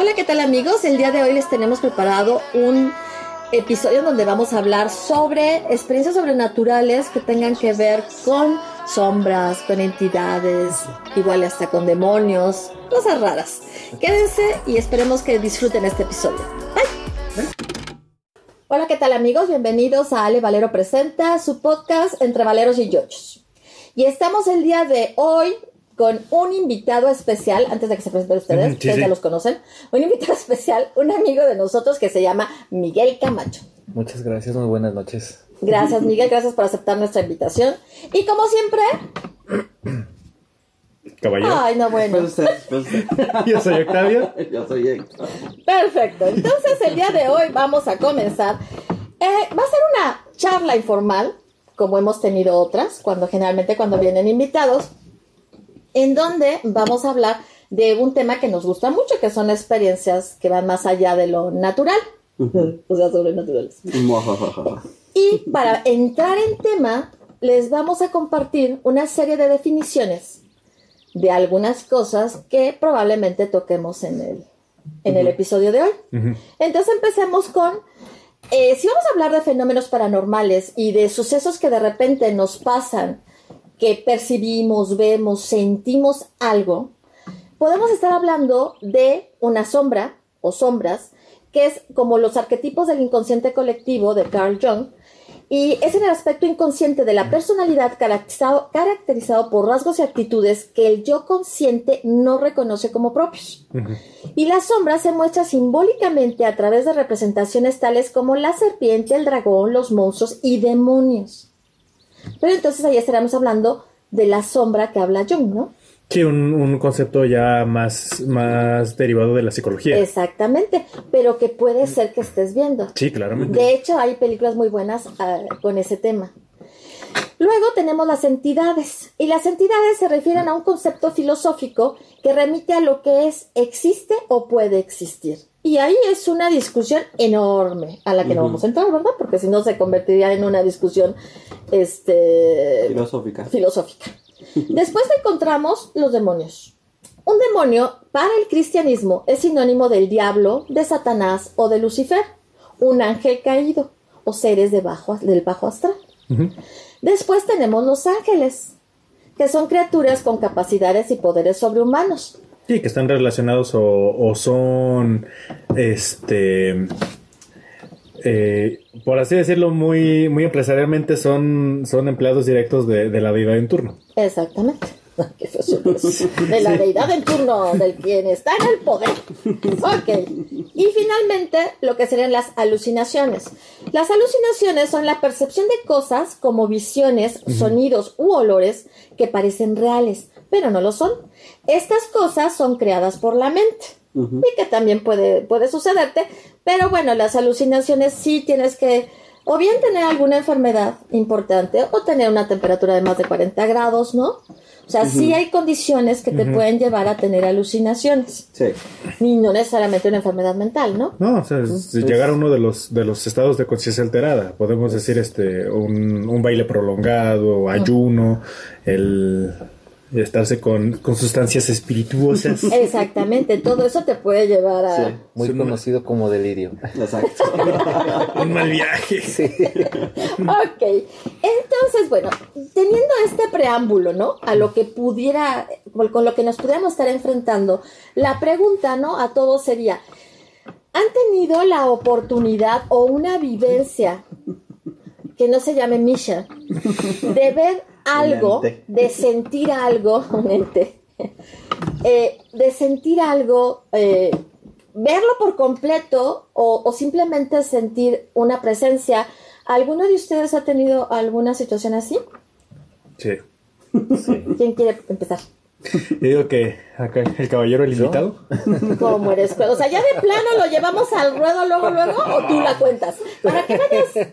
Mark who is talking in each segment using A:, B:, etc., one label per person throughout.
A: Hola, ¿qué tal amigos? El día de hoy les tenemos preparado un episodio donde vamos a hablar sobre experiencias sobrenaturales que tengan que ver con sombras, con entidades, igual hasta con demonios, cosas raras. Quédense y esperemos que disfruten este episodio. Hola, ¿qué tal amigos? Bienvenidos a Ale Valero Presenta, su podcast Entre Valeros y Yochos. Y estamos el día de hoy con un invitado especial, antes de que se presenten ustedes,
B: sí,
A: ustedes
B: sí.
A: ya los conocen, un invitado especial, un amigo de nosotros que se llama Miguel Camacho.
B: Muchas gracias, muy buenas noches.
A: Gracias Miguel, gracias por aceptar nuestra invitación. Y como siempre,
C: Caballero.
A: ay no bueno,
D: Espera usted, espera usted.
C: Yo soy Octavio.
D: Yo soy Héctor.
A: perfecto. Entonces el día de hoy vamos a comenzar. Eh, va a ser una charla informal, como hemos tenido otras, cuando generalmente cuando vienen invitados, en donde vamos a hablar de un tema que nos gusta mucho, que son experiencias que van más allá de lo natural, o sea, sobrenaturales. Y para entrar en tema, les vamos a compartir una serie de definiciones de algunas cosas que probablemente toquemos en el, en el episodio de hoy. Entonces empecemos con, eh, si vamos a hablar de fenómenos paranormales y de sucesos que de repente nos pasan, que percibimos, vemos, sentimos algo, podemos estar hablando de una sombra o sombras, que es como los arquetipos del inconsciente colectivo de Carl Jung, y es en el aspecto inconsciente de la personalidad caracterizado, caracterizado por rasgos y actitudes que el yo consciente no reconoce como propios. Y la sombra se muestra simbólicamente a través de representaciones tales como la serpiente, el dragón, los monstruos y demonios. Pero entonces ahí estaremos hablando de la sombra que habla Jung, ¿no?
C: Sí, un, un concepto ya más, más derivado de la psicología.
A: Exactamente, pero que puede ser que estés viendo.
C: Sí, claramente.
A: De hecho, hay películas muy buenas ah, con ese tema. Luego tenemos las entidades, y las entidades se refieren a un concepto filosófico que remite a lo que es existe o puede existir. Y ahí es una discusión enorme a la que no vamos a entrar, ¿verdad? Porque si no se convertiría en una discusión este,
D: Filosófica.
A: filosófica. Después encontramos los demonios. Un demonio para el cristianismo es sinónimo del diablo, de Satanás o de Lucifer, un ángel caído o seres de bajo, del bajo astral. Después tenemos los ángeles, que son criaturas con capacidades y poderes sobrehumanos.
C: Sí, que están relacionados o, o son, este, eh, por así decirlo, muy, muy empresarialmente son, son empleados directos de, de la deidad en turno.
A: Exactamente. De la deidad en turno, del quien está en el poder. Ok. Y finalmente, lo que serían las alucinaciones. Las alucinaciones son la percepción de cosas como visiones, sonidos u olores que parecen reales, pero no lo son. Estas cosas son creadas por la mente. Y que también puede, puede sucederte. Pero bueno, las alucinaciones sí tienes que o bien tener alguna enfermedad importante o tener una temperatura de más de 40 grados, ¿no? O sea, sí hay condiciones que te pueden llevar a tener alucinaciones.
D: Sí.
A: Y no necesariamente una enfermedad mental, ¿no?
C: No, o sea, es llegar a uno de los, de los estados de conciencia alterada. Podemos decir este, un, un baile prolongado, ayuno, el estarse con, con sustancias espirituosas.
A: Exactamente, todo eso te puede llevar a...
D: Sí.
B: Muy
C: Son una-
B: conocido como delirio.
D: Exacto.
C: un mal viaje.
A: Ok, entonces, bueno, teniendo este preámbulo, ¿no? A lo que pudiera, con lo que nos pudiéramos estar enfrentando, la pregunta, ¿no? A todos sería, ¿han tenido la oportunidad o una vivencia que no se llame Misha, de ver algo, de sentir algo, un ente, eh, de sentir algo, eh, verlo por completo o, o simplemente sentir una presencia. ¿Alguno de ustedes ha tenido alguna situación así?
C: Sí.
A: ¿Quién quiere empezar?
C: Yo digo que acá el caballero, el invitado.
A: ¿Cómo eres? O sea, ya de plano lo llevamos al ruedo luego, luego, o tú la cuentas. Para que vayas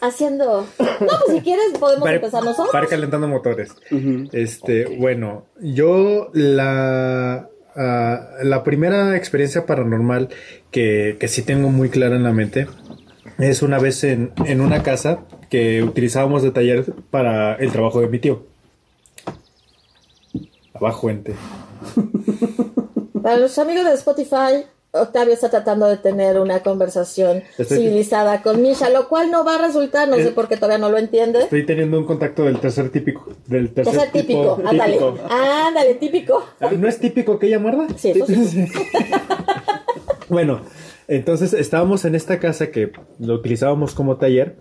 A: haciendo. No, pues si quieres podemos
C: Para,
A: empezar nosotros.
C: para calentando motores. Este, bueno, yo la, ah, la primera experiencia paranormal que, que sí tengo muy clara en la mente es una vez en, en una casa que utilizábamos de taller para el trabajo de mi tío. Abajo, ente.
A: Para los amigos de Spotify, Octavio está tratando de tener una conversación
C: Estoy-
A: civilizada con Misha, lo cual no va a resultar, no sé
C: Eh,
A: por qué todavía no lo entiende.
C: Estoy teniendo un contacto del tercer típico. Del tercer
A: típico,
C: tipo-
A: ándale,
C: típico.
A: ándale, típico.
C: Ah, ¿No es típico que ella muerda?
A: Sí, eso sí.
C: Bueno, entonces estábamos en esta casa que lo utilizábamos como taller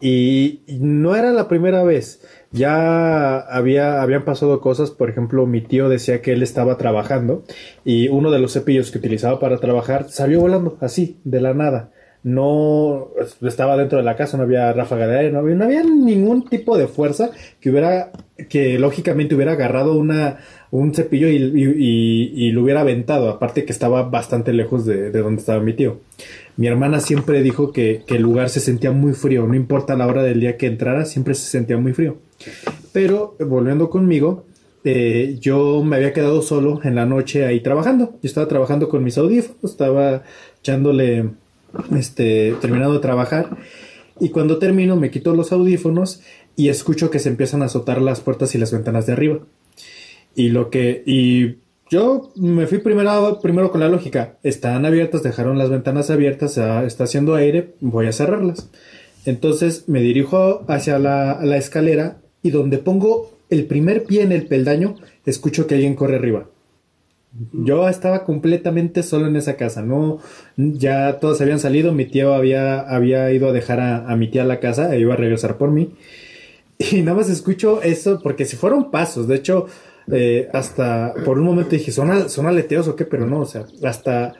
C: y no era la primera vez. Ya había, habían pasado cosas, por ejemplo, mi tío decía que él estaba trabajando y uno de los cepillos que utilizaba para trabajar salió volando así, de la nada. No estaba dentro de la casa, no había ráfaga de aire, no había, ningún tipo de fuerza que hubiera, que lógicamente hubiera agarrado una, un cepillo y- y lo hubiera aventado, aparte que estaba bastante lejos de, de donde estaba mi tío. Mi hermana siempre dijo que, que el lugar se sentía muy frío, no importa la hora del día que entrara, siempre se sentía muy frío. Pero volviendo conmigo, eh, yo me había quedado solo en la noche ahí trabajando. Yo estaba trabajando con mis audífonos, estaba echándole, este, terminando de trabajar. Y cuando termino me quito los audífonos y escucho que se empiezan a azotar las puertas y las ventanas de arriba. Y lo que, y yo me fui primero, primero con la lógica. Están abiertas, dejaron las ventanas abiertas, está haciendo aire, voy a cerrarlas. Entonces me dirijo hacia la, la escalera y donde pongo el primer pie en el peldaño, escucho que alguien corre arriba. Yo estaba completamente solo en esa casa, no, ya todos habían salido, mi tío había, había ido a dejar a, a mi tía a la casa e iba a regresar por mí. Y nada más escucho eso, porque si fueron pasos, de hecho, eh, hasta por un momento dije, ¿son, ¿son aleteos o qué? Pero no, o sea, hasta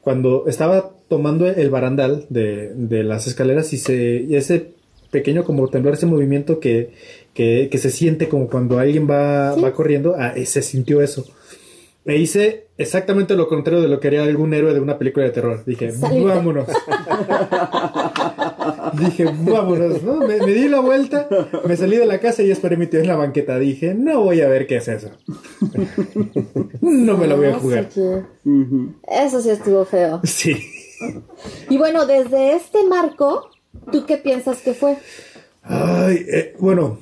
C: cuando estaba tomando el barandal de, de las escaleras y, se, ese pequeño como temblor, ese movimiento que, que, que se siente como cuando alguien va,
A: Sí.
C: va corriendo, ah, eh, se sintió eso. E hice exactamente lo contrario de lo que haría algún héroe de una película de terror. Dije,
A: Salirte.
C: vámonos. Dije, vámonos, ¿no? Me, me di la vuelta, me salí de la casa y esperé a mi tío en la banqueta. Dije, no voy a ver qué es eso. No me lo voy a jugar.
A: sí, Eso sí estuvo feo.
C: Sí.
A: Y bueno, desde este marco, ¿tú qué piensas que fue?
C: Ay, eh, bueno,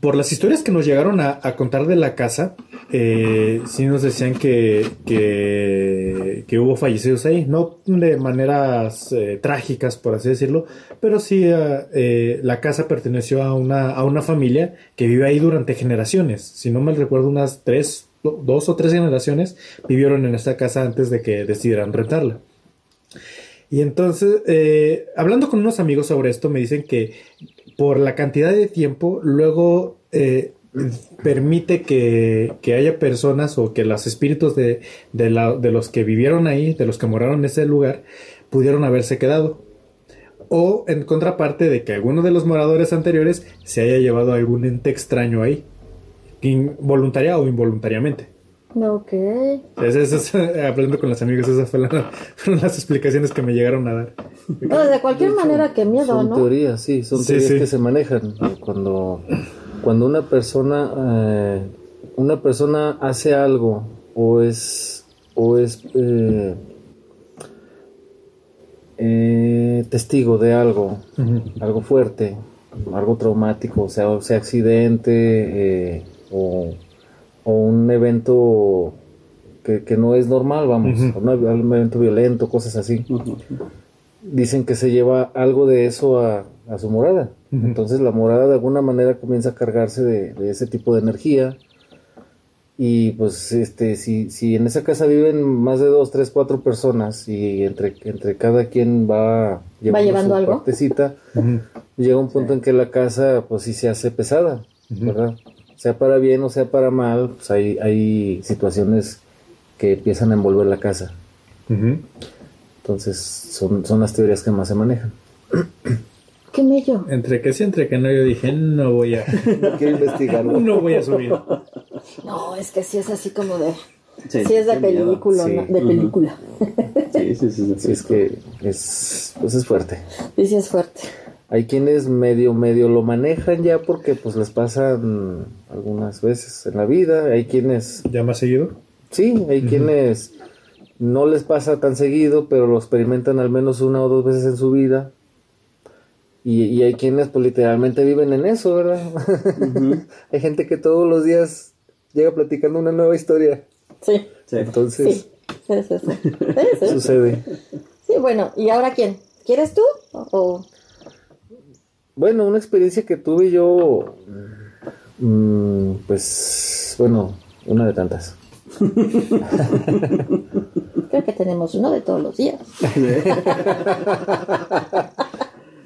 C: por las historias que nos llegaron a, contar de la casa, eh, sí nos decían que, que, hubo fallecidos ahí, no de maneras eh, trágicas, por así decirlo, pero sí eh, la casa perteneció a una, a una familia que vive ahí durante generaciones. Si no mal recuerdo, unas tres, do- dos o tres generaciones vivieron en esta casa antes de que decidieran rentarla. Y entonces, hablando con unos amigos sobre esto, me dicen que por la cantidad de tiempo, luego eh, permite que, que haya personas o que los espíritus de, de, los que vivieron ahí, de los que moraron en ese lugar, pudieron haberse quedado. O en contraparte de que alguno de los moradores anteriores se haya llevado algún ente extraño ahí, voluntaria o involuntariamente.
A: Ok.
C: Hablando con los amigos, esas fueron, la- fueron las explicaciones que me llegaron a dar.
A: No, de cualquier manera, qué miedo,
B: Son
A: ¿no?
B: teorías, sí, son teorías
C: sí.
B: que se manejan. Cuando, cuando una persona, eh, una persona hace algo o es, o es eh, eh, testigo de algo, algo fuerte, algo traumático, o sea, o sea accidente eh, o, o un evento que, que no es normal, vamos, un, un evento violento, cosas así dicen que se lleva algo de eso a, a su morada. Entonces la morada de alguna manera comienza a cargarse de, de ese tipo de energía. Y pues este, si, si en esa casa viven más de dos, tres, cuatro personas y entre, entre cada quien va llevando,
A: llevando
B: su
A: algo.
B: partecita, llega un punto en que la casa pues sí se hace pesada. ¿verdad? Sea para bien o sea para mal, pues hay, hay situaciones que empiezan a envolver la casa. Entonces son, son las teorías que más se manejan.
A: Qué mello.
C: Entre que sí, entre que no, yo dije, no voy a,
B: Quiero investigarlo.
C: no voy a subir.
A: No, es que sí es así como de.
D: Sí,
A: Sí, es de película,
B: Sí.
A: ¿no? de película.
D: Sí, sí, sí. sí,
B: Sí, es que es, pues es fuerte.
A: Y sí es fuerte.
B: Hay quienes medio, medio lo manejan ya porque pues les pasan algunas veces en la vida. Hay quienes,
C: ¿Ya más seguido?
B: sí, hay quienes no les pasa tan seguido, pero lo experimentan al menos una o dos veces en su vida. Y, y hay quienes pues literalmente viven en eso, ¿verdad? hay gente que todos los días llega platicando una nueva historia.
A: Sí.
D: Sí.
B: Entonces,
A: Sí. Sí, sí, sí. Sí, sí.
B: Sucede.
A: Sí, bueno, ¿y ahora quién? ¿Quieres tú? O-
B: Bueno, una experiencia que tuve yo, mm, pues, bueno, una de tantas.
A: creo que tenemos uno de todos los días.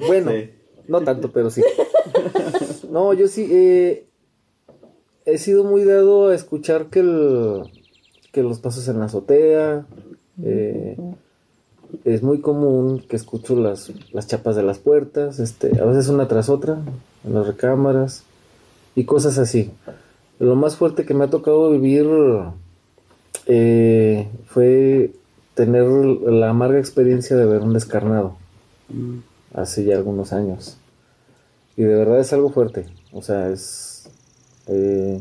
B: Bueno,
D: Sí.
B: no tanto, pero sí. No, yo sí eh, he sido muy dado a escuchar que, el, que los pasos en la azotea. eh, es muy común que escucho las, las chapas de las puertas, este, a veces una tras otra, en las recámaras y cosas así. Lo más fuerte que me ha tocado vivir eh, fue tener la amarga experiencia de ver un descarnado hace ya algunos años. Y de verdad es algo fuerte. O sea, es. eh,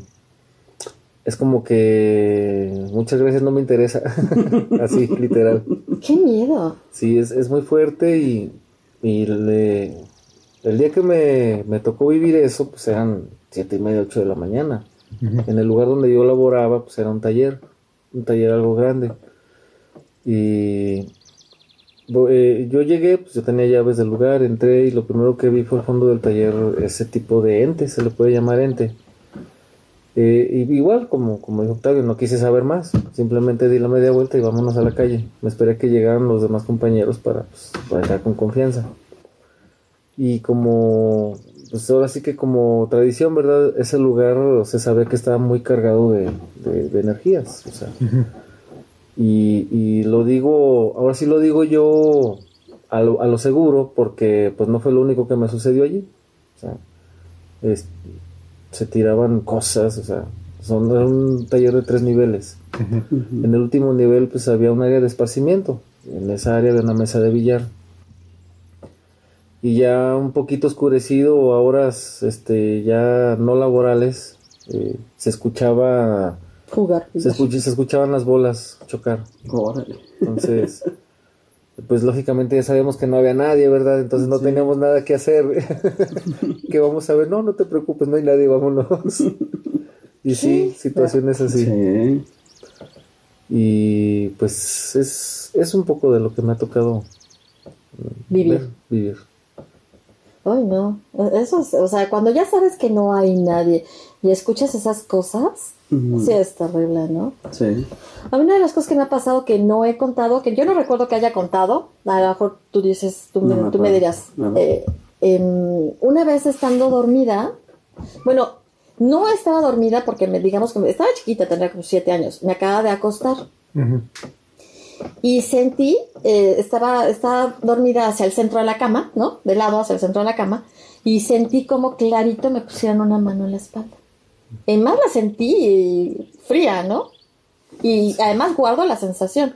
B: es como que muchas veces no me interesa. Así, literal.
A: ¡Qué miedo!
B: Sí, es, es muy fuerte y, y le- el día que me, me tocó vivir eso, pues eran siete y media, ocho de la mañana. En el lugar donde yo laboraba, pues era un taller, un taller algo grande. Y eh, yo llegué, pues yo tenía llaves del lugar, entré y lo primero que vi fue al fondo del taller ese tipo de ente, se le puede llamar ente. Eh, y igual, como, como dijo Octavio, no quise saber más, simplemente di la media vuelta y vámonos a la calle. Me esperé que llegaran los demás compañeros para, pues, para entrar con confianza. Y como, pues ahora sí que como tradición, ¿verdad? Ese lugar se sabía que estaba muy cargado de, de- de energías, o sea. Y, y lo digo, ahora sí lo digo yo a lo, a lo seguro, porque pues no fue lo único que me sucedió allí. O sea, es- se tiraban cosas, o sea, son era un taller de tres niveles. En el último nivel pues había un área de esparcimiento, en esa área había una mesa de billar. Y ya un poquito oscurecido, a horas este, ya no laborales, eh, se escuchaba,
A: Jugar.
B: se, escuch- se escuchaban las bolas chocar.
D: Órale.
B: Entonces, pues lógicamente ya sabíamos que no había nadie, ¿verdad? Entonces no teníamos nada que hacer. que vamos a ver, no, no te preocupes, no hay nadie, vámonos. y sí, situaciones así.
D: Sí.
B: Y pues es, es un poco de lo que me ha tocado
A: Vivir.
B: ver, vivir.
A: Ay, no. Eso es, o sea, cuando ya sabes que no hay nadie y escuchas esas cosas. Sí es terrible, ¿no?
D: Sí.
A: A mí una de las cosas que me ha pasado que no he contado, que yo no recuerdo que haya contado, a lo mejor tú dices, tú,
D: No
A: me, tú me dirás,
D: No.
A: eh, em, una vez estando dormida, bueno, no estaba dormida porque me, digamos que me- estaba chiquita, tendría como siete años, me acaba de acostar y sentí, eh, estaba, estaba dormida hacia el centro de la cama, ¿no? De lado hacia el centro de la cama, y sentí como clarito me pusieron una mano en la espalda. Y más la sentí fría, ¿no? Y además guardo la sensación.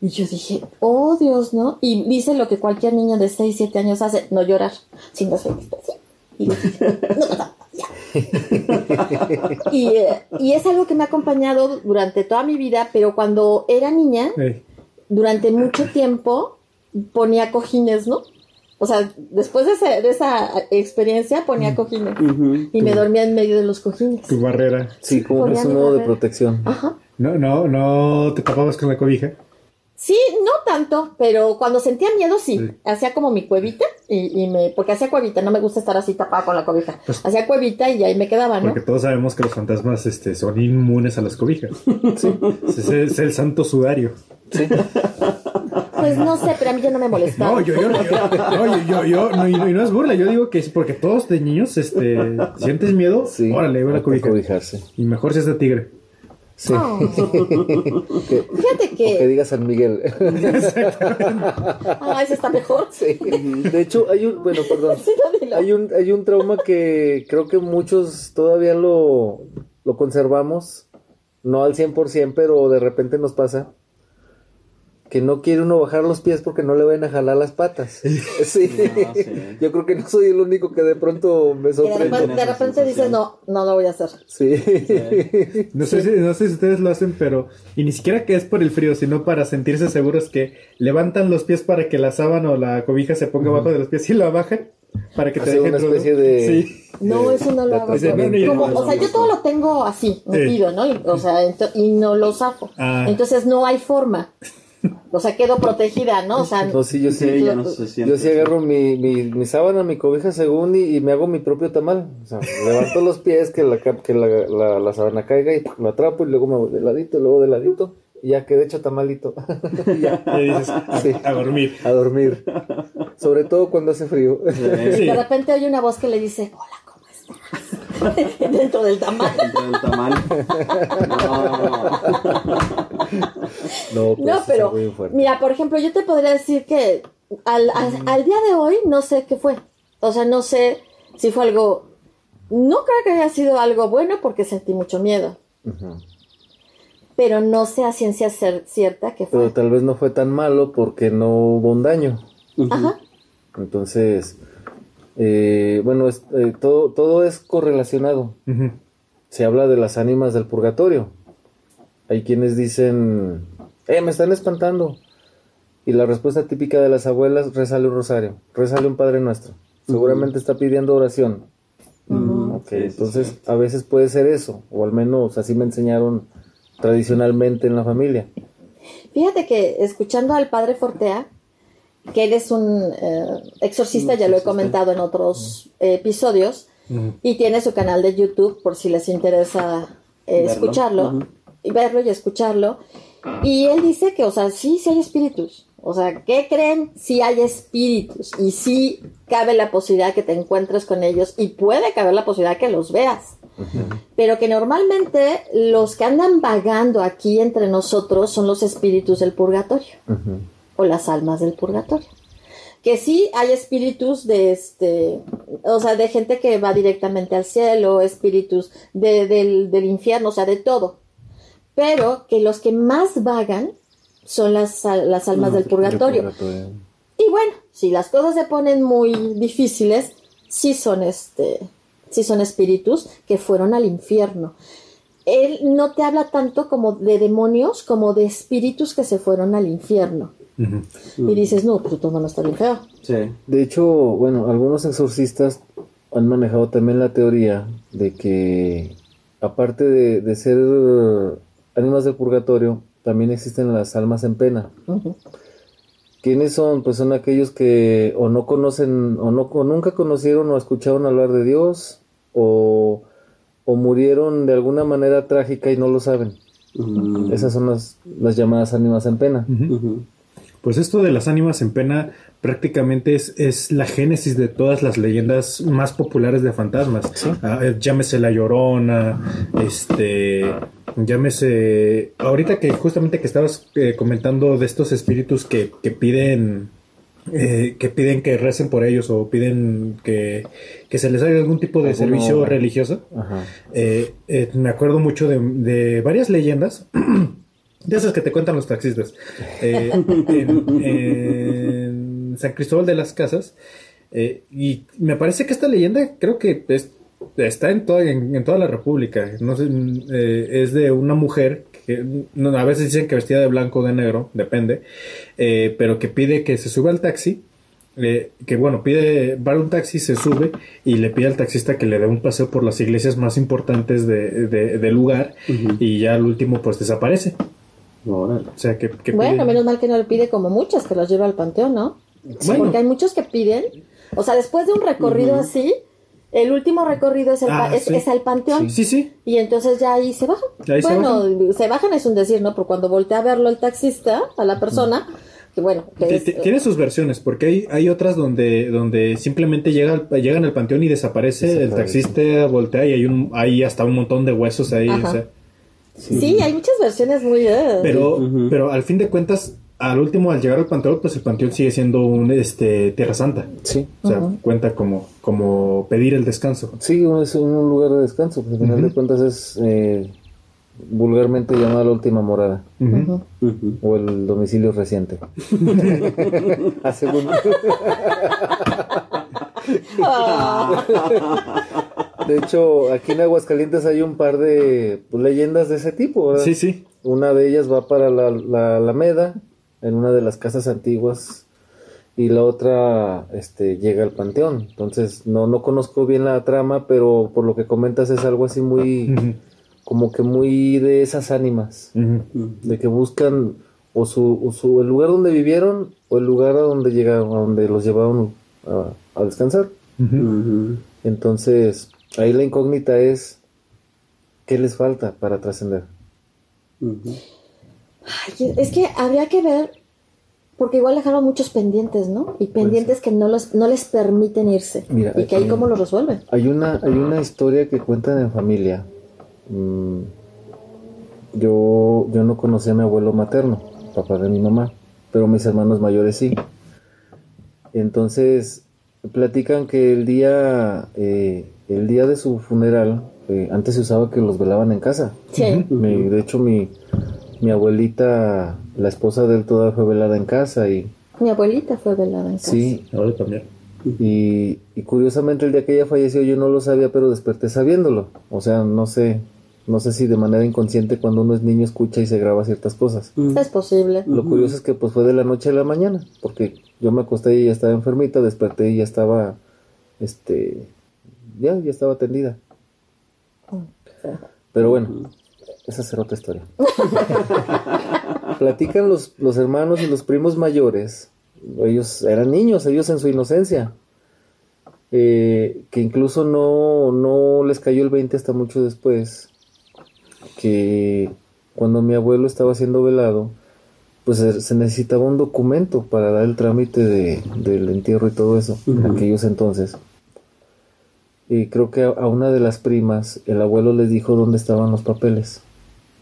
A: Y yo dije, oh Dios, ¿no? Y dice lo que cualquier niño de 6, 7 años hace, no llorar, si no soy especial. Y dije, no nada, ya. y, eh, y es algo que me ha acompañado durante toda mi vida, pero cuando era niña, durante mucho tiempo ponía cojines, ¿no? O sea, después de, ese- de esa experiencia ponía cojines.
D: Ujú.
A: Y me dormía en medio de los cojines.
C: Tu barrera.
B: Sí, como es un modo de protección.
A: Ajá.
C: No, no, no te tapabas con la cobija.
A: Sí, no tanto, pero cuando sentía miedo sí.
C: Sí.
A: Hacía como mi cuevita y, y me... Porque hacía cuevita, no me gusta estar así tapada con la cobija.
C: Pues-
A: hacía cuevita y ahí me quedaba, ¿no?
C: Porque todos sabemos que los fantasmas este, son inmunes a las cobijas. Es, el- es el santo sudario.
A: Pues no sé, pero a mí ya no me molestaba.
C: No, yo, yo, yo, no, yo, yo, yo- no, y no, y no es burla, yo digo que es porque todos de niños, este, sientes miedo,
B: Sí,
C: órale, la
B: a
C: cobija.
B: cobijarse.
C: Y mejor si es de tigre.
B: Sí.
A: Oh.
B: que,
A: Fíjate
B: que
A: que...
B: diga San Miguel.
A: Ah, ese está mejor.
B: Sí. De hecho, hay un, bueno, perdón.
A: Sí.
B: Hay un, hay un trauma que creo que muchos todavía lo, lo conservamos, no al 100%, pero de repente nos pasa que no quiere uno bajar los pies porque no le van a jalar las patas. Sí.
D: Sí.
B: Yo creo que no soy el único que de pronto me
A: de
B: sorprende.
A: repente, de
D: esa
A: repente dices,
D: sensación.
A: no, no lo voy a hacer.
B: Sí.
C: No sé, si, no sé si ustedes lo hacen, pero. Y ni siquiera que es por el frío, sino para sentirse seguros que levantan los pies para que la sábana o la cobija se ponga abajo de los pies y la bajan. Para que te dejen
B: una especie de-
C: Sí.
A: No,
B: de-
A: eso no lo
B: de
A: hago.
C: atrapamiento.
A: Como-
C: No, no,
A: o sea,
D: no,
A: yo
D: no.
A: todo lo tengo así, metido, ¿no? Y, o sea, y no lo zafo.
C: Ah.
A: Entonces no hay forma. O sea, quedo protegida, ¿no? O sea,
B: No, sí, yo sí.
D: Sí, ya no se siente.
B: Yo sí agarro mi, mi, mi sábana, mi cobija según y, y me hago mi propio tamal. O sea, levanto los pies, que la, que la, la, la sábana caiga y lo atrapo y luego me voy de ladito, luego de ladito. Y ya quedé hecho tamalito. Ya,
C: Y dices, a,
B: Sí.
C: a dormir.
B: a dormir. Sobre todo cuando hace frío.
C: Sí.
A: de repente hay una voz que le dice, hola, ¿cómo estás? Dentro del tamaño.
D: Dentro del tamal. No.
B: No, pues,
A: No, pero
B: fuerte.
A: mira, por ejemplo, yo te podría decir que al, al- al día de hoy no sé qué fue. O sea, no sé si fue algo... No creo que haya sido algo bueno porque sentí mucho miedo. Pero no sé a ciencia cer- cierta qué fue.
B: Pero tal vez no fue tan malo porque no hubo un daño.
A: Ajá.
B: Entonces, eh, bueno, es- eh, todo, todo es correlacionado. Se habla de las ánimas del purgatorio. Hay quienes dicen, eh, me están espantando. Y la respuesta típica de las abuelas, rezale un rosario, rezale un Padre Nuestro. Seguramente está pidiendo oración.
D: Sí,
B: entonces
D: sí.
B: a veces puede ser eso, o al menos así me enseñaron tradicionalmente en la familia.
A: Fíjate que escuchando al padre Fortea, que él es un eh, exorcista, ya lo he comentado en otros eh, episodios, y tiene su canal de YouTube por si les interesa eh, escucharlo. Y verlo y escucharlo. Y él dice que, o sea, sí, sí hay espíritus. O sea, ¿qué creen? Sí hay espíritus. Y sí cabe la posibilidad que te encuentres con ellos y puede caber la posibilidad que los veas. Pero que normalmente los que andan vagando aquí entre nosotros son los espíritus del purgatorio o las almas del purgatorio. Que sí hay espíritus de este, o sea, de gente que va directamente al cielo, espíritus de- del, del infierno, o sea, de todo. Pero que los que más vagan son las, las almas del purgatorio. Y bueno, si las cosas se ponen muy difíciles, sí son este, sí son espíritus que fueron al infierno. Él no te habla tanto como de demonios, como de espíritus que se fueron al infierno. Y dices, no, pues todo no está bien feo.
D: Sí.
B: De hecho, bueno, algunos exorcistas han manejado también la teoría de que, aparte de, de ser ánimas del purgatorio, también existen las almas en pena.
A: Ujú.
B: ¿Quiénes son? Pues son aquellos que o no conocen, o, no, o nunca conocieron o escucharon hablar de Dios, o, o murieron de alguna manera trágica y no lo saben.
D: Mm.
B: Esas son las, las llamadas ánimas en pena.
C: Pues esto de las ánimas en pena prácticamente es, es la génesis de todas las leyendas más populares de fantasmas. Ah, eh, llámese La Llorona, este, llámese... Ahorita que justamente que estabas eh, comentando de estos espíritus que, que piden... eh, que piden que recen por ellos o piden que, que se les haga algún tipo de
B: Alguno-
C: servicio religioso. Eh, eh, me acuerdo mucho de, de varias leyendas, de esas que te cuentan los taxistas. San Cristóbal de las Casas. eh, y me parece que esta leyenda creo que es- está en toda, en, en toda la República. No sé, eh, es de una mujer que no, a veces dicen que vestida de blanco o de negro, depende, eh, pero que pide que se suba al taxi. eh, que bueno, pide, va a un taxi, se sube y le pide al taxista que le dé un paseo por las iglesias más importantes de- de- del lugar y ya al último pues desaparece.
D: Órale.
C: O sea, que, que
A: Bueno,
C: pide-
A: menos mal que no le pide como muchas que los lleva al panteón, ¿no?
C: Bueno.
A: Porque hay muchos que piden, o sea, después de un recorrido así, el último recorrido es, el
C: Ah,
A: es,
C: sí.
A: es al panteón.
C: Sí, sí.
A: Y entonces ya ahí se bajan.
C: Ahí se
A: bueno, se bajan. es un decir, ¿no? Pero cuando voltea a verlo el taxista, a la persona, que bueno, que es-
C: Tiene sus versiones, porque hay, hay otras donde, donde simplemente llega al- llegan al panteón y desaparece, el taxista voltea y hay un hay hasta un montón de huesos ahí.
A: Ajá.
C: o sea,
A: sí, hay muchas versiones muy... eh,
C: pero, pero al fin de cuentas, al último, al llegar al panteón, pues el panteón sigue siendo un este Tierra Santa.
B: Sí.
C: O sea, cuenta como, como pedir el descanso.
B: Sí, es un lugar de descanso. Pues, al final de cuentas es eh, vulgarmente llamada la última morada o el domicilio reciente. A según-
A: Ah,
B: De hecho, aquí en Aguascalientes hay un par de pues, leyendas de ese tipo. ¿verdad?
C: Sí, sí.
B: Una de ellas va para la, la Alameda, en una de las casas antiguas y la otra este, llega al panteón. Entonces, no, no conozco bien la trama, pero por lo que comentas es algo así muy, como que muy de esas ánimas, de que buscan o su, o su- el lugar donde vivieron o el lugar a donde llegaron, a donde los llevaron a, a descansar. Entonces, ahí la incógnita es, ¿qué les falta para trascender?
A: Ay, es que habría que ver, porque igual dejaron muchos pendientes, ¿no? Y pendientes que no, los, no les permiten irse.
B: Mira,
A: y que ahí cómo lo resuelven.
B: Hay una, hay una historia que cuentan en familia. Mm, yo, yo no conocí a mi abuelo materno, papá de mi mamá, pero mis hermanos mayores sí. Entonces, platican que el día, eh, el día de su funeral, eh, antes se usaba que los velaban en casa.
A: Sí.
B: Mi- de hecho, mi, mi abuelita, la esposa de él, toda fue velada en casa y
A: Mi abuelita fue velada en casa.
B: sí,
C: Ahora también.
B: y, y curiosamente el día que ella falleció yo no lo sabía, pero desperté sabiéndolo. O sea, no sé, no sé si de manera inconsciente cuando uno es niño escucha y se graba ciertas cosas.
A: Es posible.
B: Lo curioso es que pues fue de la noche a la mañana, porque yo me acosté y ella estaba enfermita, desperté y ya estaba, este, ya, ya estaba atendida. Pero bueno, esa será otra historia. Platican los, los hermanos y los primos mayores, ellos eran niños, ellos en su inocencia, eh, que incluso no, no les cayó el 20 hasta mucho después, que cuando mi abuelo estaba siendo velado, pues se, se necesitaba un documento para dar el trámite de, del entierro y todo eso, en aquellos entonces. Y creo que a, a una de las primas, el abuelo les dijo dónde estaban los papeles.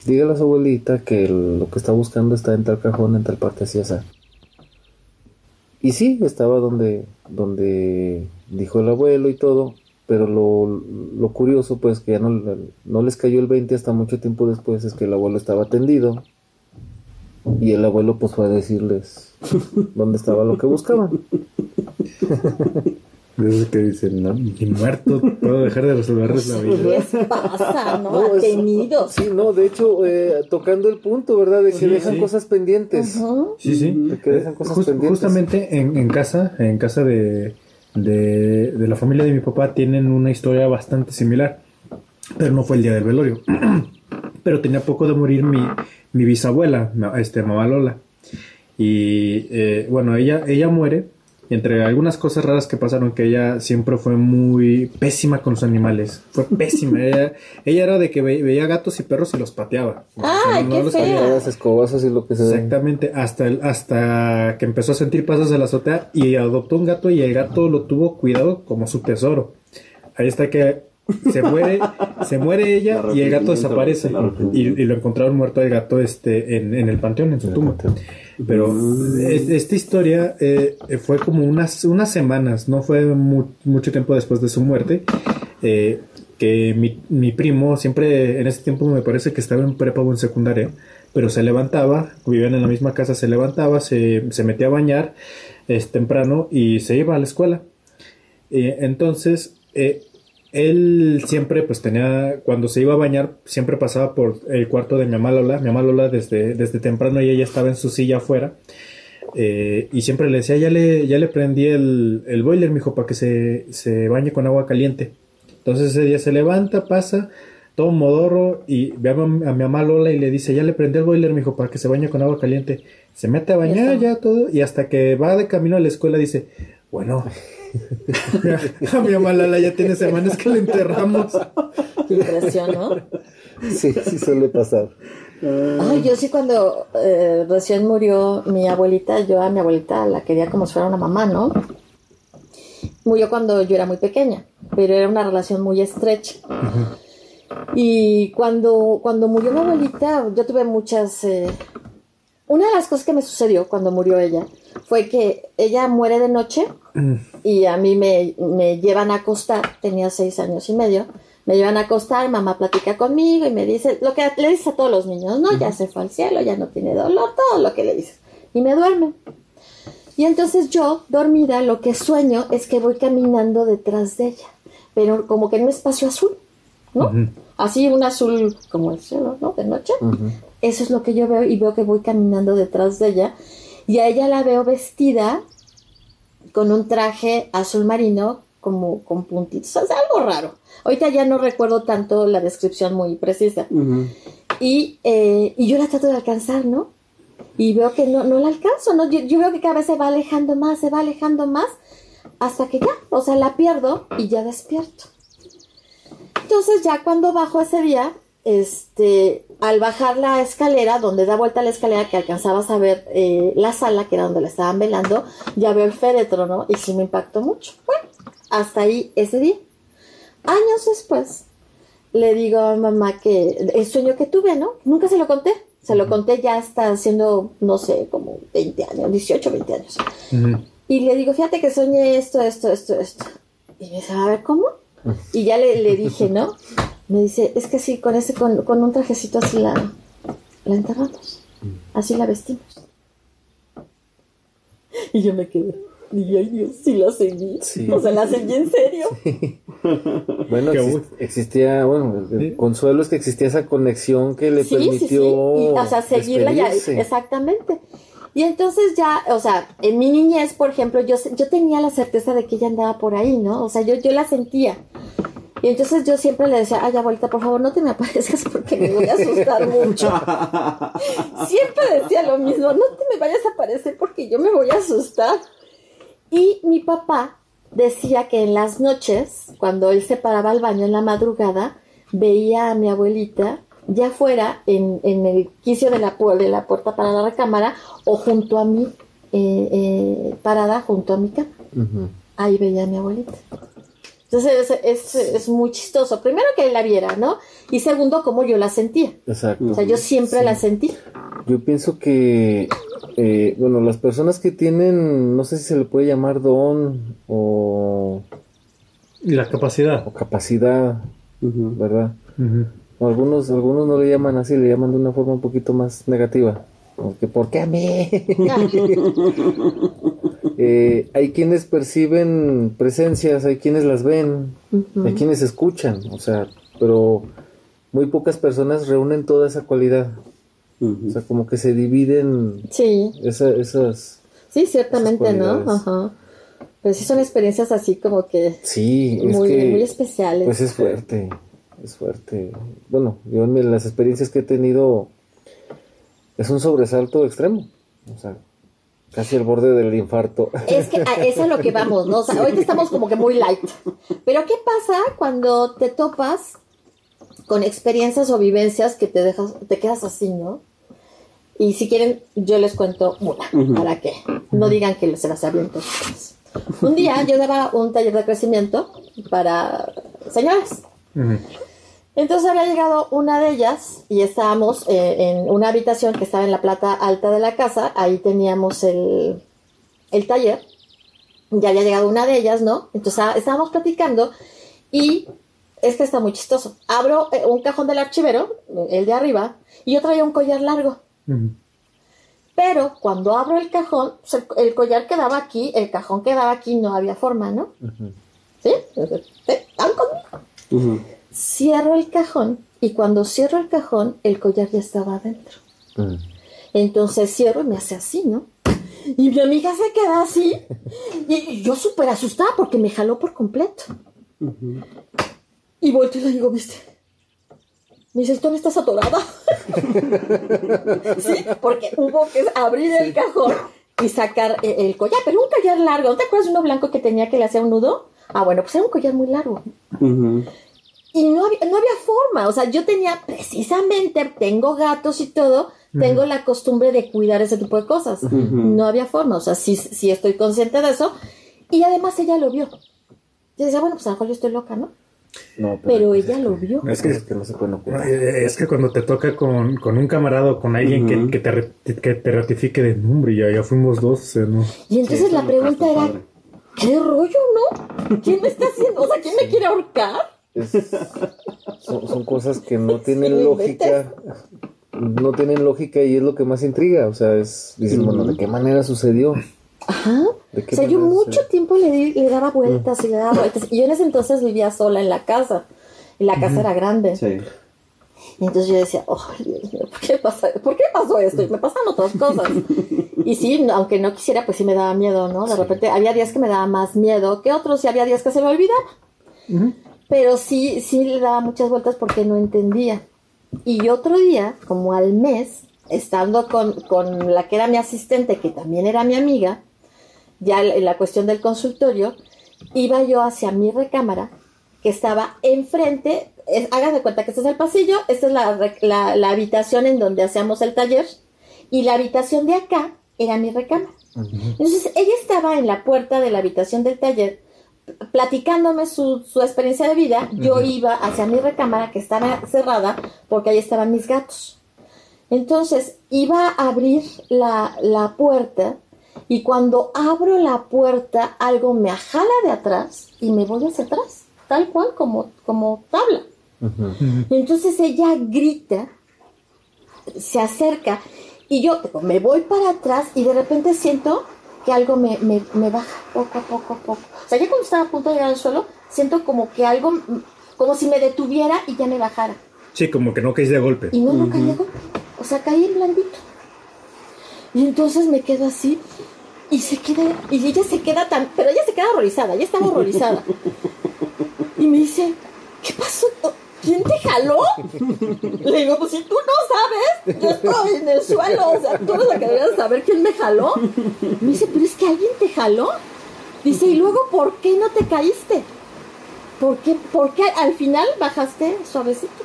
B: Dígale a su abuelita que lo que está buscando está en tal cajón, en tal parte así, así. Y sí, estaba donde, donde dijo el abuelo y todo, pero lo, lo curioso, pues, que ya no, no les cayó el 20 hasta mucho tiempo después, es que el abuelo estaba atendido. Y el abuelo, pues, fue a decirles dónde estaba lo que buscaban.
C: De esos que dicen, no, ni muerto puedo dejar de resolverles la
A: ¿Qué
C: vida.
A: les pasa, no?
B: No,
A: Atenidos.
B: Sí, no, de hecho, eh, tocando el punto, ¿verdad? De que
C: Sí,
B: dejan
C: sí.
B: cosas pendientes.
A: Ujú.
C: Sí, sí.
B: De que dejan cosas
C: Jus-
B: pendientes.
C: justamente en, en casa, en casa de, de, de la familia de mi papá, tienen una historia bastante similar. Pero no fue el día del velorio. pero tenía poco de morir mi, mi bisabuela, este, mamá Lola. Y eh, bueno, ella, ella muere. Y entre algunas cosas raras que pasaron, que ella siempre fue muy pésima con los animales. Fue pésima. ella, ella era de que ve- veía gatos y perros y los pateaba. O sea,
A: ¡Ay, qué
C: los.
B: Las escobazos y lo que se ve.
C: Exactamente, hasta, el- hasta que empezó a sentir pasos de la azotea y adoptó un gato y el gato lo tuvo cuidado como su tesoro. Ahí está que se muere, se muere ella y el gato desaparece. Y, y lo encontraron muerto el gato este, en, en el panteón, en su tumba. Pero es- esta historia eh, fue como unas, unas semanas, no fue mu- mucho tiempo después de su muerte. eh, que mi, mi primo siempre en ese tiempo me parece que estaba en prepa o en secundaria, pero se levantaba, vivían en la misma casa, se levantaba, se, se metía a bañar es, temprano y se iba a la escuela. Eh, entonces, eh, él siempre, pues tenía, cuando se iba a bañar, siempre pasaba por el cuarto de mi mamá Lola. Mi mamá Lola desde, desde temprano ella ya estaba en su silla afuera. eh, y siempre le decía, ya le, ya le prendí el, el boiler, mijo, para que se, se bañe con agua caliente. Entonces ese día se levanta, pasa, todo modorro y ve a, a mi mamá Lola y le dice, ya le prendí el boiler, mijo, para que se bañe con agua caliente. Se mete a bañar ya todo y hasta que va de camino a la escuela dice, bueno, a mi mamá Lola ya tiene semanas que la enterramos.
A: ¿no?
B: Sí, sí suele pasar.
A: Ay, yo sí cuando eh, recién murió mi abuelita, yo a mi abuelita la quería como si fuera una mamá, ¿no? Murió cuando yo era muy pequeña, pero era una relación muy estrecha. Y cuando, cuando murió mi abuelita, yo tuve muchas... eh, Una de las cosas que me sucedió cuando murió ella fue que ella muere de noche y a mí me, me llevan a acostar, tenía seis años y medio, me llevan a acostar, mamá platica conmigo y me dice lo que le dices a todos los niños, no, ya se fue al cielo, ya no tiene dolor, todo lo que le dices. Y me duerme. Y entonces yo, dormida, lo que sueño es que voy caminando detrás de ella, pero como que en un espacio azul, ¿no? Así un azul como el cielo, ¿no? De noche. Eso es lo que yo veo y veo que voy caminando detrás de ella y a ella la veo vestida con un traje azul marino como con puntitos, o sea, algo raro. Ahorita ya no recuerdo tanto la descripción muy precisa. Y, eh, y yo la trato de alcanzar, ¿no? Y veo que no, no la alcanzo, ¿no? Yo, yo veo que cada vez se va alejando más, se va alejando más, hasta que ya, o sea, la pierdo y ya despierto. Entonces ya cuando bajo ese día, este, al bajar la escalera, donde da vuelta la escalera que alcanzabas a ver eh, la sala, que era donde la estaban velando, ya veo el féretro, ¿no? Y sí me impactó mucho. Bueno, hasta ahí ese día. Años después, le digo a mamá que el sueño que tuve, ¿no? Nunca se lo conté. Se lo conté ya hasta haciendo, no sé, como 20 años, 18, 20 años. Y le digo, fíjate que soñé esto, esto, esto, esto. Y me dice, a ver, ¿cómo? Y ya le, le dije, ¿no? Me dice, es que sí, con ese, con, con un trajecito así la, la enterramos. Así la vestimos. Y yo me quedé. Y ay Dios, sí la seguí.
B: Sí.
A: O sea, la seguí en serio.
B: Bueno, existía, bueno, el
C: Sí.
B: consuelo es que existía esa conexión que le
A: sí, sí, sí.
B: permitió.
A: Y, o sea, seguirla ya. Exactamente. Y entonces ya, o sea, en mi niñez, por ejemplo, yo, yo tenía la certeza de que ella andaba por ahí, ¿no? O sea, yo, yo la sentía. Y entonces yo siempre le decía, ay, abuelita, por favor, no te me aparezcas porque me voy a asustar mucho. siempre decía lo mismo, no te me vayas a aparecer porque yo me voy a asustar. Y mi papá decía que en las noches, cuando él se paraba al baño en la madrugada, veía a mi abuelita ya fuera en, en el quicio de la, de la puerta para la recámara o junto a mí, eh, eh, parada junto a mi cama. Ahí veía a mi abuelita. Entonces es, es, es muy chistoso. Primero que él la viera, ¿no? Y segundo, cómo yo la sentía.
B: Exacto.
A: O sea, yo siempre la sentí.
B: Yo pienso que, eh, bueno, las personas que tienen, no sé si se le puede llamar don o,
C: Y la capacidad.
B: o capacidad. ¿verdad? Algunos, algunos no le llaman así, le llaman de una forma un poquito más negativa. Como que, ¿por qué a mí? Eh, hay quienes perciben presencias, hay quienes las ven, hay quienes escuchan, o sea, pero muy pocas personas reúnen toda esa cualidad. O sea, como que se dividen
A: Sí,
B: esa- esas...
A: sí, ciertamente,
B: Esas
A: ¿no? Ajá. Pero sí son experiencias así como que
B: Sí, es
A: muy,
B: que...
A: muy especiales.
B: Pues es fuerte, es fuerte. Bueno, yo en las experiencias que he tenido es un sobresalto extremo. O sea, casi al borde del infarto.
A: Es que a eso es lo que vamos, ¿no? O sea, ahorita estamos como que muy light. Pero ¿qué pasa cuando te topas con experiencias o vivencias que te dejas, te quedas así, ¿no? Y si quieren, yo les cuento una, para que no digan que se las aviento. Un día yo daba un taller de crecimiento para señoras.
C: Ujú.
A: Entonces había llegado una de ellas y estábamos eh, en una habitación que estaba en la plata alta de la casa. Ahí teníamos el, el taller. Ya había llegado una de ellas, ¿no? Entonces ah, estábamos platicando y es que está muy chistoso. Abro eh, un cajón del archivero, el de arriba, y yo traía un collar largo. Pero cuando abro el cajón, pues, el, el collar quedaba aquí, el cajón quedaba aquí, no había forma, ¿no? ¿Sí? ¿Sí? ¿Están conmigo?
D: Ujú.
A: Cierro el cajón y cuando cierro el cajón, el collar ya estaba adentro.
B: Mm.
A: Entonces cierro y me hace así, ¿no? Y mi amiga se queda así. Y, y yo súper asustada porque me jaló por completo. Y volteo y le digo, ¿viste? Me dice, ¿tú no estás atorada? sí, porque hubo que abrir el cajón y sacar eh, el collar. Pero un collar largo. ¿No te acuerdas de uno blanco que tenía que le hacía un nudo? Ah, bueno, pues era un collar muy largo. Y no había, no había forma, o sea, yo tenía precisamente, tengo gatos y todo, tengo la costumbre de cuidar ese tipo de cosas. No había forma, o sea, sí, sí estoy consciente de eso. Y además ella lo vio. Yo decía, bueno, pues a lo mejor yo estoy loca, ¿no?
B: No,
A: Pero
B: pues,
A: ella lo vio.
C: Es que-
B: cosas que no se pueden
C: Es que cuando te toca con, con un camarada o con alguien
D: Ujú.
C: que, que te, que te ratifique de "No, hombre, ya, ya fuimos dos, o sea, no.
A: Y entonces
D: Sí,
A: la pregunta era,
D: padre.
A: ¿qué rollo, no? ¿Quién me está haciendo? O sea, ¿quién me quiere ahorcar?
B: Es- son, son cosas que no tienen
A: Sí,
B: lógica. No tienen lógica y es lo que más intriga. O sea, es. Dices, bueno, ¿de qué manera sucedió?
A: Ajá.
B: ¿De qué
A: O sea, yo mucho
B: sucedió?
A: tiempo le, di- le daba vueltas y le daba vueltas. Y yo en ese entonces vivía sola en la casa. Y la casa era grande.
D: Sí.
A: Y entonces yo decía, oh, Dios mío, ¿por qué, pasa, ¿por qué pasó esto? Y me pasan otras cosas. Y sí, aunque no quisiera, pues sí me daba miedo, ¿no? De repente había días que me daba más miedo que otros y había días que se me olvidaba. Pero sí, sí le daba muchas vueltas porque no entendía. Y otro día, como al mes, estando con, con la que era mi asistente, que también era mi amiga, ya en la cuestión del consultorio, iba yo hacia mi recámara, que estaba enfrente, es, hagan de cuenta que este es el pasillo, esta es la, la- la habitación en donde hacíamos el taller, y la habitación de acá era mi recámara. Entonces ella estaba en la puerta de la habitación del taller, platicándome su, su experiencia de vida, yo iba hacia mi recámara que estaba cerrada porque ahí estaban mis gatos. Entonces iba a abrir la, la puerta y cuando abro la puerta algo me jala de atrás y me voy hacia atrás, tal cual como, como tabla. Entonces ella grita, se acerca y yo me voy para atrás y de repente siento que algo me, me, me baja poco a poco a poco. O sea, ya cuando estaba a punto de llegar al suelo, siento como que algo, mm, como si me detuviera y ya me bajara.
C: Sí, como que no caes de golpe.
A: Y no, no caí de golpe. O sea, caí en blandito. Y entonces me quedo así y se queda, y ella se queda tan, pero ella se queda horrorizada, ella estaba horrorizada. Y me dice, ¿qué pasó? ¿Quién te jaló? Le digo, pues si tú no sabes, yo estoy en el suelo, o sea, tú eres la que deberías saber quién me jaló. Me dice, pero es que alguien te jaló. Dice, y luego, ¿por qué no te caíste? ¿Por qué, por qué al final bajaste suavecito?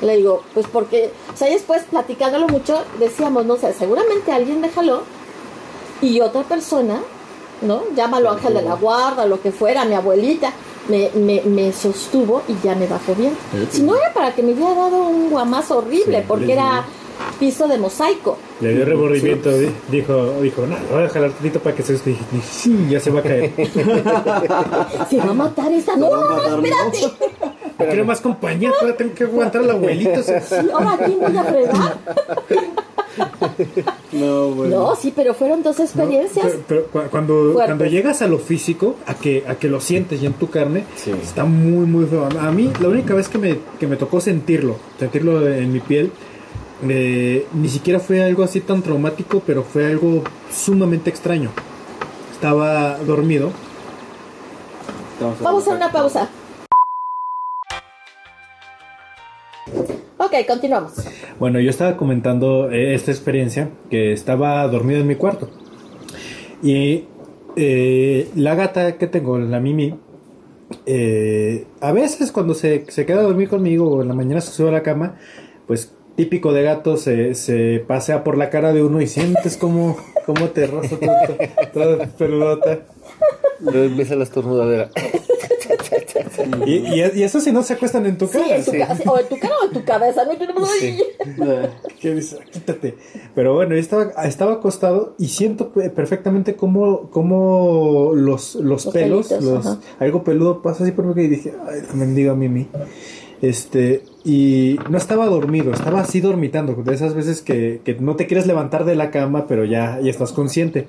A: Le digo, pues porque, o sea, después platicándolo mucho, decíamos, no sé, seguramente alguien me jaló y otra persona, ¿no? Llámalo ángel de la guarda, lo que fuera, mi abuelita, me, me, me sostuvo y ya me bajó bien. Si no era para que me hubiera dado un guamazo horrible,
C: Sí,
A: porque era piso de mosaico.
C: Le dio remordimiento, di- dijo, dijo, no, voy a jalar tantito para que se dije, sí, ya se va a caer.
A: Se va a matar esta. No, no, no, espérate.
C: Quiero más compañía, todavía tengo que aguantar al abuelito.
A: Sí, ahora aquí voy a fregar.
D: No, bueno.
A: No, sí, pero fueron dos experiencias.
C: Pero, pero cu- cuando,
A: Fuertes.
C: cuando llegas a lo físico, a que, a que lo sientes ya en tu carne,
B: Sí.
C: está muy, muy feo. A mí, la única vez que me, que me tocó sentirlo, sentirlo en mi piel, eh, ni siquiera fue algo así tan traumático, pero fue algo sumamente extraño. Estaba dormido.
A: Vamos a una pausa. Ok, continuamos.
C: Bueno, yo estaba comentando eh, esta experiencia que estaba dormido en mi cuarto. Y eh, la gata que tengo, la Mimi, eh, a veces cuando se, se queda a dormir conmigo o en la mañana se sube a la cama, pues típico de gato, se, se pasea por la cara de uno y sientes como, como te roza todo, toda peludota.
B: Empieza la estornudadera.
C: Y, y, y eso si no se acuestan en tu
A: Sí,
C: cara.
A: en tu,
C: sí.
A: ca- o en tu cara o en tu cabeza. ¿no?
B: Sí.
C: que dice, quítate. Pero bueno, yo estaba, estaba acostado y siento pe- perfectamente cómo, cómo los, los,
A: Los
C: pelos,
A: pelitos,
C: los- algo peludo pasa así por mí y dije, ay, la mendiga Mimi. Este, y no estaba dormido, estaba así dormitando, de esas veces que, que no te quieres levantar de la cama, pero ya, ya estás consciente.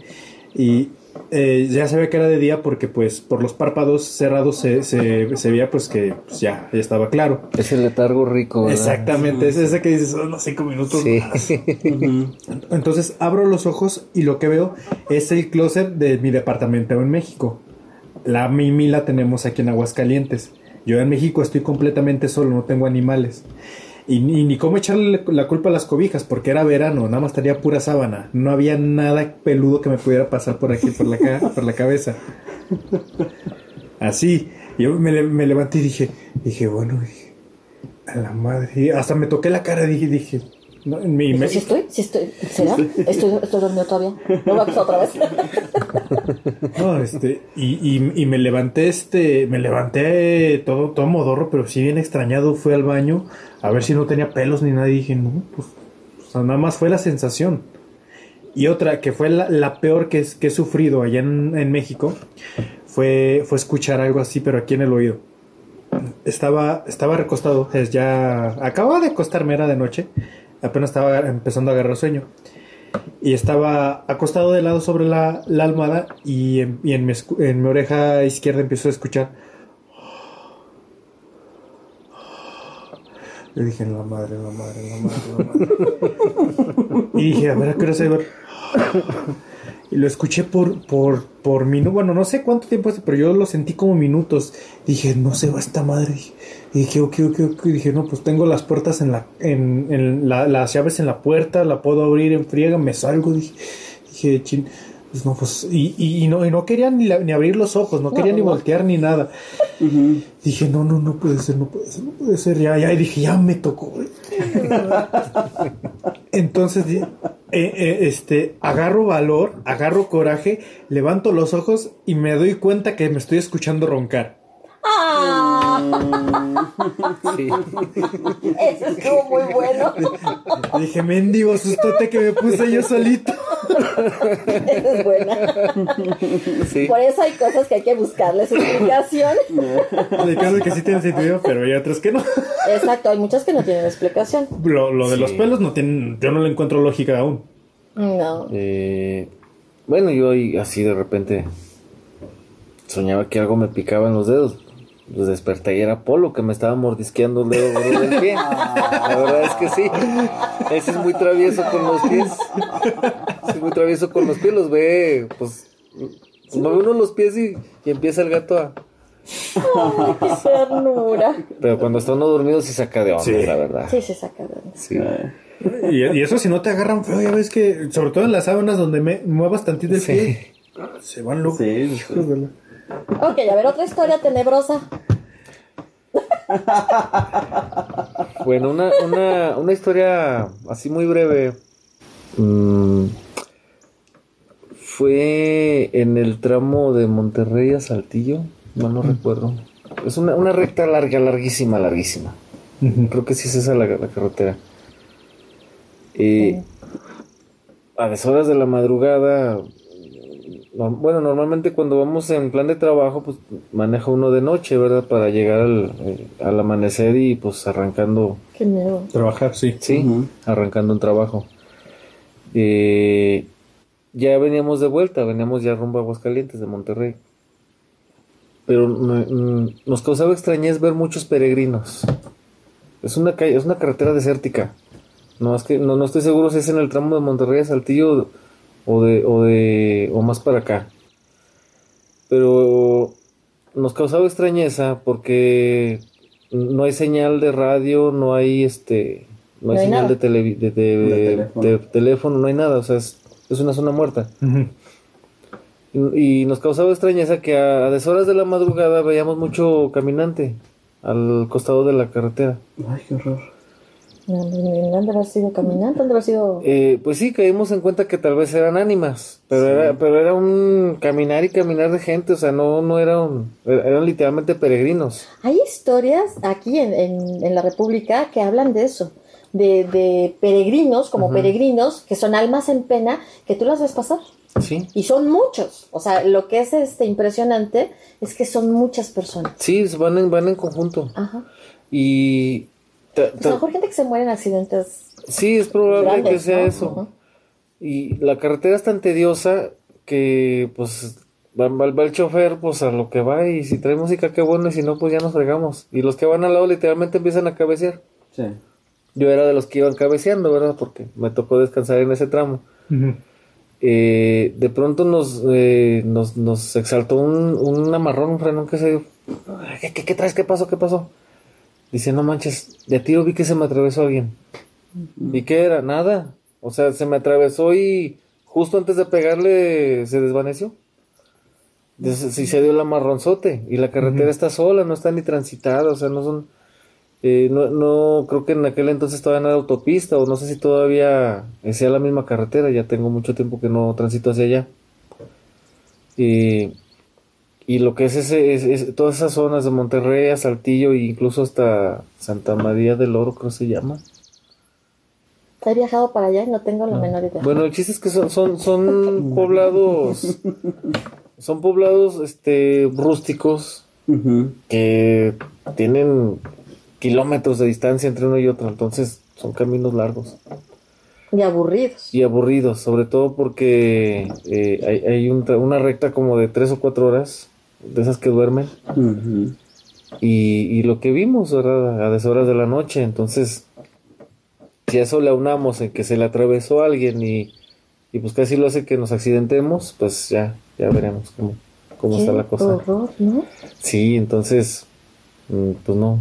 C: Y eh, ya se ve que era de día porque pues por los párpados cerrados se, se, se veía pues que pues, ya, ya estaba claro.
B: Es el letargo rico, ¿verdad?
C: Exactamente, es ese que dices, son unos cinco minutos
B: Sí.
C: más. Entonces abro los ojos y lo que veo es el closet de mi departamento en México. La Mimi la tenemos aquí en Aguascalientes. Yo en México estoy completamente solo, no tengo animales. Y ni, ni cómo echarle la culpa a las cobijas, porque era verano, nada más tenía pura sábana. No había nada peludo que me pudiera pasar por aquí, por la, ca- por la cabeza. Así. Yo me, le- me levanté y dije, dije, bueno, dije, a la madre. Y hasta me toqué la cara, dije, dije, no, en mi,
A: ¿Sí estoy? ¿Sí estoy? ¿Será? ¿Estoy, estoy dormido todavía? ¿No va a pasar otra vez?
C: No, este, y, y, y me levanté, este, me levanté todo, todo modorro, pero sí bien extrañado, fui al baño a ver si no tenía pelos ni nada, y dije, no, pues, o sea, nada más fue la sensación. Y otra, que fue la, la peor que, que he sufrido allá en, en México, fue, fue escuchar algo así, pero aquí en el oído. Estaba, estaba recostado, es ya, acababa de acostarme, era de noche, apenas estaba empezando a agarrar sueño. Y estaba acostado de lado sobre la, la almohada y, en, mi, oreja izquierda empiezo a escuchar. Le dije, la madre, la madre, la madre, la madre. Y dije, a ver, ¿a qué hora se va? Y lo escuché por, por, por minutos. Bueno, no sé cuánto tiempo hace, pero yo lo sentí como minutos. Dije, no se va esta madre. Y dije, ok, ok, ok. Y dije, no, pues tengo las puertas en la. En, en la- las llaves en la puerta, la puedo abrir en friega, me salgo. Dije, dije chin. Pues no, pues. Y, y, y no, y no quería ni, la- ni abrir los ojos, no,
A: No,
C: quería ni
A: no.
C: voltear ni nada. Dije, no, no, no puede ser, no puede ser, no puede ser. Ya, ya, y dije, ya me tocó. güey. Entonces, eh, eh, este, agarro valor, agarro coraje, levanto los ojos y me doy cuenta que me estoy escuchando roncar.
A: ¡Ah!
B: Sí.
A: Eso estuvo muy bueno.
C: Dije, mendigo sustote que me puse yo solito.
A: Esa es buena.
B: Sí.
A: Por eso hay cosas que hay que buscarles explicación.
C: Hay casos que sí tienen sentido, pero hay otros que no.
A: Exacto, hay muchas que no tienen explicación.
C: Lo, lo de los pelos no tienen, yo no le encuentro lógica aún.
A: No.
B: Eh, bueno, yo así de repente soñaba que algo me picaba en los dedos. Pues desperté y era Polo que me estaba mordisqueando el dedo gordo del pie. La verdad es que sí. Ese es muy travieso con los pies. Es muy travieso con los pies. Los ve, pues, mueve uno los pies y, y empieza el gato a...
A: Ay, qué ternura.
B: Pero cuando está uno dormido sí saca de onda,
C: Sí.
B: la verdad.
A: Sí, se saca de onda.
B: Sí.
C: Y, y eso si no te agarran feo, ya ves que, sobre todo en las sábanas donde me muevas tantito el
B: Sí.
C: pie, se van locos.
D: Sí,
A: Ok, a ver, otra historia tenebrosa.
B: Bueno, una, una, una historia así muy breve. Mm, fue en el tramo de Monterrey a Saltillo, no no recuerdo. Es una, una recta larga, larguísima, larguísima. Creo que sí es esa la, la carretera. Eh, a deshoras de la madrugada, no- bueno, normalmente cuando vamos en plan de trabajo, pues maneja uno de noche, ¿verdad? Para llegar al, eh, al amanecer y pues arrancando
A: Qué miedo.
C: Trabajar, sí.
B: Sí, arrancando un trabajo. Eh, ya veníamos de vuelta, veníamos ya rumbo a Aguascalientes de Monterrey. Pero me- mm, nos causaba extrañez ver muchos peregrinos. Es una calle, es una carretera desértica. No es que no, no estoy seguro si es en el tramo de Monterrey a Saltillo o de o de o más para acá. Pero nos causaba extrañeza porque no hay señal de radio, no hay este no hay,
A: No hay
B: señal
A: nada.
B: de, televi- de, de-
D: De
B: de
D: teléfono.
B: teléfono, no hay nada, o sea, es, es una zona muerta. Y, y nos causaba extrañeza que a, a deshoras de la madrugada veíamos mucho caminante al costado de la carretera.
D: Ay, qué horror.
A: No, no, no, han de haber sido caminando, han de haber sido.
B: Eh, pues sí, caímos en cuenta que tal vez eran ánimas, pero era, pero era un caminar y caminar de gente, o sea, no, no era un- eran literalmente peregrinos.
A: Hay historias aquí en, en- en la República que hablan de eso, de, de peregrinos, como peregrinos, que son almas en pena, que tú las ves pasar.
B: Sí,
A: Y son muchos. O sea, lo que es este impresionante es que son muchas personas.
B: sí, van en, van en conjunto.
A: Ajá.
B: Y
A: a lo mejor gente que se muere en accidentes
B: sí, es probable
A: grandes,
B: que sea
A: ¿no?
B: eso. Y la carretera es tan tediosa que pues va, va- va el chofer pues a lo que va y si trae música qué bueno y si no pues ya nos fregamos. Y los que van al lado literalmente empiezan a cabecear.
D: Sí.
B: Yo era de los que iban cabeceando, ¿verdad? Porque me tocó descansar en ese tramo. Eh, de pronto nos, eh, nos, nos exaltó un, un amarrón, un frenón que se dio. ¿Qué, qué, qué traes? ¿Qué pasó? ¿Qué pasó? Dice, no manches, de tiro vi que se me atravesó alguien. ¿Y qué era? Nada. O sea, se me atravesó y justo antes de pegarle se desvaneció. Entonces, sí se dio el amarronzote. Y la carretera está sola, no está ni transitada, o sea, no son... eh, no, no, creo que en aquel entonces todavía no era autopista, o no sé si todavía eh, sea la misma carretera, ya tengo mucho tiempo que no transito hacia allá. Eh, y lo que es, ese, es, es- todas esas zonas de Monterrey a Saltillo e incluso hasta Santa María del Oro, creo que se llama.
A: He viajado para allá y no tengo la menor idea.
B: Bueno, el chiste es que son, son, son poblados, son poblados este, rústicos que tienen kilómetros de distancia entre uno y otro, entonces son caminos largos
A: Y aburridos.
B: y aburridos, sobre todo porque eh, hay, hay un tra- una recta como de tres o cuatro horas, de esas que duermen, y, y lo que vimos, ¿verdad? A deshoras de la noche, entonces si a eso le aunamos en que se le atravesó a alguien y, y pues casi lo hace que nos accidentemos, pues ya, ya veremos cómo, cómo
A: Qué
B: está la cosa.
A: horror, ¿no?
B: Sí, entonces, mm, pues no,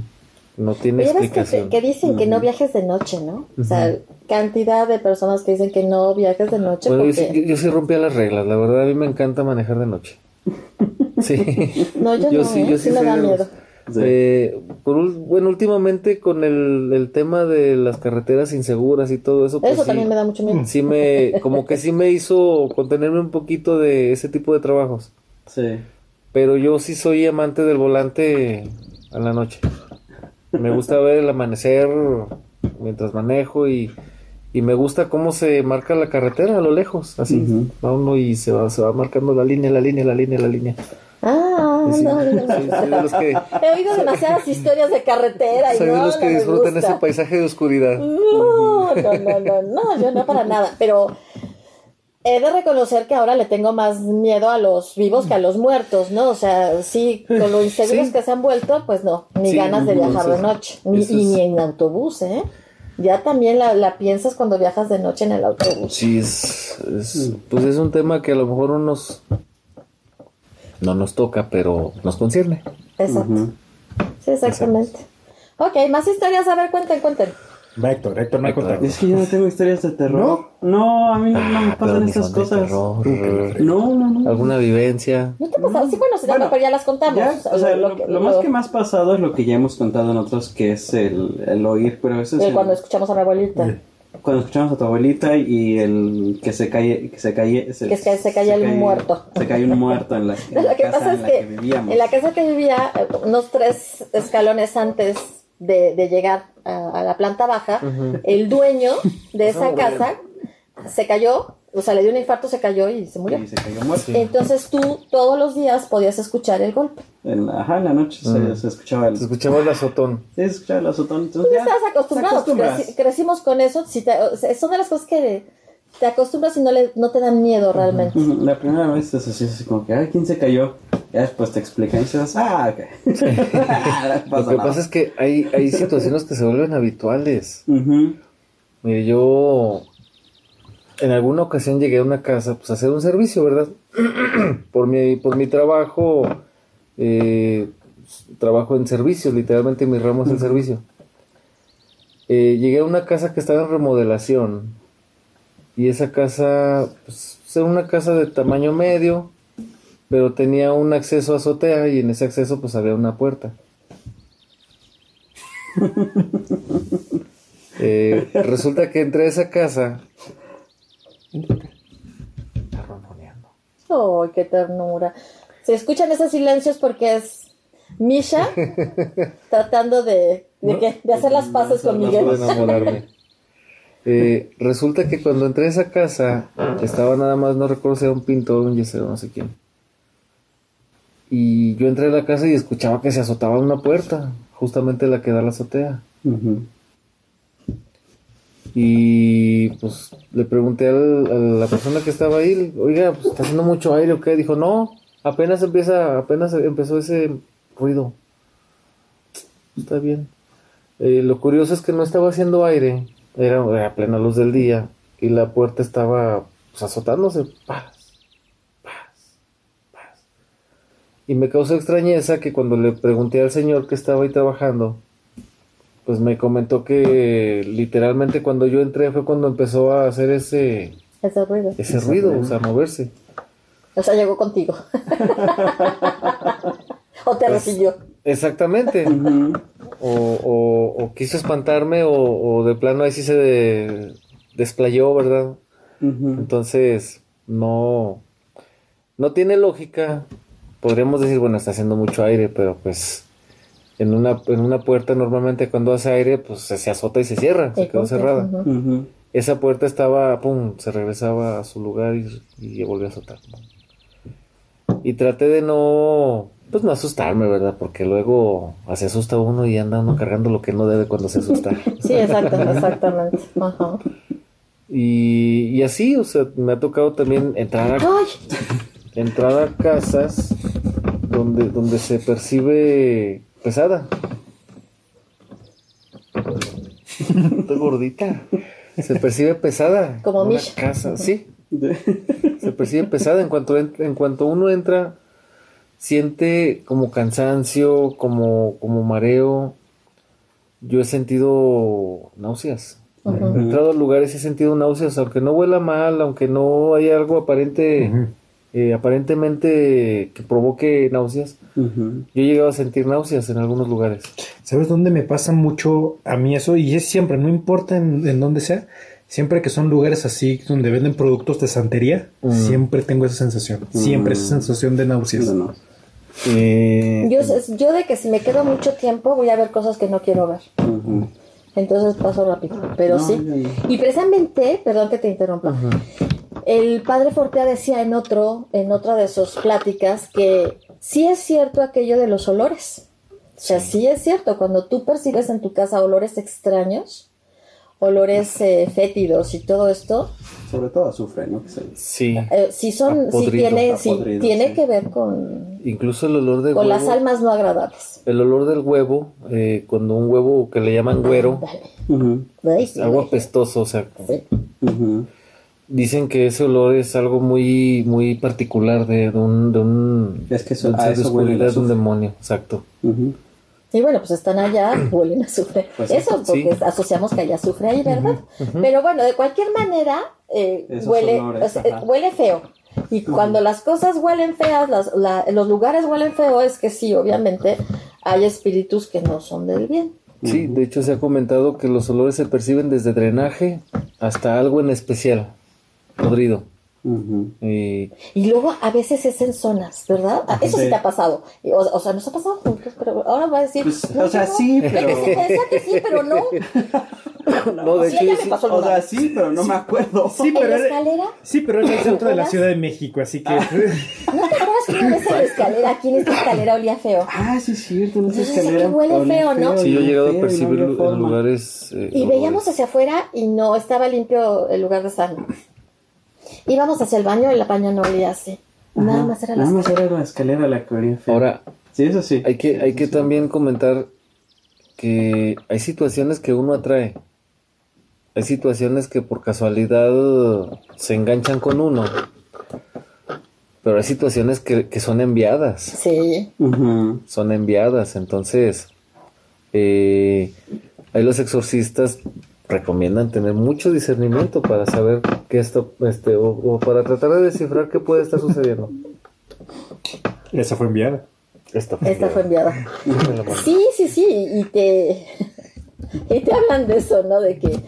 B: no tiene
A: que,
B: explicación.
A: que dicen que no viajes de noche, ¿no? O sea, cantidad de personas que dicen que no viajes de noche
B: Bueno, yo,
A: porque...
B: sí, yo- yo sí rompía las reglas, la verdad a mí me encanta manejar de noche. Sí.
A: No, yo,
B: Yo
A: no,
B: sí,
A: ¿eh?
B: yo
A: sí
B: sí
A: me
B: soy
A: da
B: los-
A: miedo.
D: Sí.
B: Eh, por bueno, últimamente con el, el tema de las carreteras inseguras y todo eso, pues
A: Eso
B: sí,
A: también me da mucho miedo.
B: sí me, como que sí me hizo contenerme un poquito de ese tipo de trabajos.
D: Sí.
B: Pero yo sí soy amante del volante a la noche. Me gusta ver el amanecer mientras manejo y, y me gusta cómo se marca la carretera a lo lejos, así. Va uno y se va, se va marcando la línea, la línea, la línea, la línea. Sí,
A: no, no,
B: sí,
A: no.
B: soy de los que,
A: He oído demasiadas historias de carretera y
B: soy de
A: no,
B: los que
A: no
B: disfrutan ese paisaje de oscuridad.
A: No, no, no, no, no, yo no para nada, pero he de reconocer que ahora le tengo más miedo a los vivos que a los muertos, ¿no? O sea, sí, con lo inseguros
B: Sí.
A: que se han vuelto, pues no, ni
B: Sí,
A: ganas de viajar de noche, ni, y ni en autobús, ¿eh? Ya también la, la piensas cuando viajas de noche en el autobús.
B: Sí, es, es- pues es un tema que a lo mejor unos no nos toca, pero nos concierne.
A: Exacto.
D: Ujú.
A: Sí, exactamente. Ok, más historias, a ver, cuenten, cuenten.
C: Va Héctor, Héctor no ha
B: Héctor.
C: contado.
D: Es que yo no tengo historias de terror. No, a mí no, no me
B: Ah,
D: pasan esas cosas.
B: terror.
D: No, no, no.
B: ¿Alguna vivencia?
A: ¿No te ha pasado? Sí, bueno, sí,
D: Bueno,
A: pero ya las contamos.
D: Ya, o sea, lo, lo más que has pasado es lo que ya hemos contado en otros, que es el, el oír, pero eso es
A: de
D: el-
A: cuando escuchamos a mi abuelita.
D: Cuando escuchamos a tu abuelita y el que se cae, que se cae,
A: Que se cae- se cae el muerto.
D: Se cae un muerto en la, en casa
A: pasa es
D: en la
A: que,
D: que vivíamos.
A: en la casa que vivía, unos tres escalones antes de, de llegar a, a la planta baja, el dueño de esa casa se cayó, o sea, le dio un infarto, se cayó y se murió.
D: Y se cayó muerto.
A: Entonces tú todos los días podías escuchar el golpe.
D: En la, ajá, en la noche se-
B: Mm.
D: se, escuchaba el...
B: Se escuchaba el azotón.
D: Sí, se escuchaba el azotón.
A: Tú
D: Entonces
A: ya
D: ya
A: estabas acostumbrado,
D: te acostumbras.
A: creci- crecimos con eso, si te- o sea, son de las cosas que te acostumbras y no, le, no te dan miedo realmente.
D: Ujú, La primera vez es así, así como que, ay, ¿quién se cayó? Ya después te explican y dices, ah, ok.
B: Lo que pasa es que hay, hay situaciones que se vuelven habituales.
D: Ujú,
B: Mire, yo en alguna ocasión llegué a una casa pues a hacer un servicio, ¿verdad? por mi, por mi trabajo, eh, trabajo en servicios, literalmente mi ramo es el servicio. Eh, llegué a una casa que estaba en remodelación y esa casa, pues era una casa de tamaño medio, pero tenía un acceso a azotea y en ese acceso pues había una puerta. Eh, resulta que entré a esa casa. Está ronroneando.
A: ¡Ay, qué ternura! Se escuchan esos silencios porque es Misha tratando de, de, qué? de hacer las paces con
B: No
A: Miguel.
B: enamorarme. Eh, resulta que cuando entré a esa casa estaba nada más, no recuerdo si era un pintor, un yesero, no sé quién. Y yo entré a la casa y escuchaba que se azotaba una puerta, justamente la que da a la azotea. Y pues le pregunté a la persona que estaba ahí, oiga, pues está haciendo mucho aire o qué. Dijo, no, apenas empieza, apenas empezó ese ruido. Está bien. Eh, lo curioso es que no estaba haciendo aire, era, era plena luz del día y la puerta estaba pues, azotándose. Paz. Y me causó extrañeza que cuando le pregunté al señor que estaba ahí trabajando, pues me comentó que literalmente cuando yo entré fue cuando empezó a hacer ese,
A: Ese ruido.
B: ese ruido, o sea, a moverse.
A: O sea, llegó contigo. o te recibió.
B: Exactamente. O, o- o quiso espantarme o, o de plano ahí sí se de- desplayó, ¿verdad? Entonces, no, no tiene lógica. Podríamos decir, bueno, está haciendo mucho aire, pero pues en una, en una puerta normalmente cuando hace aire, pues se, se azota y se cierra, se quedó cerrada. Esa puerta estaba, pum, se regresaba a su lugar y, y volvió a azotar. Y traté de no, pues no asustarme, ¿verdad? Porque luego se asusta uno y anda uno cargando lo que no debe cuando se asusta.
A: Sí, exacto, exactamente. Ajá.
B: y, y así, o sea, me ha tocado también entrar a,
A: ¡Ay!
B: entrar a casas donde, donde se percibe pesada. Está gordita. Se percibe pesada.
A: Como
B: Una
A: Misha.
B: casa, sí. Se percibe pesada. En cuanto, en, en cuanto uno entra, siente como cansancio, como, como mareo. Yo he sentido náuseas. He entrado a lugares y he sentido náuseas, aunque no huela mal, aunque no haya algo aparente. Eh, aparentemente que provoque náuseas. Yo he llegado a sentir náuseas en algunos lugares.
C: ¿Sabes dónde me pasa mucho a mí eso? Y es siempre, no importa en, en dónde sea, siempre que son lugares así donde venden productos de santería,
B: Mm.
C: siempre tengo esa sensación. Siempre esa sensación de náuseas.
D: No, no.
B: Eh,
A: Yo, yo de que si me quedo mucho tiempo voy a ver cosas que no quiero ver. Entonces paso rápido. Pero
D: No,
A: sí. Y precisamente, perdón que te interrumpa, el padre Fortea decía en otro, en otra de sus pláticas que sí es cierto aquello de los olores. O sea, sí, es cierto, cuando tú percibes en tu casa olores extraños, olores eh, fétidos y todo esto,
D: Sobre todo azufre, ¿no?
B: Sí.
A: eh, sí son,
B: podrido,
A: tiene,
D: a
A: sí
D: podrido,
A: tiene
D: sí.
A: que ver con,
B: Incluso el olor del
A: con
B: huevo.
A: las almas no agradables.
B: El olor del huevo, eh, cuando un huevo que le llaman güero,
A: Dale. Ay,
B: algo apestoso, o sea. Dicen que ese olor es algo muy, muy particular de, de un, de un,
D: Es que eso-
B: de
D: a eso huele el
B: oscuridad, de un demonio, exacto.
A: Y bueno, pues están allá, huelen a azufre.
D: Pues sí.
A: Eso, porque
B: Sí.
A: asociamos que hay azufre ahí, ¿verdad? Pero bueno, de cualquier manera, eh, huele,
D: olores,
A: o sea,
D: ajá.
A: huele feo. Y cuando las cosas huelen feas, las- la- los lugares huelen feo, es que sí, obviamente, hay espíritus que no son del bien.
B: Sí, de hecho se ha comentado que los olores se perciben desde drenaje hasta algo en especial, podrido.
D: Ujú.
B: Y
A: Y luego a veces es en zonas, ¿verdad? Ah, Eso sí,
D: Sí.
A: te ha pasado. O, o sea, nos ha pasado juntos, pero ahora va a decir.
D: Pues,
A: no,
D: o sea,
A: no.
D: sí, pero-
A: que sí, pero no.
B: no, de
A: Sí,
B: hecho, sí-
D: O sea, sí, pero no me acuerdo.
C: Sí,
A: ¿En
C: pero
A: la
C: era-
A: escalera?
C: Sí, pero es el centro de la. Ciudad de México, así que...
A: ¿No te acuerdas que una vez en la escalera, aquí en esta escalera olía feo?
D: Ah, sí, es cierto. Sé
A: Entonces,
D: escalera.
A: que huele
D: olía
A: feo, ¿no?
B: sí, yo he llegado a percibir en lugares. eh,
A: Y veíamos hacia afuera y no estaba limpio el lugar de sano. Íbamos hacia el baño y la baño no olía así. Nada
D: Ajá.
A: más era la
D: Nada más
A: escalera.
D: era la escalera la que olía feo.
B: Ahora,
D: Sí, eso sí.
B: hay que, hay que también comentar que hay situaciones que uno atrae. Hay situaciones que por casualidad se enganchan con uno. Pero hay situaciones que, que son enviadas.
A: Sí.
B: Son enviadas. Entonces, eh, ahí los exorcistas recomiendan tener mucho discernimiento para saber qué esto, este, o, o para tratar de descifrar qué puede estar sucediendo.
C: Esa fue enviada.
B: Esta fue
A: Esta fue
B: enviada.
A: Sí, sí, sí. Y te, y te hablan de eso, ¿no? De que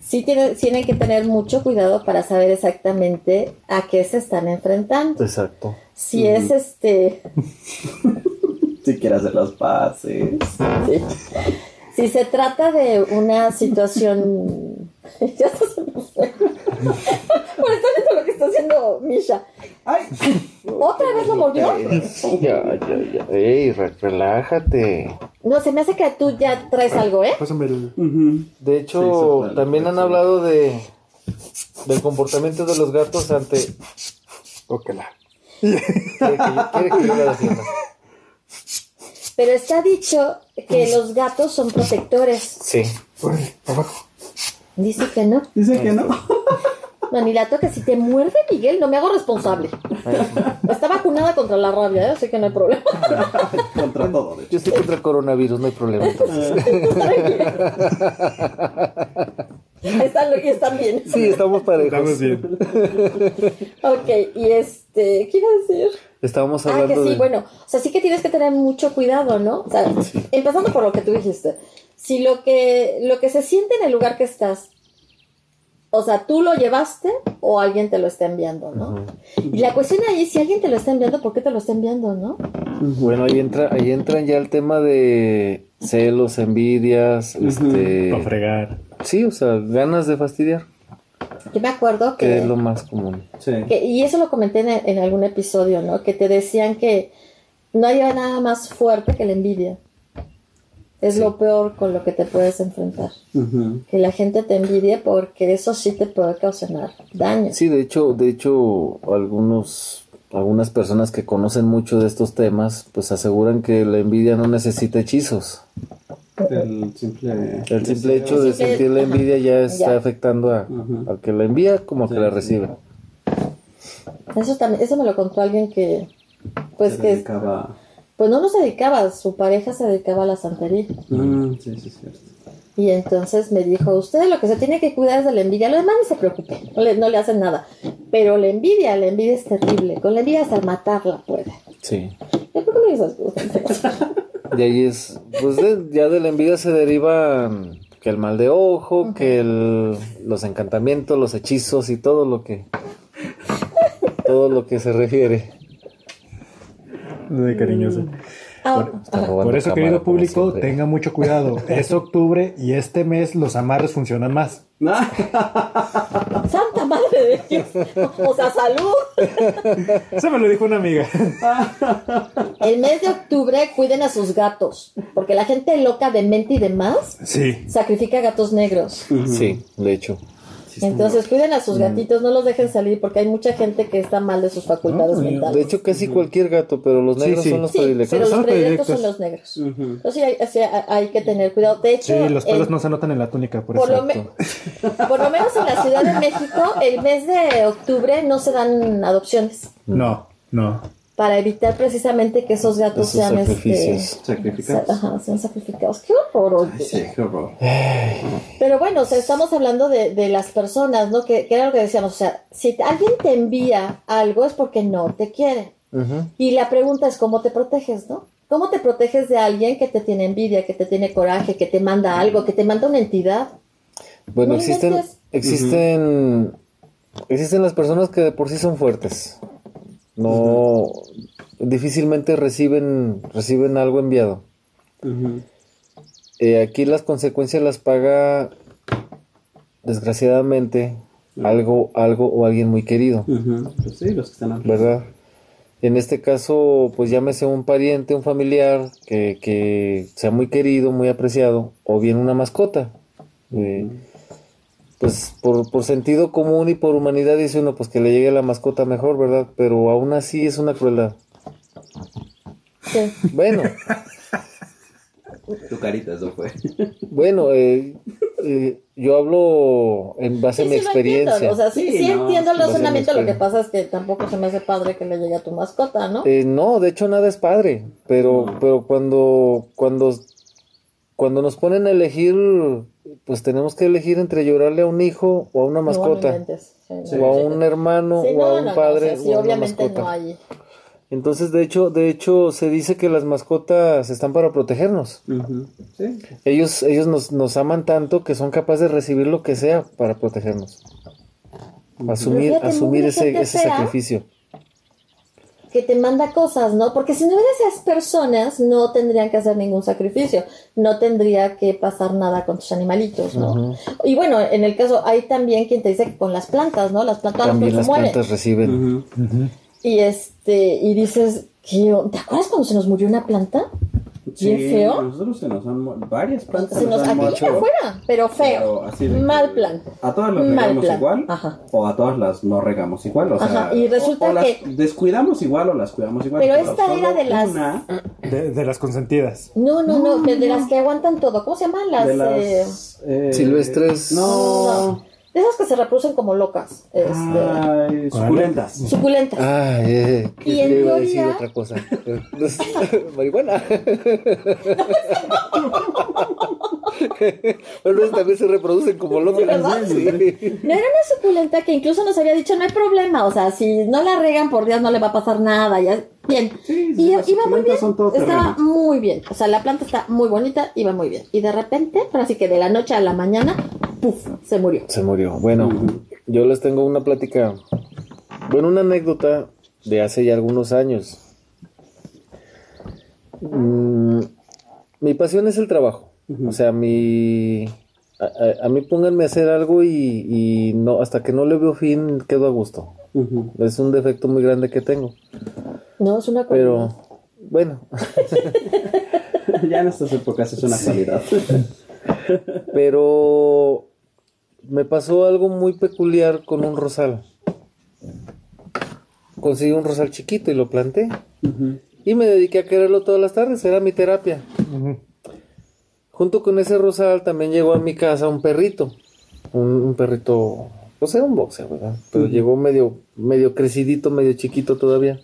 A: sí tienen, tienen que tener mucho cuidado para saber exactamente a qué se están enfrentando.
B: Exacto.
A: Si es este.
D: Si quiere hacer las paces.
A: Sí. Si se trata de una situación. ya se me fue. Bueno, está viendo lo que está haciendo Misha.
D: ¡Ay!
A: ¿Otra vez lo mordió?
B: Ya, ya, ya. Ey, re- relájate.
A: No, se me hace que tú ya traes algo, ¿eh?
C: Pásame el...
B: De hecho, también han hablado de del comportamiento de los gatos ante.
C: Ócala.
B: Quiere que yo, quiere que yo la defienda.
A: Pero está dicho que los gatos son protectores.
B: Sí.
C: Abajo.
A: Dice que no.
D: Dice que no.
A: No, ni la toque. Si te muerde, Miguel, no me hago responsable. Está vacunada contra la rabia, ¿eh? así que no hay problema.
D: Contra todo, de hecho.
B: Yo estoy contra el coronavirus, no hay problema entonces.
A: están, y están bien.
B: Sí, estamos parejos.
C: Estamos bien.
A: Ok, y este, ¿qué iba a decir?
B: Estábamos
A: Ah, que
B: hablando
A: sí,
B: de.
A: bueno, o sea, sí que tienes que tener mucho cuidado, ¿no? O sea, empezando por lo que tú dijiste. Si lo que, lo que se siente en el lugar que estás, o sea, tú lo llevaste o alguien te lo está enviando, ¿no? Y la cuestión ahí es si alguien te lo está enviando, ¿por qué te lo está enviando, no?
B: Bueno, ahí entra, ahí entran ya el tema de celos, envidias, este.
C: Para fregar.
B: Sí, o sea, ganas de fastidiar,
A: Yo me acuerdo
B: que
A: que,
B: es lo más común.
D: Sí.
A: que- y eso lo comenté en, en algún episodio, ¿no? Que te decían que no hay nada más fuerte que la envidia. Es lo peor con lo que te puedes enfrentar. Que la gente te envidie porque eso sí te puede causar daño.
B: Sí, de hecho, de hecho, algunos, algunas personas que conocen mucho de estos temas, pues aseguran que la envidia no necesita hechizos.
D: El simple,
B: El simple hecho de
A: simple-
B: sentir la envidia ya está
A: Ya.
B: afectando a, al que la envía como al que la
D: sí.
B: recibe.
A: Eso también, eso me lo contó alguien que, pues
D: se
A: que,
D: dedicaba-
A: pues no se dedicaba, su pareja se dedicaba a la santería.
D: Mm, sí, sí, cierto.
A: Y entonces me dijo, usted lo que se tiene que cuidar es de la envidia, lo demás no se preocupe, no le, no le hacen nada. Pero la envidia, la envidia es terrible, con la envidia hasta matarla puede.
B: Sí.
A: Creo que me dices,
B: Y ahí es, pues de- ya de la envidia se derivan que el mal de ojo, que el, los encantamientos, los hechizos y todo lo que todo lo que se refiere.
C: De cariñoso.
A: Ah,
B: Está
A: ajá.
B: robando
C: Por eso,
B: cámara,
C: querido público,
B: siempre.
C: tenga mucho cuidado. Es octubre y este mes los amarres funcionan más.
A: Santa madre de Dios. O sea, salud.
C: Eso me lo dijo una amiga.
A: El mes de octubre cuiden a sus gatos, porque la gente loca, demente y demás
C: Sí.
A: sacrifica gatos negros.
B: Sí, de hecho.
A: Entonces cuiden a sus gatitos, no los dejen salir porque hay mucha gente que está mal de sus facultades
C: No,
A: mentales.
B: De hecho casi cualquier gato, pero los
C: Sí,
B: negros
C: sí.
B: son los
A: sí,
B: predilectos.
A: pero los predilectos son los negros.
D: Ujú.
A: Entonces sí hay, sí hay- hay que tener cuidado. De hecho,
C: Sí, los pelos
A: el-
C: no se notan en la túnica, por,
A: por,
C: eso.
A: por lo menos en la Ciudad de México, el mes de octubre no se dan adopciones
C: No, no.
A: Para evitar precisamente que esos gatos
B: Esos
A: sean este,
B: sacrificios.
D: Sacrificados.
A: Ajá, sean sacrificados. Qué horror.
D: Ay, sí, qué horror.
A: Pero bueno, o sea, estamos hablando de, de las personas, ¿no? Que, que era lo que decíamos, o sea, si alguien te envía algo es porque no te quiere. Y la pregunta es, ¿cómo te proteges, no? ¿Cómo te proteges de alguien que te tiene envidia, que te tiene coraje, que te manda algo, que te manda una entidad?
B: Bueno,
A: No
B: existen, existen, existen las personas que de por sí son fuertes. No, difícilmente reciben, reciben algo enviado. Eh, aquí las consecuencias las paga, desgraciadamente, algo, algo o alguien muy querido.
D: Pues sí, los que están.
B: ¿verdad? En este caso, pues llámese un pariente, un familiar que, que sea muy querido, muy apreciado, o bien una mascota. Eh, pues por, por sentido común y por humanidad dice uno, pues que le llegue la mascota mejor, ¿verdad? Pero aún así es una crueldad.
A: Sí.
B: Bueno,
D: Tu carita, eso fue.
B: bueno, eh, eh, yo hablo en base a mi
A: sí lo entiendo,
B: experiencia.
A: O sea, sí,
D: Sí,
A: sí
D: no,
A: entiendo el razonamiento, lo que pasa es que tampoco se me hace padre que le llegue a tu mascota, ¿no?
B: Eh, no, de hecho nada es padre, pero,
D: No.
B: pero cuando, cuando, cuando nos ponen a elegir, pues tenemos que elegir entre llorarle a un hijo o a una
A: No, no
B: mascota.
A: Sí, no.
B: O a un hermano
A: Sí,
B: o
A: no,
B: a un
A: no,
B: padre
A: o sea, sí,
B: o a una
A: obviamente
B: mascota.
A: no hay.
B: Entonces, de hecho, de hecho, se dice que las mascotas están para protegernos. Ellos, ellos nos, nos aman tanto que son capaces de recibir lo que sea para protegernos. Asumir,
A: fíjate,
B: asumir ese, ese
A: fea.
B: sacrificio.
A: Que te manda cosas, ¿no? Porque si no hubiera esas personas, no tendrían que hacer ningún sacrificio, no tendría que pasar nada con tus animalitos, ¿no? Y bueno, en el caso, hay también quien te dice que con las plantas, ¿no? Las plantas
B: También las
A: mueren.
B: plantas reciben.
A: Y este, y dices, ¿qué ¿te acuerdas cuando se nos murió una planta? Bien
D: Sí,
A: feo.
D: Nosotros se nos han varias plantas
A: Se nos,
D: han
A: aquí
D: muerto.
A: afuera, pero feo.
D: Pero así
A: Mal plan.
D: A todas las
A: Mal
D: regamos
A: plan.
D: igual.
A: Ajá.
D: O a todas las no regamos igual. O sea,
A: Ajá, y resulta
D: o- o las
A: que-
D: descuidamos igual o las cuidamos igual.
A: Pero esta
D: solo
A: era de las-
D: una
C: De, de las consentidas.
A: No, no, no, de, de las que aguantan todo. ¿Cómo se llaman? Las,
D: de
A: eh,
D: las eh,
B: Silvestres.
D: No.
A: De esas que se reproducen como locas. Este,
D: Ay, suculentas.
A: suculentas.
B: Ah, eh, que
A: Y en
B: yo iba a decir
A: teoría-
B: otra cosa. Marihuana. Bueno, esas también se reproducen como locas.
A: ¿verdad?
B: Sí.
A: No era una suculenta que incluso nos había dicho, no hay problema, o sea, si no la regan por Dios no le va a pasar nada, ya, bien.
D: Sí,
A: y
D: las
A: iba muy bien, estaba muy bien, o sea, la planta está muy bonita, iba muy bien. Y de repente, pero así que de la noche a la mañana, puf, se murió.
B: Se murió. Bueno, yo les tengo una plática, bueno, una anécdota de hace ya algunos años. Mm, mi pasión es el trabajo. O sea, mi... A, a- a mí pónganme a hacer algo y, y no hasta que no le veo fin quedo a gusto. Es un defecto muy grande que tengo.
A: No, es una
B: Pero bueno,
D: ya en estas épocas es una cualidad.
B: pero me pasó algo muy peculiar con un rosal. Conseguí un rosal chiquito y lo planté. Y me dediqué a quererlo todas las tardes, era mi terapia. Junto con ese rosal también llegó a mi casa un perrito. Un, un perrito, pues era un boxer, ¿verdad? Pero llegó medio, medio crecidito, medio chiquito todavía.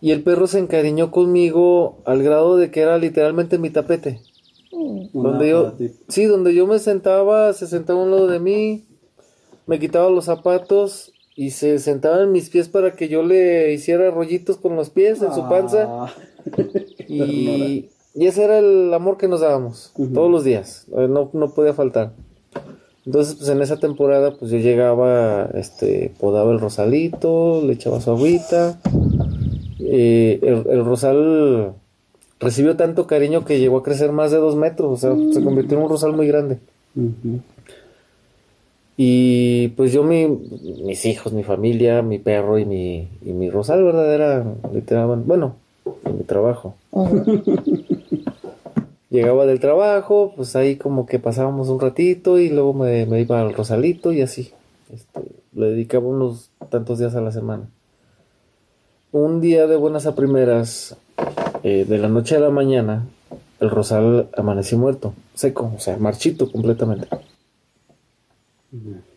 B: Y el perro se encariñó conmigo al grado de que era literalmente mi tapete. Donde yo, sí, donde yo me sentaba, se sentaba a un lado de mí, me quitaba los zapatos y se sentaba en mis pies para que yo le hiciera rollitos con los pies en su panza.
D: Ah.
B: Y, y ese era el amor que nos dábamos todos los días, eh, no, no podía faltar. Entonces, pues en esa temporada, pues yo llegaba, este, podaba el rosalito, le echaba su agüita. Eh, el, el rosal recibió tanto cariño que llegó a crecer más de dos metros, o sea, se convirtió en un rosal muy grande. Y pues yo, mi, mis hijos, mi familia, mi perro y mi, y mi rosal, ¿verdad? Era literal, bueno, en mi trabajo. Llegaba del trabajo, pues ahí como que pasábamos un ratito y luego me, me iba al rosalito y así. Este, le dedicaba unos tantos días a la semana. Un día de buenas a primeras, eh, de la noche a la mañana, el rosal amaneció muerto, seco, o sea, marchito completamente.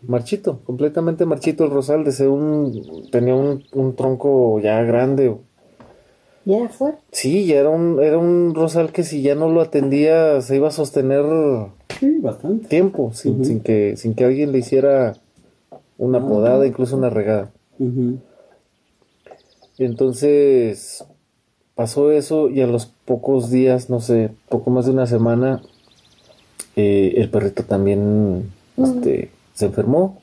B: Marchito, completamente marchito el rosal, de ser un, tenía un, un tronco ya grande.
A: Ya era fuerte.
B: Sí, ya era un, era un rosal que si ya no lo atendía se iba a sostener
D: Sí, bastante.
B: tiempo, sin, que, sin que alguien le hiciera una
D: Ah.
B: podada, incluso una regada. Entonces pasó eso y a los pocos días, no sé, poco más de una semana, eh, el perrito también este, se enfermó.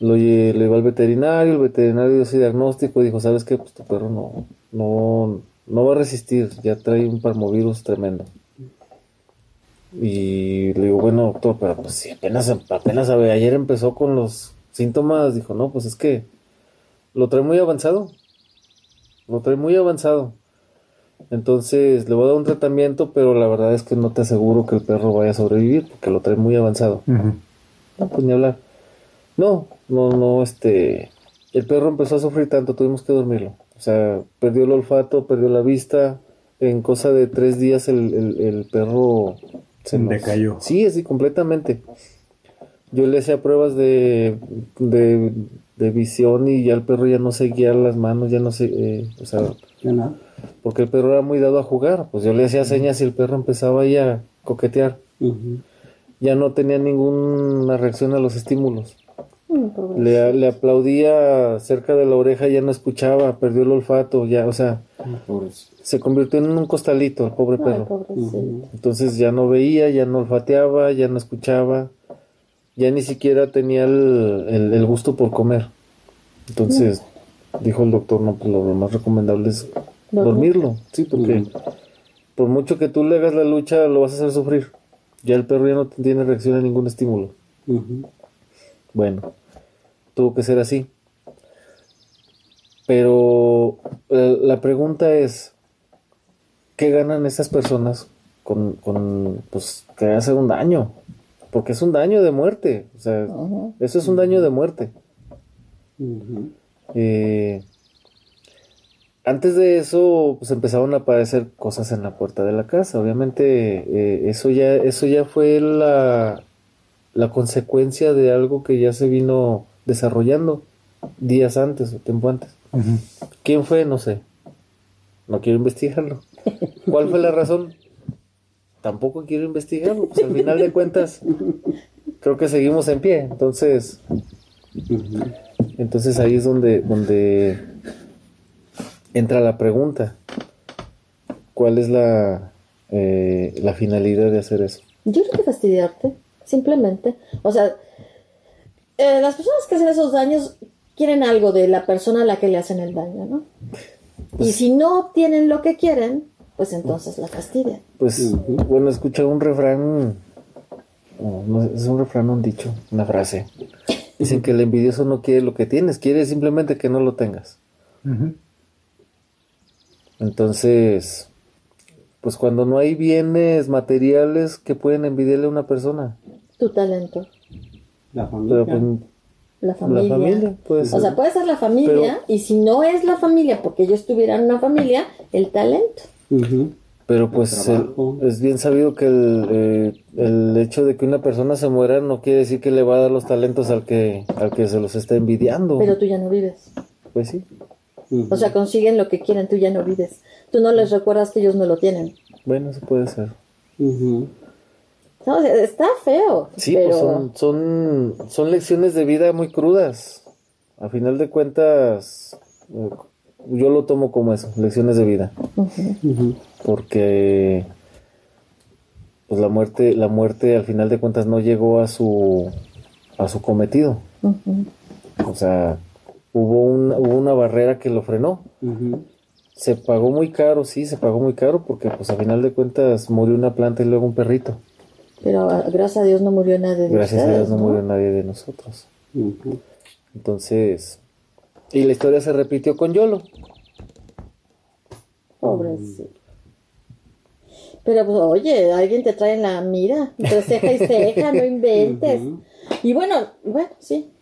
B: Lo, lle- lo iba al veterinario, el veterinario su diagnóstico y dijo, ¿sabes qué? Pues tu perro no, no, no va a resistir, ya trae un parmovirus tremendo. Y le digo, bueno, doctor, pero pues si apenas, apenas ayer empezó con los síntomas, dijo, no, pues es que lo trae muy avanzado. Lo trae muy avanzado. Entonces le voy a dar un tratamiento, pero la verdad es que no te aseguro que el perro vaya a sobrevivir porque lo trae muy avanzado. No, pues ni hablar. No, no, no, este. El perro empezó a sufrir tanto, tuvimos que dormirlo. O sea, perdió el olfato, perdió la vista. En cosa de tres días el, el- el perro se nos-
C: Decayó.
B: Sí, así completamente. Yo le hacía pruebas de, de, de visión y ya el perro ya no seguía las manos, ya no se, eh, o sea,
D: Ya nada.
B: Porque el perro era muy dado a jugar. Pues yo le hacía señas y el perro empezaba ahí a coquetear. Ya no tenía ninguna reacción a los estímulos.
A: Mm, pobre.
B: Le, le aplaudía cerca de la oreja, ya no escuchaba, perdió el olfato, ya, o sea, se convirtió en un costalito el pobre
A: Ay,
B: perro. Entonces ya no veía, ya no olfateaba, ya no escuchaba, ya ni siquiera tenía el, el- el gusto por comer. Entonces dijo el doctor, no, pues lo más recomendable es. Dormirlo, sí, porque por mucho que tú le hagas la lucha, lo vas a hacer sufrir. Ya el perro ya no tiene reacción a ningún estímulo. Bueno, tuvo que ser así. Pero eh, la pregunta es, ¿qué ganan esas personas con, con pues, que hacer un daño? Porque es un daño de muerte. O sea, eso es un daño de muerte. Eh, antes de eso, pues empezaron a aparecer cosas en la puerta de la casa. Obviamente, eh, eso ya, eso ya fue la, la consecuencia de algo que ya se vino desarrollando días antes o tiempo antes. ¿Quién fue? No sé. No quiero investigarlo. ¿Cuál fue la razón? Tampoco quiero investigarlo. Pues al final de cuentas, creo que seguimos en pie. Entonces, entonces ahí es donde, donde entra la pregunta. ¿Cuál es la, eh, la finalidad de hacer eso?
A: Yo creo que fastidiarte, simplemente. O sea, eh, las personas que hacen esos daños quieren algo de la persona a la que le hacen el daño, ¿no? y si no obtienen lo que quieren, pues entonces la fastidian.
B: Pues, bueno, escuché un refrán, no es un refrán, un dicho, una frase. Dicen que el envidioso no quiere lo que tienes, quiere simplemente que no lo tengas. Entonces, pues cuando no hay bienes materiales que pueden envidiarle a una persona,
A: Tu talento,
D: La familia.
B: pero pues,
A: la familia.
B: la familia puede ser.
A: O sea, puede ser la familia, y si no es la familia, porque yo estuviera en una familia, el talento.
B: Pero pues el- es bien sabido que el, eh, el hecho de que una persona se muera no quiere decir que le va a dar los talentos al que, al que se los está envidiando.
A: Pero tú ya no vives.
B: Pues sí.
A: O sea, consiguen lo que quieren, tú ya no vives. Tú no les recuerdas que ellos no lo tienen.
B: Bueno, eso puede ser.
A: No, está feo.
B: Sí,
A: pero...
B: pues son, son, son lecciones de vida muy crudas. A final de cuentas, eh, yo lo tomo como eso, lecciones de vida. Porque pues la muerte, la muerte al final de cuentas no llegó a su a su cometido. O sea, hubo un, hubo una barrera que lo frenó. Se pagó muy caro, sí, se pagó muy caro porque pues a final de cuentas murió una planta y luego un perrito.
A: Pero ah, gracias a Dios no murió nadie de
B: Gracias a Dios no murió nadie de nosotros. Entonces, y la historia se repitió con Yolo.
A: Pobrecito. Pero pues, oye, alguien te trae en la mira, entre ceja y ceja, no inventes. Y bueno, bueno, sí.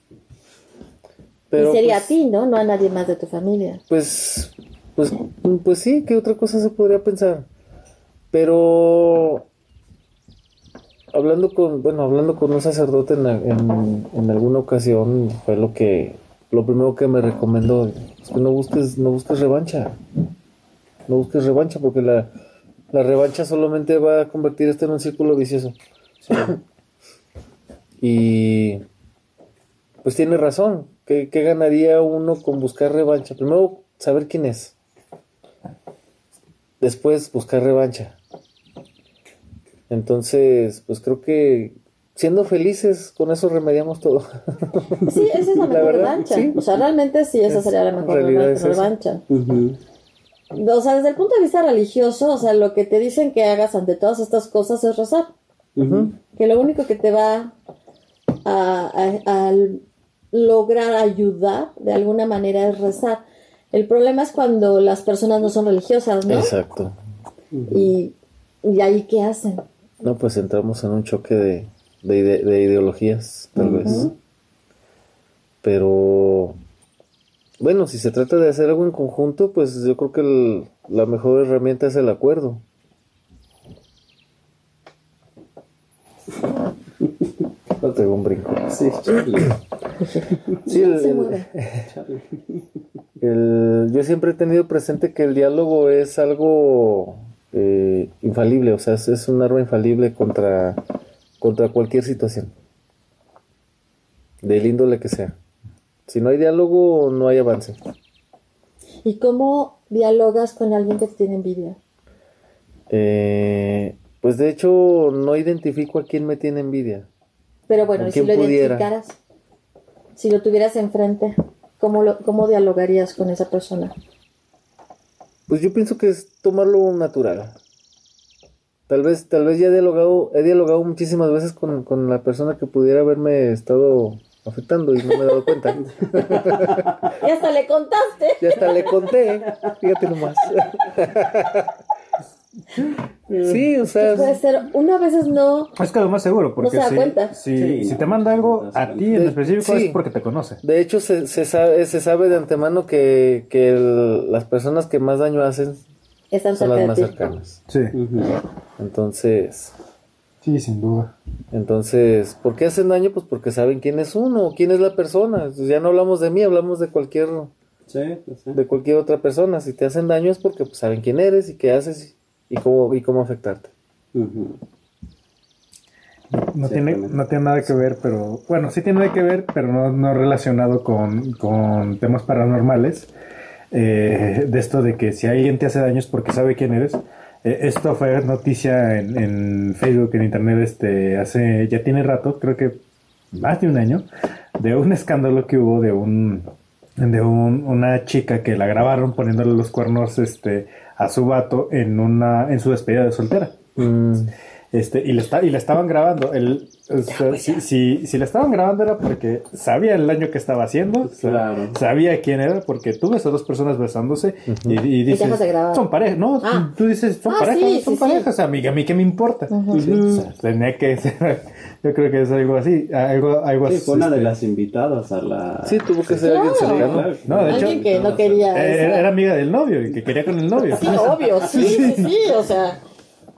B: Pero
A: y sería
B: pues,
A: a ti, ¿no? No a nadie más de tu familia.
B: Pues, pues, pues sí, ¿qué otra cosa se podría pensar? Pero hablando con, bueno, hablando con un sacerdote en, en, en alguna ocasión fue lo que, lo primero que me recomendó, es que no busques, no busques revancha, no busques revancha porque la, la revancha solamente va a convertir esto en un círculo vicioso. y pues tiene razón. ¿Qué, qué ganaría uno con buscar revancha? Primero, saber quién es. Después, buscar revancha. Entonces, pues creo que siendo felices, con eso remediamos todo.
A: Sí, esa es la
B: La
A: mejor
B: verdad,
A: revancha.
B: sí.
A: O sea, realmente sí, esa
B: Es-
A: sería la mejor
B: es
A: revancha. O sea, desde el punto de vista religioso, o sea, lo que te dicen que hagas ante todas estas cosas es rezar. Que lo único que te va a, a- a lograr ayudar de alguna manera es rezar. El problema es cuando las personas no son religiosas, ¿no?
B: Exacto.
A: Y, y ahí qué hacen.
B: No, pues entramos en un choque de, de, ide- de ideologías, tal vez. Pero, bueno, si se trata de hacer algo en conjunto, pues yo creo que el- la mejor herramienta es el acuerdo. Pegó un brinco.
D: Sí, Charlie.
B: Sí, el-
A: Se
B: el-
A: mueve.
D: Charlie.
B: el- yo siempre he tenido presente que el diálogo es algo eh, infalible, o sea, es, es un arma infalible contra, contra cualquier situación, del índole que sea. Si no hay diálogo, no hay avance.
A: ¿Y cómo dialogas con alguien que te tiene envidia?
B: Eh, pues de hecho, no identifico a quién me tiene envidia.
A: Pero bueno,
B: ¿Con
A: y si lo
B: pudiera?
A: identificaras, si lo tuvieras enfrente, ¿cómo, lo, ¿cómo dialogarías con esa persona?
B: Pues yo pienso que es tomarlo natural. Tal vez, tal vez ya he dialogado, he dialogado muchísimas veces con, con la persona que pudiera haberme estado afectando y no me he dado cuenta.
A: Y hasta le contaste.
B: Ya hasta le conté, fíjate nomás. Sí, o sea,
A: Puede ser, una veces no.
C: Es que lo más seguro, porque
A: se da
C: si,
A: cuenta.
C: si,
D: Sí,
C: si
D: no,
C: te manda algo
D: no
C: a ti en específico
B: Sí.
C: es porque te conoce.
B: de hecho se, se sabe, se sabe de antemano que, que el- las personas que más daño hacen
A: Están
B: son las más cercanas.
C: Sí.
B: Entonces,
C: sí, sin duda.
B: entonces, ¿por qué hacen daño? Pues porque saben quién es uno, quién es la persona. Ya no hablamos de mí, hablamos de cualquier,
D: Sí, pues, sí.
B: de cualquier otra persona. Si te hacen daño es porque pues, saben quién eres y qué haces y cómo, y cómo afectarte.
C: No tiene, no tiene nada que ver, pero bueno, sí tiene que ver, pero no, no relacionado con, con temas paranormales. Eh, de esto de que si alguien te hace daño es porque sabe quién eres. Eh, esto fue noticia en, en Facebook, en internet, este, hace, ya tiene rato, creo que más de un año, de un escándalo que hubo de un, de un, una chica que la grabaron poniéndole los cuernos, este, a su vato en una, en su despedida de soltera.
B: Mm,
C: Este, y le, está, y le estaban grabando. El, si, si, si, le estaban grabando era porque sabía el daño que estaba haciendo, sabía quién era, porque tú ves a dos personas besándose y, dices, son parejas, ¿no? Ah. Tú dices, son ah, parejas, son parejas, a mí, a mí qué me importa. tenía que ser, yo creo que es algo así, algo, algo
D: sí, fue una de las invitadas a la...
B: Sí, tuvo que ser alguien cercano.
A: No, de hecho, que no quería...
C: Era, era, amiga del novio y que quería con el novio.
A: Sí, obvio, sí, sí, sí, o sea...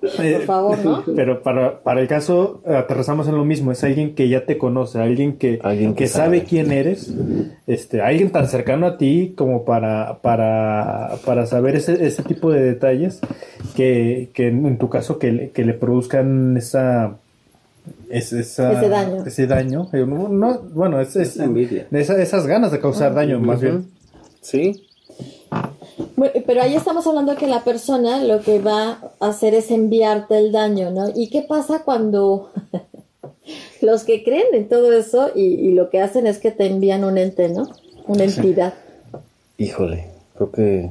C: Eh, Por favor, ¿no? Pero para, para el caso, aterrizamos en lo mismo. Es alguien que ya te conoce, alguien que, alguien que, sabe. quién eres, este, alguien tan cercano a ti como para, para, para saber ese, ese tipo de detalles que, que en tu caso que, que le produzcan esa, ese
A: daño.
C: Ese daño. No, bueno, es, es envidia. esas ganas de causar daño, más bien.
B: Sí
A: pero ahí estamos hablando que la persona lo que va a hacer es enviarte el daño, ¿no? ¿Y qué pasa cuando los que creen en todo eso y, lo que hacen es que te envían un ente, ¿no? Una entidad.
B: Híjole, creo que...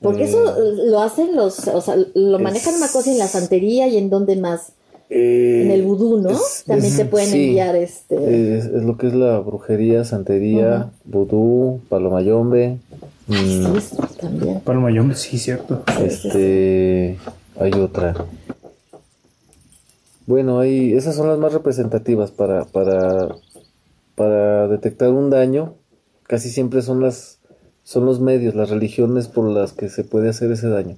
A: Porque eso eh, lo hacen los, o sea, lo manejan una cosa en la santería y en donde más. En el vudú, ¿no? También te pueden enviar este.
B: Es, lo que es la brujería, santería, vudú, palomayombe.
A: Mm. Sí, también.
C: Palmayón, sí, cierto.
B: Este, hay otra. Bueno, hay, esas son las más representativas para, para, para detectar un daño. Casi siempre son las, son los medios, las religiones por las que se puede hacer ese daño.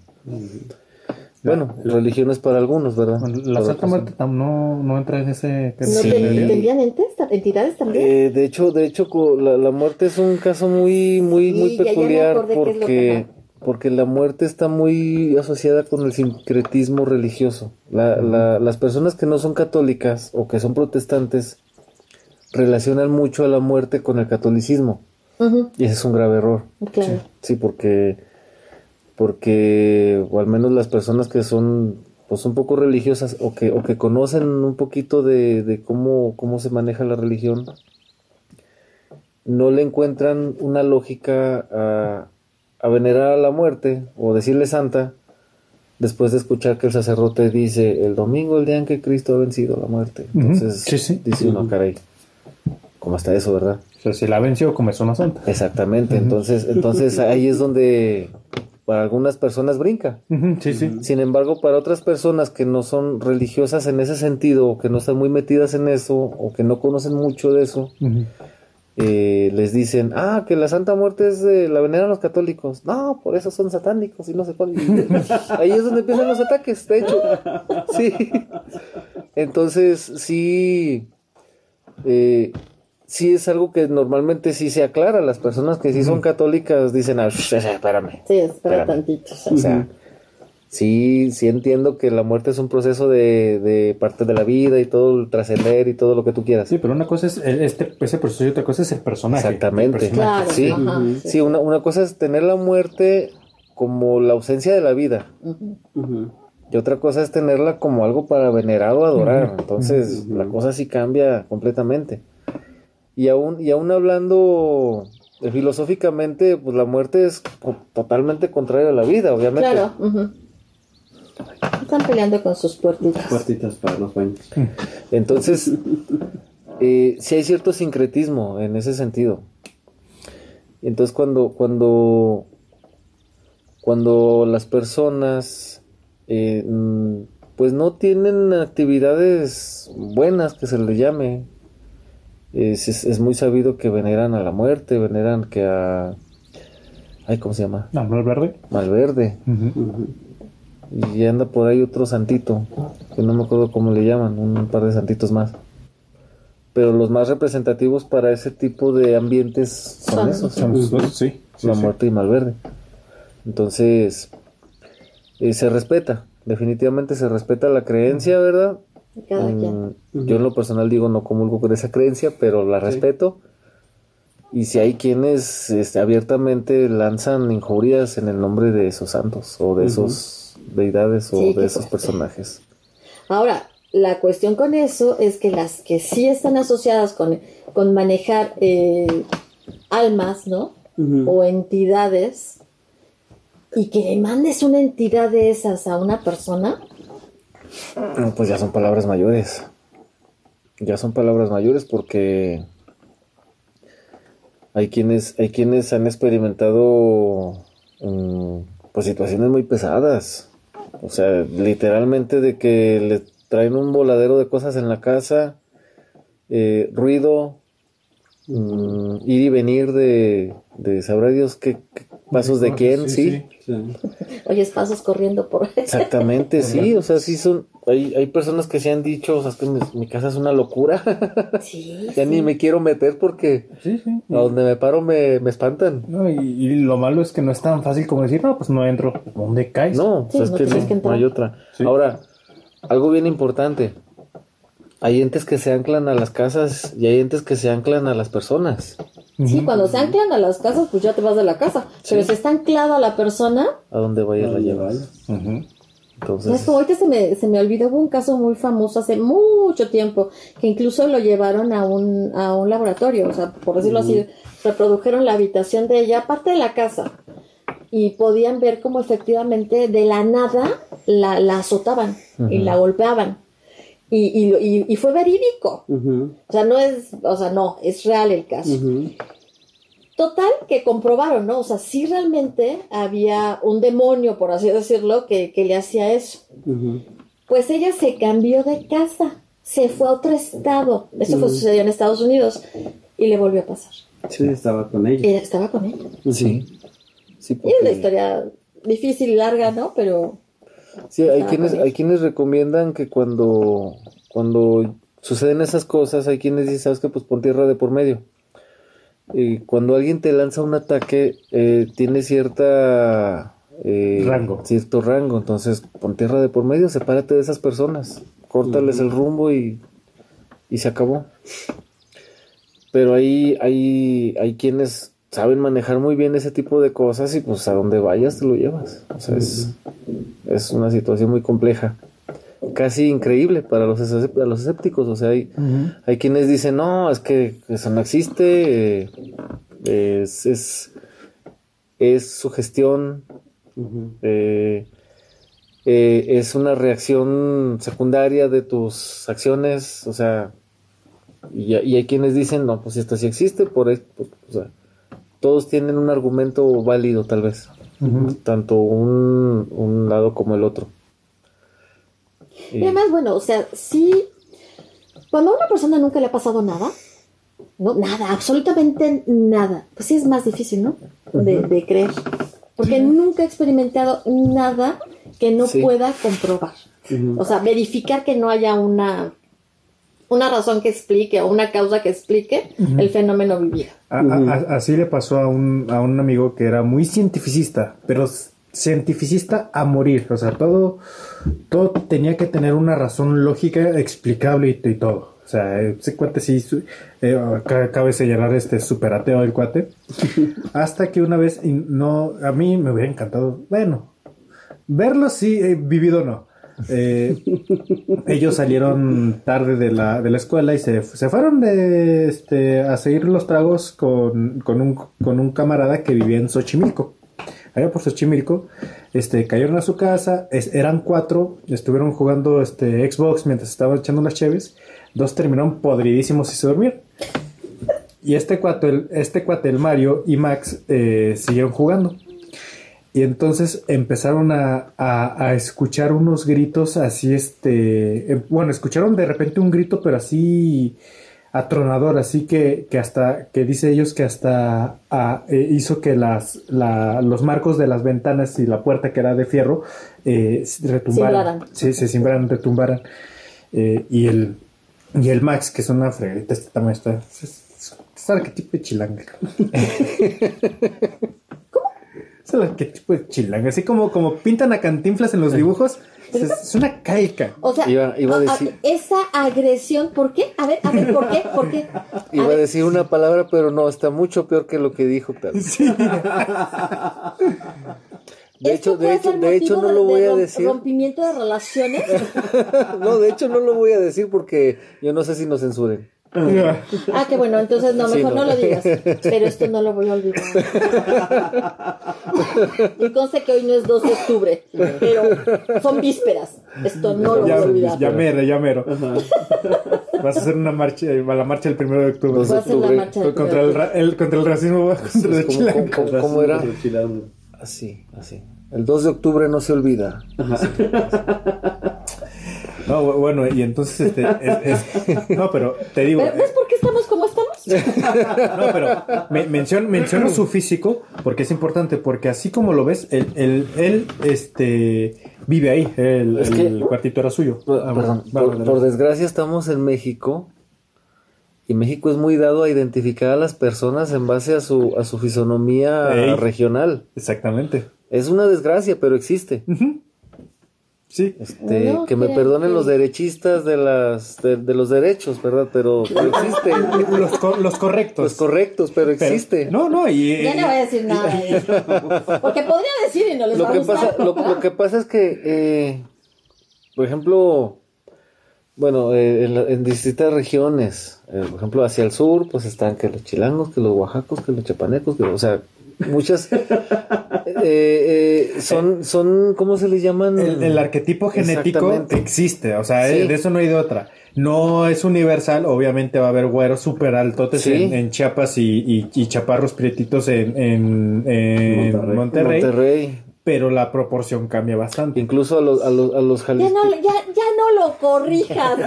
B: Bueno, religiones para algunos, ¿verdad?
C: La Santa Muerte no, no entra en ese...
A: ¿No tendrían entes, entidades también?
B: Eh, de hecho, de hecho la, la, muerte es un caso muy, muy, muy peculiar porque, porque la muerte está muy asociada con el sincretismo religioso. La, la, las personas que no son católicas o que son protestantes relacionan mucho a la muerte con el catolicismo. Y ese es un grave error.
A: Claro.
B: sí porque porque, o al menos las personas que son pues un poco religiosas o que, o que conocen un poquito de, de cómo, cómo se maneja la religión, no le encuentran una lógica a, a venerar a la muerte o decirle santa después de escuchar que el sacerdote dice el domingo, el día en que Cristo ha vencido la muerte. Entonces dice uno, caray, ¿cómo está eso, verdad?
C: O sea, si la venció como es una santa.
B: Exactamente, entonces, entonces ahí es donde para algunas personas brinca.
C: sí, sí.
B: Sin embargo, para otras personas que no son religiosas en ese sentido, o que no están muy metidas en eso, o que no conocen mucho de eso, eh, les dicen, ah, que la Santa Muerte es de la veneran los católicos. No, por eso son satánicos y no se pueden. Ahí es donde empiezan los ataques, de hecho. Sí. Entonces, sí. Eh, sí es algo que normalmente sí se aclara. Las personas que sí son católicas dicen, ah, espérame.
A: Sí, espera tantito.
B: O sea, sí, sí entiendo que la muerte es un proceso de, de parte de la vida y todo el trascender y todo lo que tú quieras.
C: Sí, pero una cosa es este, ese proceso y otra cosa es el personaje.
B: Exactamente. sí, sí. una, una cosa es tener la muerte como la ausencia de la vida. Y otra cosa es tenerla como algo para venerar o adorar. Entonces, la cosa sí cambia completamente. Y aún, y aún hablando filosóficamente, pues la muerte es totalmente contraria a la vida, obviamente.
A: Claro. Están peleando con sus puertitas.
D: Puertitas para los baños.
B: Entonces, eh, sí hay cierto sincretismo en ese sentido. Entonces cuando, cuando, cuando las personas eh, mm, pues no tienen actividades buenas que se le llame, es, es, muy sabido que veneran a la muerte, veneran que a... Ay, ¿cómo se llama?
C: Malverde.
B: Malverde. Y anda por ahí otro santito, que no me acuerdo cómo le llaman, un par de santitos más. Pero los más representativos para ese tipo de ambientes son, esos.
C: Son sí,
B: La muerte y Malverde. Entonces, eh, se respeta, definitivamente se respeta la creencia, ¿verdad? Mm, yo en lo personal digo no comulgo con esa creencia, pero la respeto. Y si hay quienes este, abiertamente lanzan injurias en el nombre de esos santos o de esos deidades o de esos personajes.
A: Ahora, la cuestión con eso es que las que sí están asociadas con, con manejar eh, almas, ¿no? O entidades, y que le mandes una entidad de esas a una persona,
B: Pues ya son palabras mayores. Ya son palabras mayores porque hay quienes, hay quienes han experimentado mm, pues situaciones muy pesadas. O sea, literalmente de que le traen un voladero de cosas en la casa, eh, ruido, mm, ir y venir de, de sabrá Dios qué, qué pasos de quién, sí.
A: Oyes pasos corriendo por
B: Exactamente, sí, o sea, sí son, hay, hay personas que se han dicho, o sea, es que mi, mi casa es una locura.
A: Sí,
B: ya
A: sí.
B: ni me quiero meter porque
C: Sí, sí.
B: a donde me paro me, me espantan.
C: No, y, y lo malo es que no es tan fácil como decir, no, pues no entro. ¿Dónde caes?
B: No,
A: Sí,
B: o sea, es
A: no
B: que no,
A: que
B: no
A: entrar.
B: hay otra.
C: Sí.
B: Ahora, algo bien importante. Hay entes que se anclan a las casas y hay entes que se anclan a las personas.
A: Sí, cuando se anclan a las casas, pues ya te vas de la casa. Pero si está anclado a la persona,
B: A donde vayas la llevas.
C: Ujú.
B: Entonces,
A: ¿sabes? Como ahorita se me, se me olvidó, hubo un caso muy famoso hace mucho tiempo, que incluso lo llevaron a un, a un laboratorio, o sea, por decirlo así, reprodujeron la habitación de ella, aparte de la casa, y podían ver cómo efectivamente de la nada la, la azotaban y la golpeaban. Y, y, lo- y- y fue verídico. O sea, no es, o sea, no, es real el caso. Total, que comprobaron, ¿no? O sea, sí realmente había un demonio, por así decirlo, que, que le hacía eso. Pues ella se cambió de casa, se fue a otro estado. Eso fue, sucedió en Estados Unidos y le volvió a pasar.
D: Sí, estaba con ella.
A: Ella estaba con él.
B: sí. Sí,
A: Y es una historia difícil y larga, ¿no? Pero
B: Sí, hay
A: Estaba
B: quienes, hay quienes recomiendan que cuando, cuando suceden esas cosas, hay quienes dicen, sabes que pues pon tierra de por medio. Y cuando alguien te lanza un ataque, eh, tiene cierta eh,
C: Rango.
B: cierto rango, entonces pon tierra de por medio, sepárate de esas personas, córtales el rumbo y, y se acabó. Pero hay, hay, hay quienes saben manejar muy bien ese tipo de cosas y pues a donde vayas te lo llevas. O sea, es, es una situación muy compleja. Casi increíble para los, para los escépticos. O sea, hay, hay quienes dicen, no, es que eso no existe, eh, es, es, es sugestión, eh, eh, es una reacción secundaria de tus acciones, o sea, y, y hay quienes dicen, no, pues esto sí existe, por esto, o sea, todos tienen un argumento válido tal vez, tanto un, un lado como el otro. Y-
A: Y además, bueno, o sea, sí, cuando a una persona nunca le ha pasado nada, no, nada, absolutamente nada, pues sí es más difícil, ¿no? De, de creer. Porque nunca he experimentado nada que no
B: Sí.
A: pueda comprobar. O sea, verificar que no haya una, una razón que explique o una causa que explique el fenómeno vivido.
C: A- a- así le pasó a un, a un amigo que era muy cientificista, pero cientificista a morir. O sea, todo, todo tenía que tener una razón lógica, explicable y, y todo. O sea, ese cuate sí, eh, ca- cabe señalar este super ateo del cuate. Hasta que una vez, no, a mí me hubiera encantado, bueno, verlo sí, eh, vivido no. Eh, ellos salieron tarde de la, de la escuela y se, se fueron de, este, a seguir los tragos con, con, un, con un camarada que vivía en Xochimilco. Allá por Xochimilco, este, cayeron a su casa, es- eran cuatro, estuvieron jugando este, Xbox mientras estaban echando unas cheves, dos terminaron podridísimos y se durmieron. Y este cuate, este cuate, el Mario y Max, eh, siguieron jugando. Y entonces empezaron a, a- a escuchar unos gritos así, este, eh, bueno, escucharon de repente un grito, pero así atronador, así que, que hasta, que dice ellos que hasta eh, hizo que las, la- los marcos de las ventanas y la puerta que era de fierro eh, retumbaran. Sí, se cimbraran, retumbaran. Eh, y el, y el Max, que es una fregadita, este también está, es, es, es arquetipo de chilanga. El arquetipo de chilanga. Así como, como pintan a cantinflas en los dibujos. Es, es una calca.
A: O sea,
B: Iba- iba a decir-
A: esa agresión, ¿por qué? A ver, a ver, ¿por qué? ¿Por qué? A
B: Iba a decir una palabra, pero no, está mucho peor que lo que dijo. tal vez. De
A: ¿esto
B: hecho, de hecho, de hecho no lo
A: de
B: voy a decir.
A: rompimiento de relaciones.
B: No, de hecho no lo voy a decir porque yo no sé si nos censuren.
A: Ah, qué bueno, entonces no,
B: Sí,
A: mejor no.
B: no.
A: lo digas. Pero esto no lo voy a olvidar. Y conste que hoy no es 2 de octubre, pero son vísperas. Esto no lo voy
C: Ya,
A: a olvidar.
C: ya mero, ya mero. Vas a hacer una marcha, eh, la marcha el primero de octubre.
A: Voy a hacer la marcha del
C: contra, el, ra- el- contra el racismo, contra el
B: ¿Cómo, cómo-
C: chilango.
B: cómo- cómo era? Así, así. El 2 de octubre no se olvida.
C: No, bu- bueno, y entonces este es- es- no, pero te digo,
A: ¿Pero ¿Ves por qué estamos como estamos?
C: no, pero me- menciono, menciono su físico porque es importante, porque así como lo ves, él, él, él, este vive ahí, el,
B: Es
C: el
B: que-
C: cuartito era suyo.
B: Por-
C: Ah,
B: perdón, por, desgracia estamos en México y México es muy dado a identificar a las personas en base a su, a su fisonomía
C: Ey.
B: regional.
C: Exactamente.
B: Es una desgracia, pero existe.
C: Sí.
B: Este,
A: No
B: que me perdonen
A: que-
B: los derechistas de las de, de los derechos, ¿verdad? Pero, pero existe.
C: Los, co- los correctos.
B: Los correctos, pero
C: Pero-
B: existe.
C: No, no, y,
A: Ya no voy a decir nada de eso. Porque podría decir y no les
B: lo
A: va a gustar.
B: pasa, lo, lo que pasa es que, eh, por ejemplo, bueno, eh, en, la- en distintas regiones, eh, por ejemplo, hacia el sur, pues están que los chilangos, que los oaxacos, que los chapanecos, que, o sea, muchas eh, eh, son, son, ¿cómo se les llaman?
C: el, el arquetipo genético existe, o sea,
B: Sí.
C: eh, de eso no hay de otra. No es universal, obviamente va a haber güeros súper altotes
B: Sí.
C: en, en Chiapas y, y- y chaparros prietitos en, en- en
D: Monterrey.
C: Monterrey,
B: Monterrey.
C: Pero la proporción cambia bastante.
B: Incluso a los, a los, a los
A: Ya
B: jalisco-
A: no, ya, ya no lo corrijas.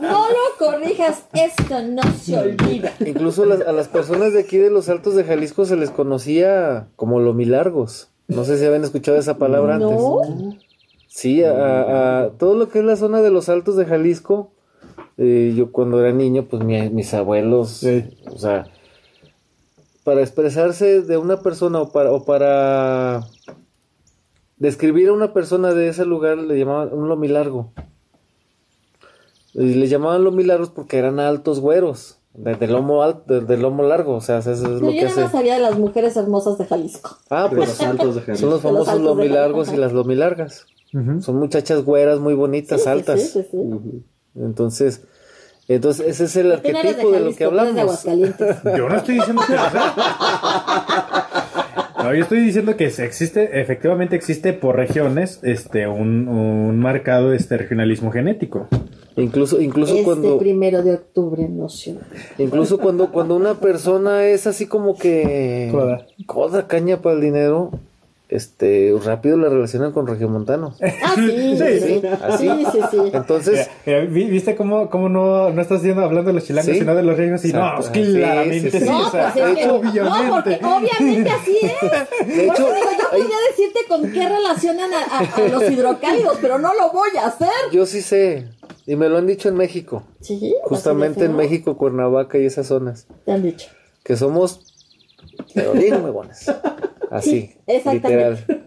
A: No lo corrijas. Esto no se olvida.
B: Incluso las- a las personas de aquí de los Altos de Jalisco se les conocía como lomilargos. No sé si habían escuchado esa palabra antes.
A: No.
B: Sí, a, a- a todo lo que es la zona de los Altos de Jalisco, eh, yo cuando era niño, pues mi- mis abuelos,
C: Sí.
B: o sea, para expresarse de una persona o para, o para describir a una persona de ese lugar le llamaban un lomilargo. Y le llamaban lomilargos porque eran altos güeros, de, de lomo alto, de, de lomo largo, o sea, eso es lo
A: No,
B: que
A: yo nada más sabía de las mujeres hermosas de Jalisco.
B: Ah,
D: De
B: pues
D: los altos de
B: son
D: Jalisco.
B: los
A: De los
B: famosos lomilargos y las lomilargas. Son muchachas güeras muy bonitas,
A: Sí,
B: altas.
A: sí, sí, sí.
B: Entonces, entonces ese es el
A: de
B: arquetipo de, lo que hablamos.
A: Aguascalientes.
C: Yo no estoy diciendo que no yo estoy diciendo que se existe, efectivamente existe por regiones, este, un, un marcado este regionalismo genético.
B: Incluso, incluso
A: Este
B: cuando,
A: primero de octubre olvida.
B: incluso cuando, cuando una persona es así como que
C: Coda.
B: coda, caña para el dinero, este, rápido la relacionan con regiomontanos.
A: Ah, sí, sí,
C: Sí,
A: sí.
B: así.
A: Sí, sí, sí.
B: Entonces,
C: Mira, mira, ¿vi- ¿Viste cómo, cómo no, no estás diciendo, hablando de los chilangos,
B: Sí.
C: sino de los riegos? Y no, pues
B: Sí,
C: claramente
B: sí,
C: sí,
B: sí.
A: No,
C: o sea,
A: pues es que, no, porque
C: obviamente.
A: obviamente así es.
B: De
A: Por
B: hecho,
A: eso digo, yo
B: hay-
A: podría decirte con qué relacionan a, a- a los hidrocálidos, pero no lo voy a hacer.
B: yo sí sé, y me lo han dicho en México,
A: Sí,
B: justamente en. México, Cuernavaca y esas zonas,
A: Te han dicho.
B: que somos pero bien huevones. Así,
A: Sí, exactamente.
B: literal.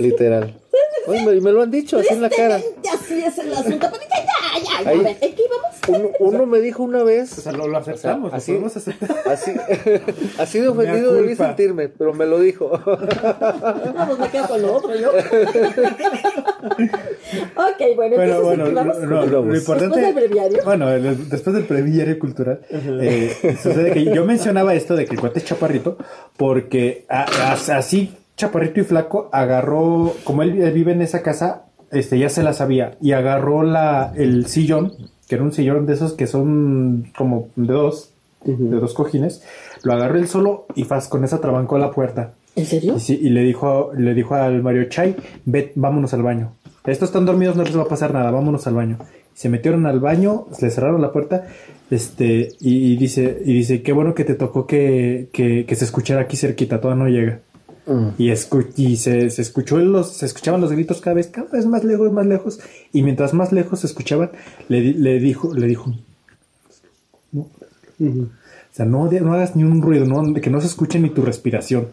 B: Literal. Oye, me, me lo han dicho así en la cara.
A: Así es el asunto. Pero ya, ya, ya, ya.
B: Ahí.
A: A ver, ¿en qué íbamos?
B: Uno, uno me dijo una
C: O
B: vez,
C: sea, lo, lo aceptamos,
B: así-
C: lo podemos aceptar.
B: así, así de ofendido debí sentirme, pero me lo dijo.
A: No, pues me quedo con lo otro yo. ok, bueno,
C: Bueno,
A: entonces
C: bueno, no, lo importante.
A: Después del breviario.
C: Bueno, el- después del breviario cultural, eh, sucede que yo mencionaba esto de que el cuate es chaparrito, porque a- a- así, chaparrito y flaco, agarró, como él, vive en esa casa, este ya se la sabía, y agarró la, el sillón, que era un sillón de esos que son como de dos, de dos cojines, lo agarró él solo y faz, con esa trabancó la puerta.
A: ¿En serio?
C: Y, sí, y le dijo, le dijo al Mario Chay, ve, vámonos al baño. Estos están dormidos, no les va a pasar nada, vámonos al baño. Se metieron al baño, le cerraron la puerta, este, y, y dice, y dice, qué bueno que te tocó que, que, que se escuchara aquí cerquita, todavía no llega.
B: Mm.
C: Y, y se, se escuchó los, se escuchaban los gritos cada vez, cada vez más lejos, más lejos. Y mientras más lejos se escuchaban, le, le dijo, le dijo, no. O sea, no, no hagas ni un ruido, no, que no se escuche ni tu respiración.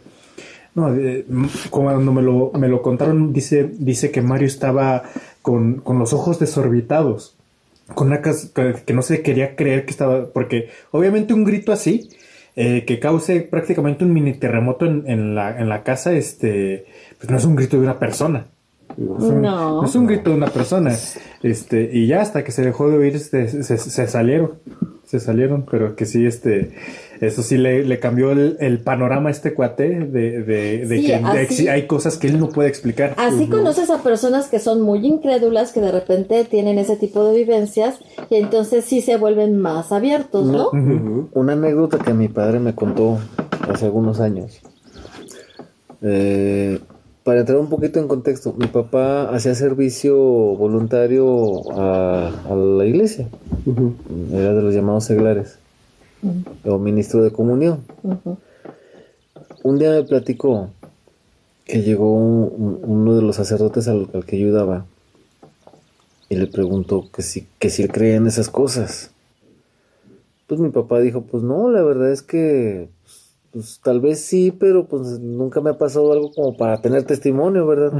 C: No, de- cuando me lo, me lo contaron, dice, dice que Mario estaba con, con los ojos desorbitados, con una que no se quería creer que estaba, porque obviamente un grito así, eh, que cause prácticamente un mini terremoto en, en la, en la casa, este, pues no es un grito de una persona. No. Es un grito de una persona. Este, y ya hasta que se dejó de oír, este, se, se, salieron. Se salieron, pero que sí, este, eso sí le, cambió el, panorama a este cuate de, que hay cosas que él no puede explicar.
A: Así conoces a personas que son muy incrédulas, que de repente tienen ese tipo de vivencias y entonces sí se vuelven más abiertos, ¿no?
B: Una anécdota que mi padre me contó hace algunos años. Eh, para entrar un poquito en contexto, mi papá hacía servicio voluntario a, la iglesia. Era de los llamados seglares. O ministro de comunión. Un día me platicó que llegó uno de los sacerdotes al, que ayudaba y le preguntó que si, que si él creía en esas cosas. Pues mi papá dijo, pues no, la verdad es que pues tal vez sí, pero pues nunca me ha pasado algo como para tener testimonio, ¿verdad?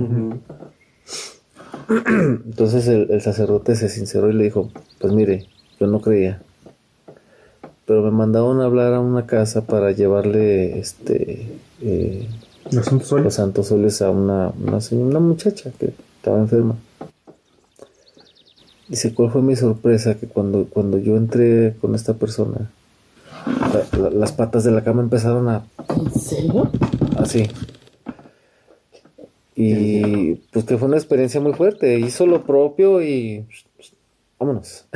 B: Entonces el, sacerdote se sinceró y le dijo, pues mire, yo no creía, pero me mandaron a hablar a una casa para llevarle este eh,
C: los santos soles,
B: los santos soles a una, una, una muchacha que estaba enferma. Dice, ¿cuál fue mi sorpresa? Que cuando, cuando yo entré con esta persona, las patas de la cama empezaron a...
A: ¿En serio?
B: Así. Y pues que fue una experiencia muy fuerte. Hizo lo propio y vámonos.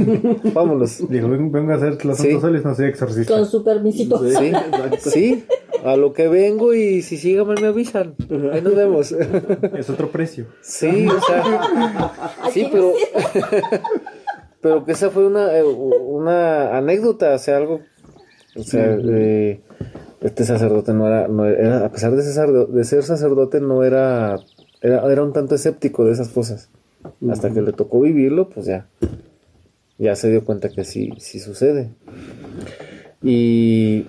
B: vámonos.
C: Dijo, vengo a hacer los sí. soles, no soy exorcista.
A: Con su permisito.
B: Sí, sí, a lo que vengo y si sigue me avisan. Ahí nos vemos.
C: es otro precio.
B: Sí, o sea. sí, pero. pero que esa fue una, eh, una anécdota, o sea, algo o sea, eh, este sacerdote no era, no era, a pesar de ser, de ser sacerdote, no era, era, era un tanto escéptico de esas cosas. Hasta que le tocó vivirlo, pues ya, ya se dio cuenta que sí, sí sucede. Y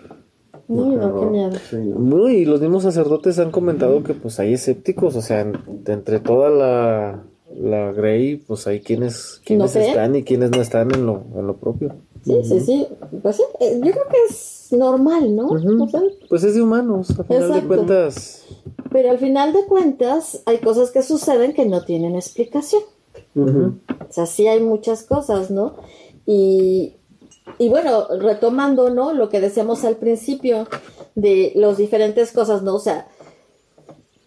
A: no,
B: y los mismos sacerdotes han comentado que pues hay escépticos, o sea, entre toda la, la Grey, pues hay quienes, quienes están y quienes no están en lo, en lo propio.
A: Sí, sí, sí. Pues sí, eh, yo creo que es normal, ¿no?
B: pues es de humanos, a final de cuentas.
A: Pero al final de cuentas hay cosas que suceden que no tienen explicación. O sea, sí hay muchas cosas, ¿no? Y, y bueno, retomando, ¿no? Lo que decíamos al principio de las diferentes cosas, ¿no? O sea,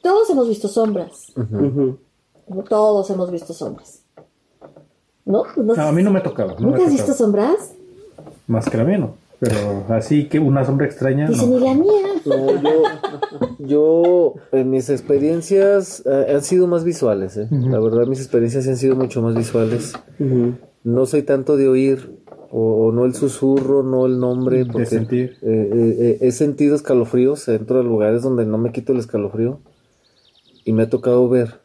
A: todos hemos visto sombras. Todos hemos visto sombras. ¿No?
C: no, a mí no me tocaba.
A: ¿Nunca has visto sombras?
C: Más que la mía, no. Pero así que una sombra extraña.
A: Dice, ni la mía.
B: yo, yo, en mis experiencias eh, han sido más visuales. ¿eh? La verdad, mis experiencias han sido mucho más visuales. No soy tanto de oír, o, no el susurro, no el nombre. Porque,
C: de sentir.
B: Eh, he sentido escalofríos dentro de lugares donde no me quito el escalofrío. Y me ha tocado ver.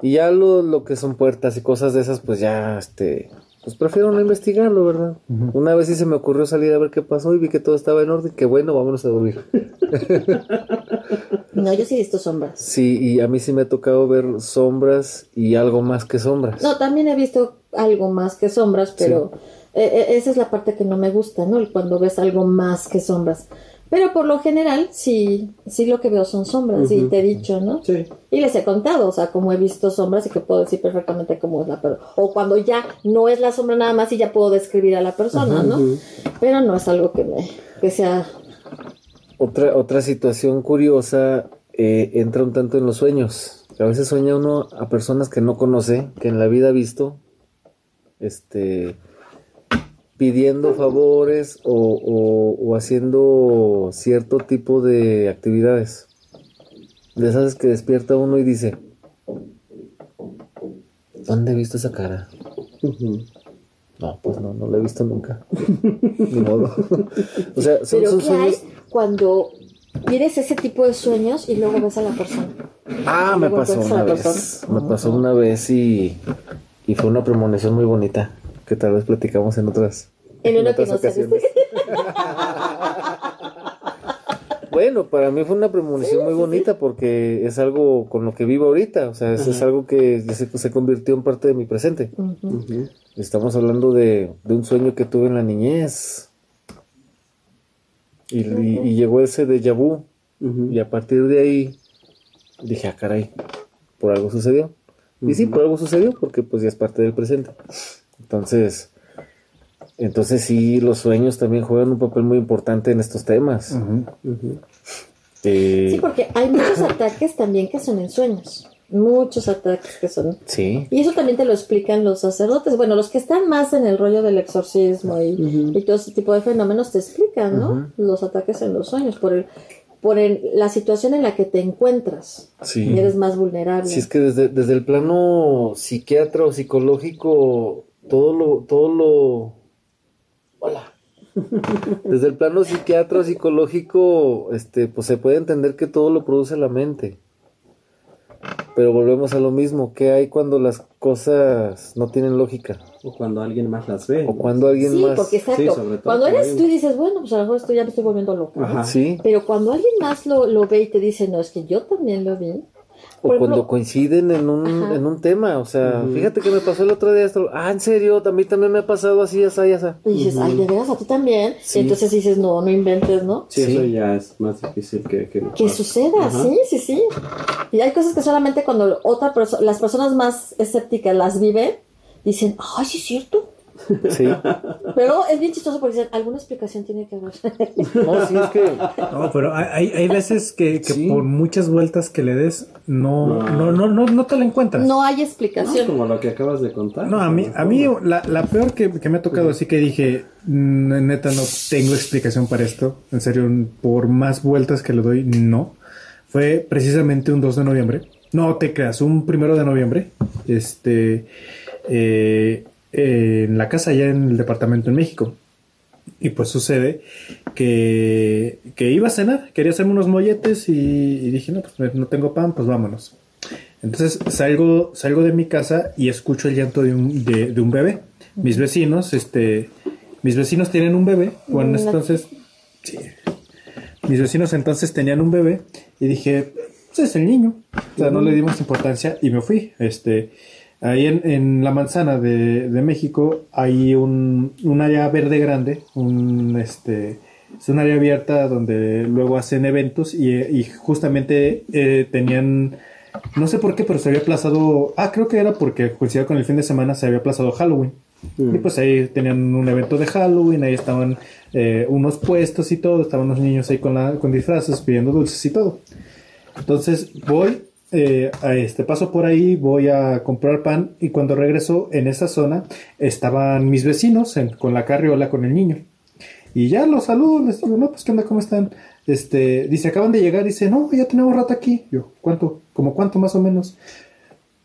B: Y ya lo, lo que son puertas y cosas de esas, pues ya, este, pues prefiero no investigarlo, ¿verdad? Una vez sí se me ocurrió salir a ver qué pasó y vi que todo estaba en orden, que bueno, vámonos a dormir.
A: no, yo sí he visto sombras.
B: Sí, y a mí sí me ha tocado ver sombras y algo más que sombras.
A: No, también he visto algo más que sombras, pero e, e, esa es la parte que no me gusta, ¿no? Cuando ves algo más que sombras. Pero por lo general, sí, sí lo que veo son sombras, y te he dicho, ¿no?
B: Sí.
A: Y les he contado, o sea, cómo he visto sombras y que puedo decir perfectamente cómo es la persona. O cuando ya no es la sombra nada más y ya puedo describir a la persona, ¿no? Pero no es algo que me, que sea...
B: Otra, otra situación curiosa eh, entra un tanto en los sueños. A veces sueña uno a personas que no conoce, que en la vida ha visto, este pidiendo favores o, haciendo cierto tipo de actividades. De esas que despierta uno y dice, ¿dónde he visto esa cara? No, pues no, no la he visto nunca. Ni modo. o sea,
A: son, ¿Pero qué hay cuando tienes ese tipo de sueños y luego ves a la persona?
B: Ah, me pasó una vez. Me pasó una vez y, y fue una premonición muy bonita que tal vez platicamos en otras,
A: en, otras ocasiones.
B: bueno, para mí fue una premonición muy bonita porque es algo con lo que vivo ahorita, o sea, es, algo que se, convirtió en parte de mi presente. Estamos hablando de, un sueño que tuve en la niñez. Y, llegó ese de vu. Y a partir de ahí dije, ah, caray, por algo sucedió. Y sí, por algo sucedió, porque pues ya es parte del presente. Entonces, entonces sí, los sueños también juegan un papel muy importante en estos temas.
A: Eh, sí, porque hay muchos ataques también que son en sueños. Muchos ataques que son.
B: Sí.
A: Y eso también te lo explican los sacerdotes. Bueno, los que están más en el rollo del exorcismo y, todo ese tipo de fenómenos te explican, ¿no? Los ataques en los sueños, por el, por la situación en la que te encuentras.
B: Sí.
A: eres más vulnerable.
B: Sí, es que desde, desde el plano psiquiatra o psicológico, todo lo, todo lo. Hola. Desde el plano psiquiatra o psicológico, este, pues se puede entender que todo lo produce la mente. Pero volvemos a lo mismo, ¿qué hay cuando las cosas no tienen lógica?
D: O cuando alguien más las ve.
B: O cuando alguien
A: sí,
B: más...
A: Porque exacto. cuando eres tú y dices, bueno, pues a lo mejor esto ya me estoy volviendo loco.
B: Ajá. Sí.
A: Pero cuando alguien más lo, lo ve y te dice, no, es que yo también lo vi,
B: o cuando coinciden en un, en un tema, o sea, fíjate que me pasó el otro día esto, ah, en serio, también también me ha pasado así, así, así.
A: Y dices, ay, de veras, a ti también. Y entonces dices, no, no inventes, ¿no?
D: Sí, eso ya es más difícil que... Que,
A: que suceda, sí, sí, sí. Y hay cosas que solamente cuando otra persona, las personas más escépticas las viven, dicen, ay, sí es cierto.
B: Sí.
A: Pero es bien chistoso porque dicen, alguna explicación tiene que haber.
B: No, sí, es que.
C: No, pero hay, hay veces que, por muchas vueltas que le des, no, no, no, no, no te la encuentras.
A: No hay explicación.
D: como lo que acabas de contar.
C: No, a mí, a mí la, la peor que, que, me ha tocado, así que dije, mm, neta, no tengo explicación para esto. En serio, por más vueltas que le doy, no. Fue precisamente un 2 de noviembre. No te creas, un primero de noviembre. Este. Eh, en la casa allá en el departamento en México. Y pues sucede que, que iba a cenar, quería hacerme unos molletes y, dije, no, pues no tengo pan, pues vámonos. Entonces salgo, salgo de mi casa y escucho el llanto de un, de, un bebé. Mis vecinos, este, mis vecinos tienen un bebé. Bueno, entonces, sí. Mis vecinos entonces tenían un bebé y dije, pues es el niño. O sea, no le dimos importancia y me fui. Este, Ahí en, la manzana de, México hay un, área verde grande, un, este, es un área abierta donde luego hacen eventos y, justamente eh, tenían, no sé por qué, pero se había aplazado, ah, creo que era porque coincidía con el fin de semana, se había aplazado Halloween. Mm. Y pues ahí tenían un evento de Halloween, ahí estaban eh, unos puestos y todo, estaban los niños ahí con, la, con disfraces pidiendo dulces y todo. Entonces voy eh, este, paso por ahí, voy a comprar pan y cuando regreso en esa zona estaban mis vecinos con la carriola con el niño. Y ya los saludo, les digo, no, pues qué onda, ¿cómo están? Este, dice, acaban de llegar, dice, no, ya tenemos rato aquí. Yo, ¿cuánto? ¿Como cuánto más o menos?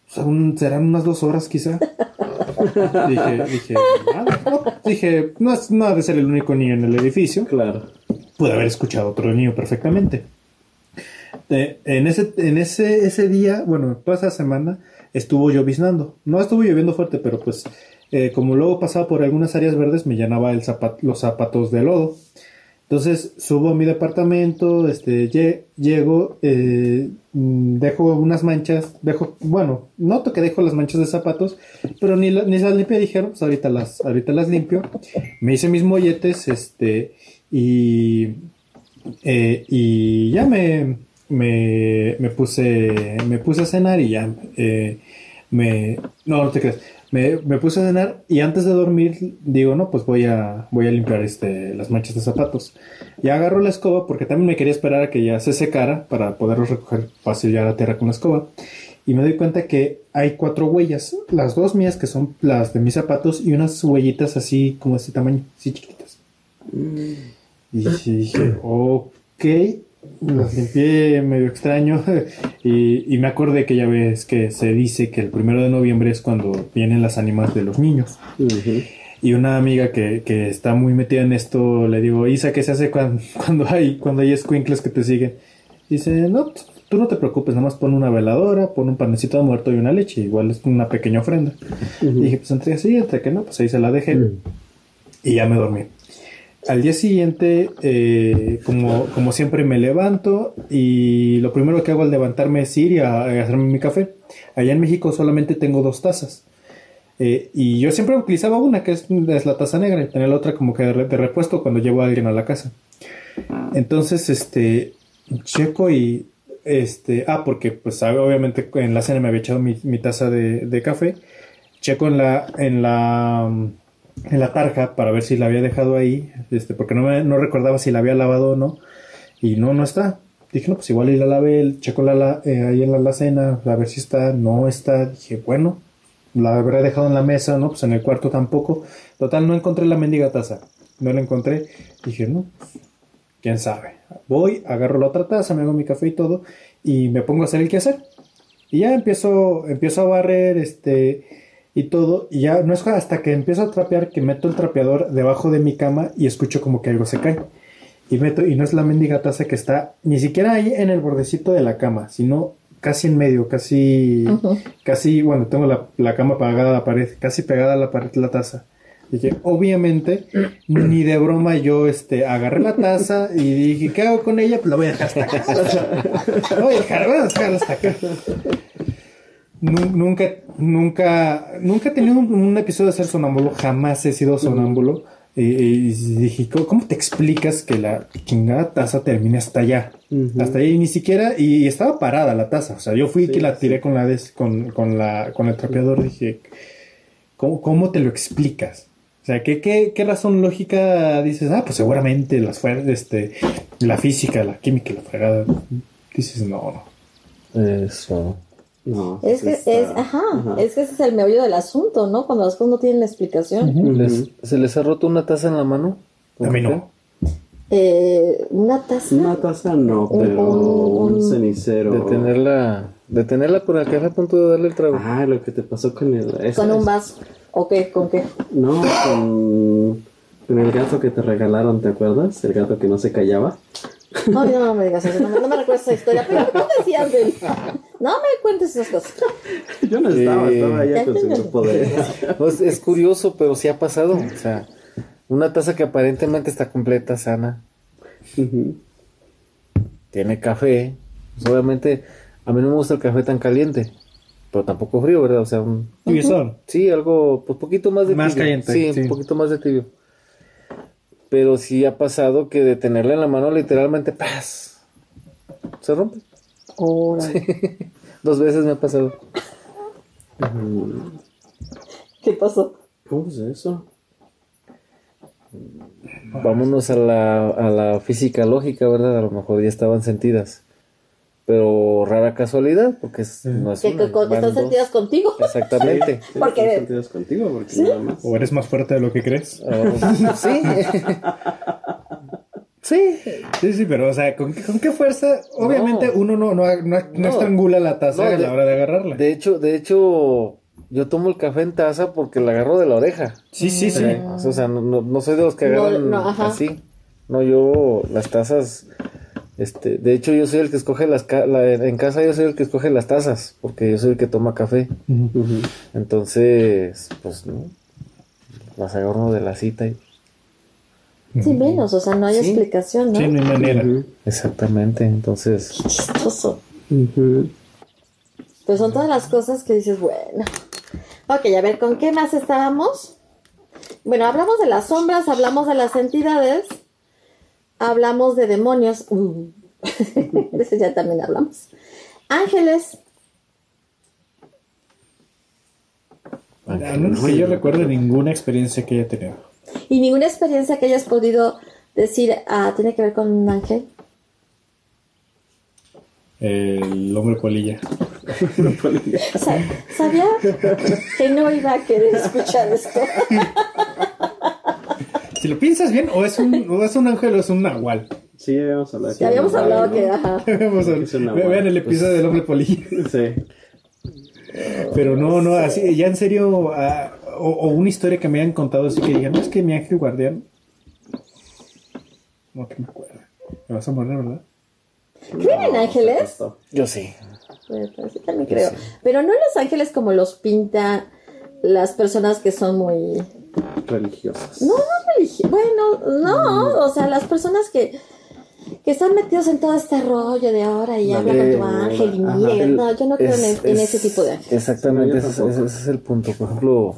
C: serán unas dos horas quizá. dije, dije, nada, dije, no, es, no ha de ser el único niño en el edificio.
D: Claro.
C: Pude haber escuchado otro niño perfectamente. Este, en ese, en ese, ese día, bueno, toda esa semana estuvo lloviznando. No estuvo lloviendo fuerte, pero pues eh, como luego pasaba por algunas áreas verdes, me llenaba los zapatos de lodo. Entonces subo a mi departamento, este, llego, eh, mm, dejo unas manchas, dejo, bueno, noto que dejo las manchas de zapatos, pero ni, ni las limpio, dijeron, pues ahorita las, ahorita las limpio. Me hice mis molletes, este, y, eh, y ya me, me, me, puse, me puse a cenar y ya eh, me... No, no te creas. Me, me, puse a cenar y antes de dormir digo, no, pues voy a, voy a limpiar este, las manchas de zapatos. Y agarro la escoba porque también me quería esperar a que ya se secara para poderlos recoger fácil ya a la tierra con la escoba. Y me doy cuenta que hay cuatro huellas, las dos mías que son las de mis zapatos y unas huellitas así como de este tamaño, así chiquititas. Mm. Y dije, ok, las limpié medio extraño y, me acordé que ya ves que se dice que el primero de noviembre es cuando vienen las ánimas de los niños. Y una amiga que, que, está muy metida en esto le digo, Isa, ¿qué se hace cuando, cuando hay cuando hay squinkles que te siguen? Dice, no, tú no te preocupes, nada más pon una veladora, pon un panecito de muerto y una leche, igual es una pequeña ofrenda. Y dije, pues entre así, entre que no, pues ahí se la dejé. Y ya me dormí. Al día siguiente, eh, como, como siempre, me levanto y lo primero que hago al levantarme es ir a, hacerme mi café. Allá en México solamente tengo dos tazas. Eh, y yo siempre utilizaba una, que es, la taza negra, y tenía la otra como que de, repuesto cuando llevo a alguien a la casa. Entonces, este, checo y este, ah, porque pues obviamente en la cena me había echado mi, mi taza de, de café, checo en la, en la, en la tarja para ver si la había dejado ahí, este, porque no, me, no recordaba si la había lavado o no, y no, no está. Dije, no, pues igual y la lavé, checo la, la eh, ahí en la alacena, a ver si está, no está. Dije, bueno, la habré dejado en la mesa, ¿no? Pues en el cuarto tampoco. Total, no encontré la mendiga taza. No la encontré. Dije, no, quién sabe. Voy, agarro la otra taza, me hago mi café y todo, y me pongo a hacer el que hacer. Y ya empiezo, empiezo a barrer, este, y todo, y ya no es hasta que empiezo a trapear que meto el trapeador debajo de mi cama y escucho como que algo se cae. Y meto, y no es la mendiga taza que está ni siquiera ahí en el bordecito de la cama, sino casi en medio, casi, casi, bueno, tengo la, la cama pegada a la pared, casi pegada a la pared la taza. Dije, obviamente, ni de broma yo este, agarré la taza y dije, ¿qué hago con ella? Pues la voy a dejar hasta acá. voy a dejar, voy a dejarla hasta acá. Nu- Nunca, nunca, nunca he tenido un, un episodio de ser sonámbulo, jamás he sido sonámbulo. Y, y dije, ¿cómo, te explicas que la chingada taza termine hasta allá? Hasta allá y ni siquiera, y, estaba parada la taza. O sea, yo fui
D: Sí,
C: que la
D: sí.
C: tiré con la des- con, con la, con el trapeador. Dije, ¿cómo, cómo te lo explicas? O sea, ¿qué, qué, qué razón lógica dices? Ah, pues seguramente las fuerzas, este, la física, la química, la fregada. Dices, no, no.
B: Eso.
D: No,
A: Es que,
D: está-
A: es, ajá, es que ese es el meollo del asunto, ¿no? Cuando las cosas no tienen la explicación.
B: ¿Les- ¿Se les ha roto una taza en la mano?
C: A mí no.
A: Eh, una taza.
D: Una taza no, pero
A: un-
D: un cenicero.
B: De tenerla, de tenerla el café a punto de darle el trago.
D: Ah, lo que te pasó con el... ese-
A: Con un vaso. ¿O qué? ¿Con qué?
D: No, con, con el gato que te regalaron, ¿te acuerdas? El gato que no se callaba.
A: No, no, no me digas eso. No, me- no me recuerdas esa historia. Pero tú decías del... No me cuentes esas cosas.
D: Yo no estaba,
B: Eh,
D: estaba allá con
A: entendí.
D: sus poderes.
B: No, es, curioso, pero sí ha pasado. O sea, una taza que aparentemente está completa, sana, tiene café. Pues obviamente, a mí no me gusta el café tan caliente, pero tampoco frío, ¿verdad? O sea, un,
C: Tibiezón.
B: sí, algo, pues poquito más de
C: Más
B: tibio.
C: caliente,
B: Sí,
C: sí.
B: un poquito más de tibio. Pero sí ha pasado que de tenerla en la mano, literalmente, ¡paz! Se rompe. Dos veces me ha pasado.
A: ¿Qué pasó?
D: ¿Cómo es eso?
B: Vámonos a la, a la física lógica, ¿verdad? A lo mejor ya estaban sentidas. Pero rara casualidad, porque es, no es
A: Que,
B: una, van
A: están sentidas contigo.
B: Exactamente.
D: Sí,
A: Porque-
D: ¿están sentidos contigo? Porque nada más.
C: O eres más fuerte de lo que crees.
B: Ah, sí. sí.
C: Sí, sí, pero, o sea, ¿con, qué- con qué fuerza? Obviamente
B: No.
C: uno no, no, no, no estrangula la taza
B: No,
C: a la hora de agarrarla.
B: De hecho, de hecho, yo tomo el café en taza porque la agarro de la oreja.
C: Sí, sí, sí.
B: O sea, no, no, no soy de los que agarran
A: no, ajá.
B: así. No, yo las tazas, este, de hecho yo soy el que escoge las, ca- la- en casa yo soy el que escoge las tazas, porque yo soy el que toma café. Entonces, pues, no, las agarro de la cita y...
A: Sí, menos. O sea, no hay
B: Sí.
A: explicación, ¿no?
C: Sí, no hay manera.
B: Exactamente, entonces,
A: Chistoso.
D: Ujú.
A: Pues son todas las cosas que dices, bueno. Ok, a ver, ¿con qué más estábamos? Bueno, hablamos de las sombras, hablamos de las entidades, hablamos de demonios. Uh. de eso ya también hablamos. Ángeles.
C: Que yo recuerde ninguna experiencia que haya tenido.
A: ¿Y ninguna experiencia que hayas podido decir, ah, tiene que ver con un ángel?
C: El hombre polilla.
A: O sea, sabía que no iba a querer escuchar esto.
C: Si lo piensas bien, o es un, o es un ángel o es un nahual.
D: Sí, habíamos hablado.
A: Ya habíamos hablado que, ajá.
C: Ve-
D: nahual.
C: Vean el episodio del hombre polilla.
D: Sí.
C: Pero no, no, así, ya en serio, ah, o, o una historia que me hayan contado así que digan, no es que mi ángel guardián. No que me acuerdo. Me vas a morir, ¿verdad?
A: ¿Creen en ángeles?
B: yo sí.
A: Pues, pues, sí, también creo. Pero no en los ángeles como los pinta las personas que son muy...
D: Religiosas.
A: No, no religi- Bueno, no. O sea, las personas que, que están metidos en todo este rollo de ahora y habla con tu ángel y mire. No, yo no creo en,
B: es-
A: en
B: es-
A: ese tipo de ángeles.
B: Exactamente, ese, es-
D: tampoco.
B: ese es el punto. Por ejemplo,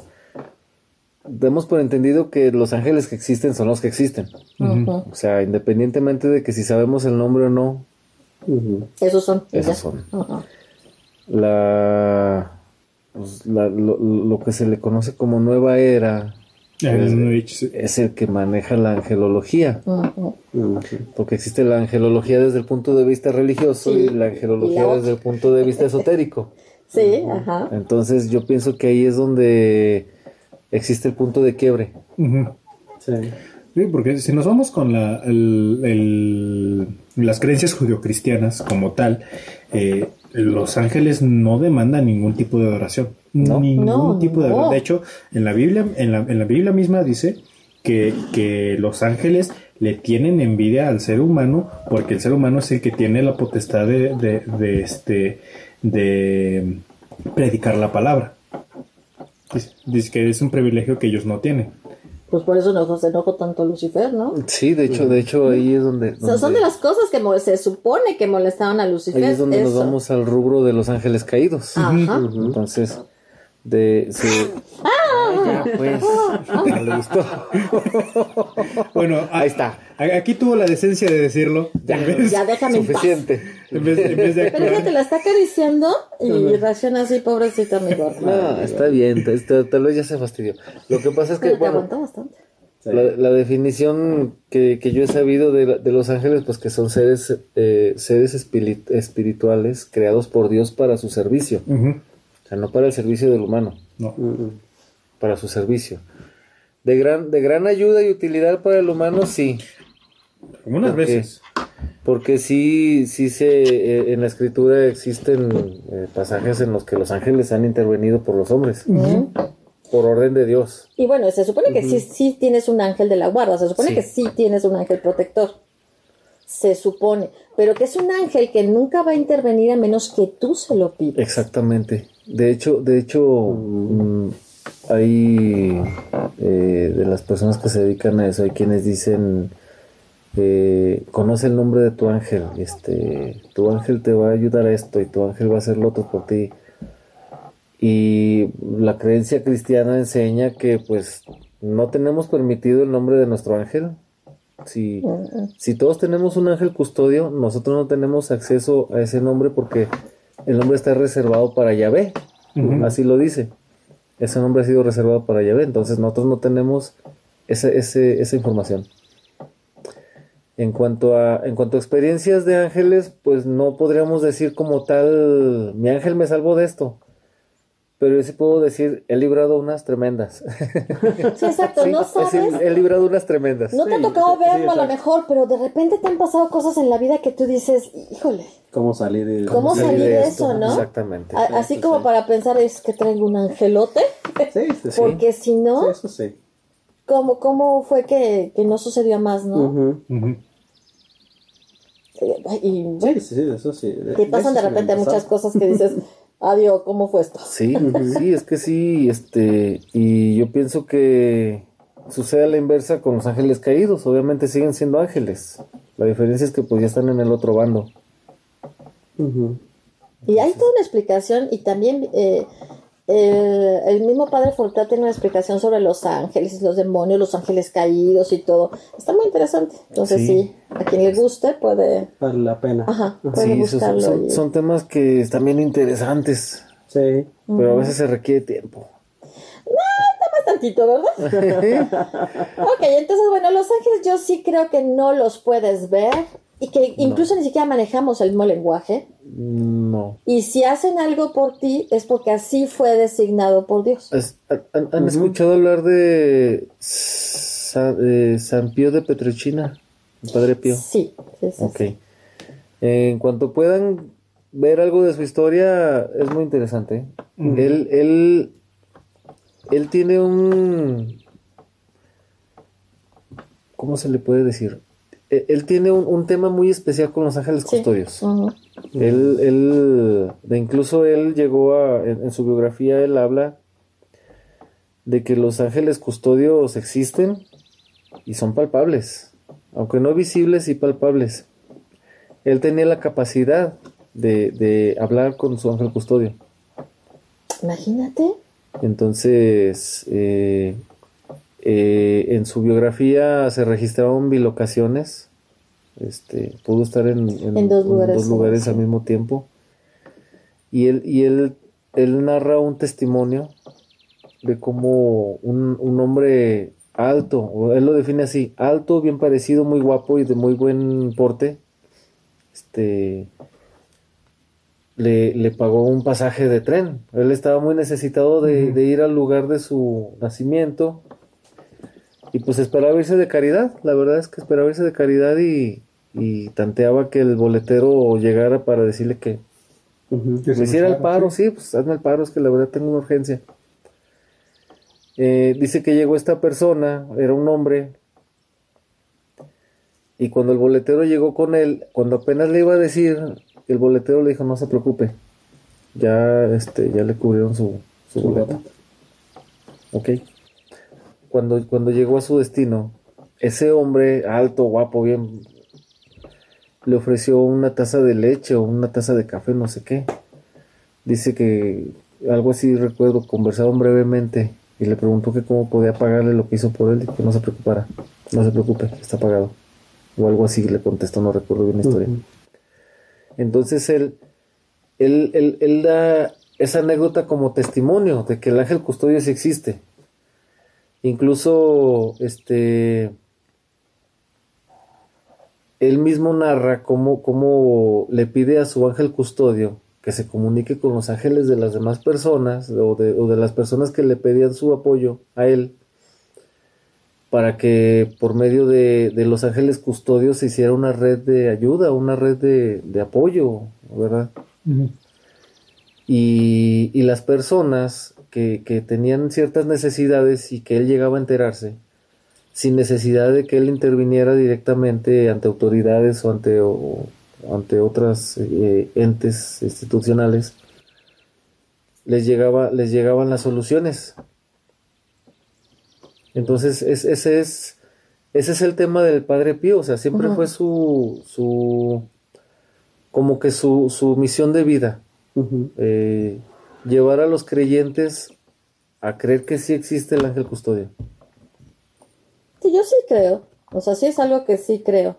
B: demos por entendido que los ángeles que existen son los que existen. O sea, independientemente de que si sabemos el nombre o no,
A: Esos son.
B: Esos son. La, pues, la lo, lo, que se le conoce como nueva era es, es, el que maneja la angelología. Porque existe la angelología desde el punto de vista religioso y la angelología desde el punto de vista esotérico.
A: sí, ajá.
B: Entonces yo pienso que ahí es donde existe el punto de quiebre.
C: Sí. Sí, porque si nos vamos con la, el, las creencias judio-cristianas como tal, eh, los ángeles no demandan ningún tipo de adoración. Ningún tipo de. De hecho, en la Biblia, en la, en la Biblia misma dice que, que, los ángeles le tienen envidia al ser humano porque el ser humano es el que tiene la potestad de, de, de este de predicar la palabra. Dice que es un privilegio que ellos no tienen
A: pues por eso nos enojó tanto Lucifer, ¿no?
B: Sí, de hecho, de hecho ahí es donde,
A: son de las cosas que se supone que molestaban a Lucifer.
B: Ahí es donde nos vamos al rubro de los ángeles caídos. Ajá. Entonces, de ¡Ah! ya, pues,
C: le gustó. bueno, ahí está. Aquí tuvo la decencia de decirlo.
A: Ya, ya déjame
B: Suficiente.
A: En vez, en vez de Pero fíjate, la está acariciando y reacciona así, pobrecita mi gorda.
B: No, está bien, tal vez ya se fastidió. Lo que pasa es que,
A: bueno, bastante.
B: La, definición que, que, yo he sabido de, de, los ángeles, pues que son seres, eh, seres espirituales creados por Dios para su servicio. O sea, no para el servicio del humano. No. Para su servicio. De gran, de gran ayuda y utilidad para el humano, sí.
C: Algunas veces.
B: Porque sí, sí se, eh, en la escritura existen eh, pasajes en los que los ángeles han intervenido por los hombres. Por orden de Dios.
A: Y bueno, se supone que sí, sí tienes un ángel de la guarda, se supone que sí tienes un ángel protector. Se supone. Pero que es un ángel que nunca va a intervenir a menos que tú se lo pidas.
B: Exactamente. De hecho, de hecho, mm, hay eh, de las personas que se dedican a eso, hay quienes dicen eh, conoce el nombre de tu ángel, este, tu ángel te va a ayudar a esto y tu ángel va a hacer lo otro por ti. Y la creencia cristiana enseña que pues no tenemos permitido el nombre de nuestro ángel. Si, si todos tenemos un ángel custodio, nosotros no tenemos acceso a ese nombre porque el nombre está reservado para Yahvé. Así lo dice. Ese nombre ha sido reservado para Yahvé. Entonces nosotros no tenemos ese, esa información. En cuanto a en cuanto a experiencias de ángeles, pues no podríamos decir como tal, mi ángel me salvó de esto. Pero sí puedo decir, he librado unas tremendas.
A: Sí, exacto, no sabes.
B: he librado unas tremendas.
A: No te ha tocado verlo a lo mejor, pero de repente te han pasado cosas en la vida que tú dices, híjole.
D: ¿Cómo salir de,
A: ¿Cómo salir de, eso, no?
B: Exactamente.
A: así como para pensar, es que traigo un angelote. Sí, sí. Porque si no.
D: eso sí.
A: ¿Cómo, cómo fue que, que no sucedió más, no? Y,
D: sí, sí, eso sí.
A: Te pasan de repente muchas cosas que dices, adiós, ¿cómo fue esto?
B: Sí, sí, es que sí, este, y yo pienso que sucede a la inversa con los ángeles caídos, obviamente siguen siendo ángeles. La diferencia es que pues ya están en el otro bando.
A: Y hay toda una explicación y también eh, eh, el mismo padre Fortá tiene una explicación sobre los ángeles, los demonios, los ángeles caídos y todo. Está muy interesante. Entonces, sí, a quien le guste puede.
D: Vale la pena.
A: Ajá, puede buscarlo.
B: Son, temas que están bien interesantes.
D: Sí.
B: Pero a veces se requiere tiempo.
A: No, está más tantito, ¿verdad? ok, entonces, bueno, los ángeles yo sí creo que no los puedes ver y que incluso ni siquiera manejamos el mismo lenguaje.
B: No.
A: Y si hacen algo por ti es porque así fue designado por Dios.
B: ¿Han, escuchado hablar de San, Pío de Petrochina? El Padre Pío.
A: Sí, sí, sí.
B: Ok. En cuanto puedan ver algo de su historia, es muy interesante. Él, él, él tiene un... ¿Cómo se le puede decir? Eh, él tiene un, tema muy especial con los ángeles custodios. Él, él, de incluso él llegó a, en, su biografía, él habla de que los ángeles custodios existen y son palpables, aunque no visibles y palpables. Él tenía la capacidad de, hablar con su ángel custodio.
A: Imagínate.
B: Entonces, eh, eh, en su biografía se registraron bilocaciones este, pudo estar en,
A: En dos lugares,
B: lugares
A: sí.
B: al mismo tiempo. Y él, y él, él narra un testimonio de cómo un, un hombre alto, o él lo define así, alto, bien parecido, muy guapo y de muy buen porte, este, le, le pagó un pasaje de tren. Él estaba muy necesitado de, de ir al lugar de su nacimiento y pues esperaba irse de caridad. La verdad es que esperaba irse de caridad y, y tanteaba que el boletero llegara para decirle que
D: Ujú.
C: Que se
B: me hiciera el paro, sí, pues hazme el paro, es que la verdad tengo una urgencia. Eh, dice que llegó esta persona, era un hombre, y cuando el boletero llegó con él, cuando apenas le iba a decir, el boletero le dijo, no se preocupe, ya, este, ya le cubrieron su, su
D: Su
B: boleto. Ok. Cuando, cuando llegó a su destino, ese hombre alto, guapo, bien, le ofreció una taza de leche o una taza de café, no sé qué. Dice que algo así recuerdo, conversaron brevemente y le preguntó que cómo podía pagarle lo que hizo por él y que no se preocupara, no se preocupe, está pagado. O algo así le contestó, no recuerdo bien la historia. Entonces él, él, él, él da esa anécdota como testimonio de que el ángel custodio sí existe. Incluso, este, él mismo narra cómo, cómo le pide a su ángel custodio que se comunique con los ángeles de las demás personas o de, o de las personas que le pedían su apoyo a él para que por medio de, de los ángeles custodios se hiciera una red de ayuda, una red de, de apoyo, ¿verdad? Y, y las personas que, que tenían ciertas necesidades y que él llegaba a enterarse, sin necesidad de que él interviniera directamente ante autoridades o ante, o- ante otras eh, entes institucionales, les, llegaba, les llegaban las soluciones. Entonces, es- ese, es, ese es el tema del Padre Pío, o sea, siempre fue su, su, como que su, su misión de vida. Eh, llevar a los creyentes a creer que sí existe el ángel custodio.
A: Sí, yo sí creo. O sea, sí es algo que sí creo.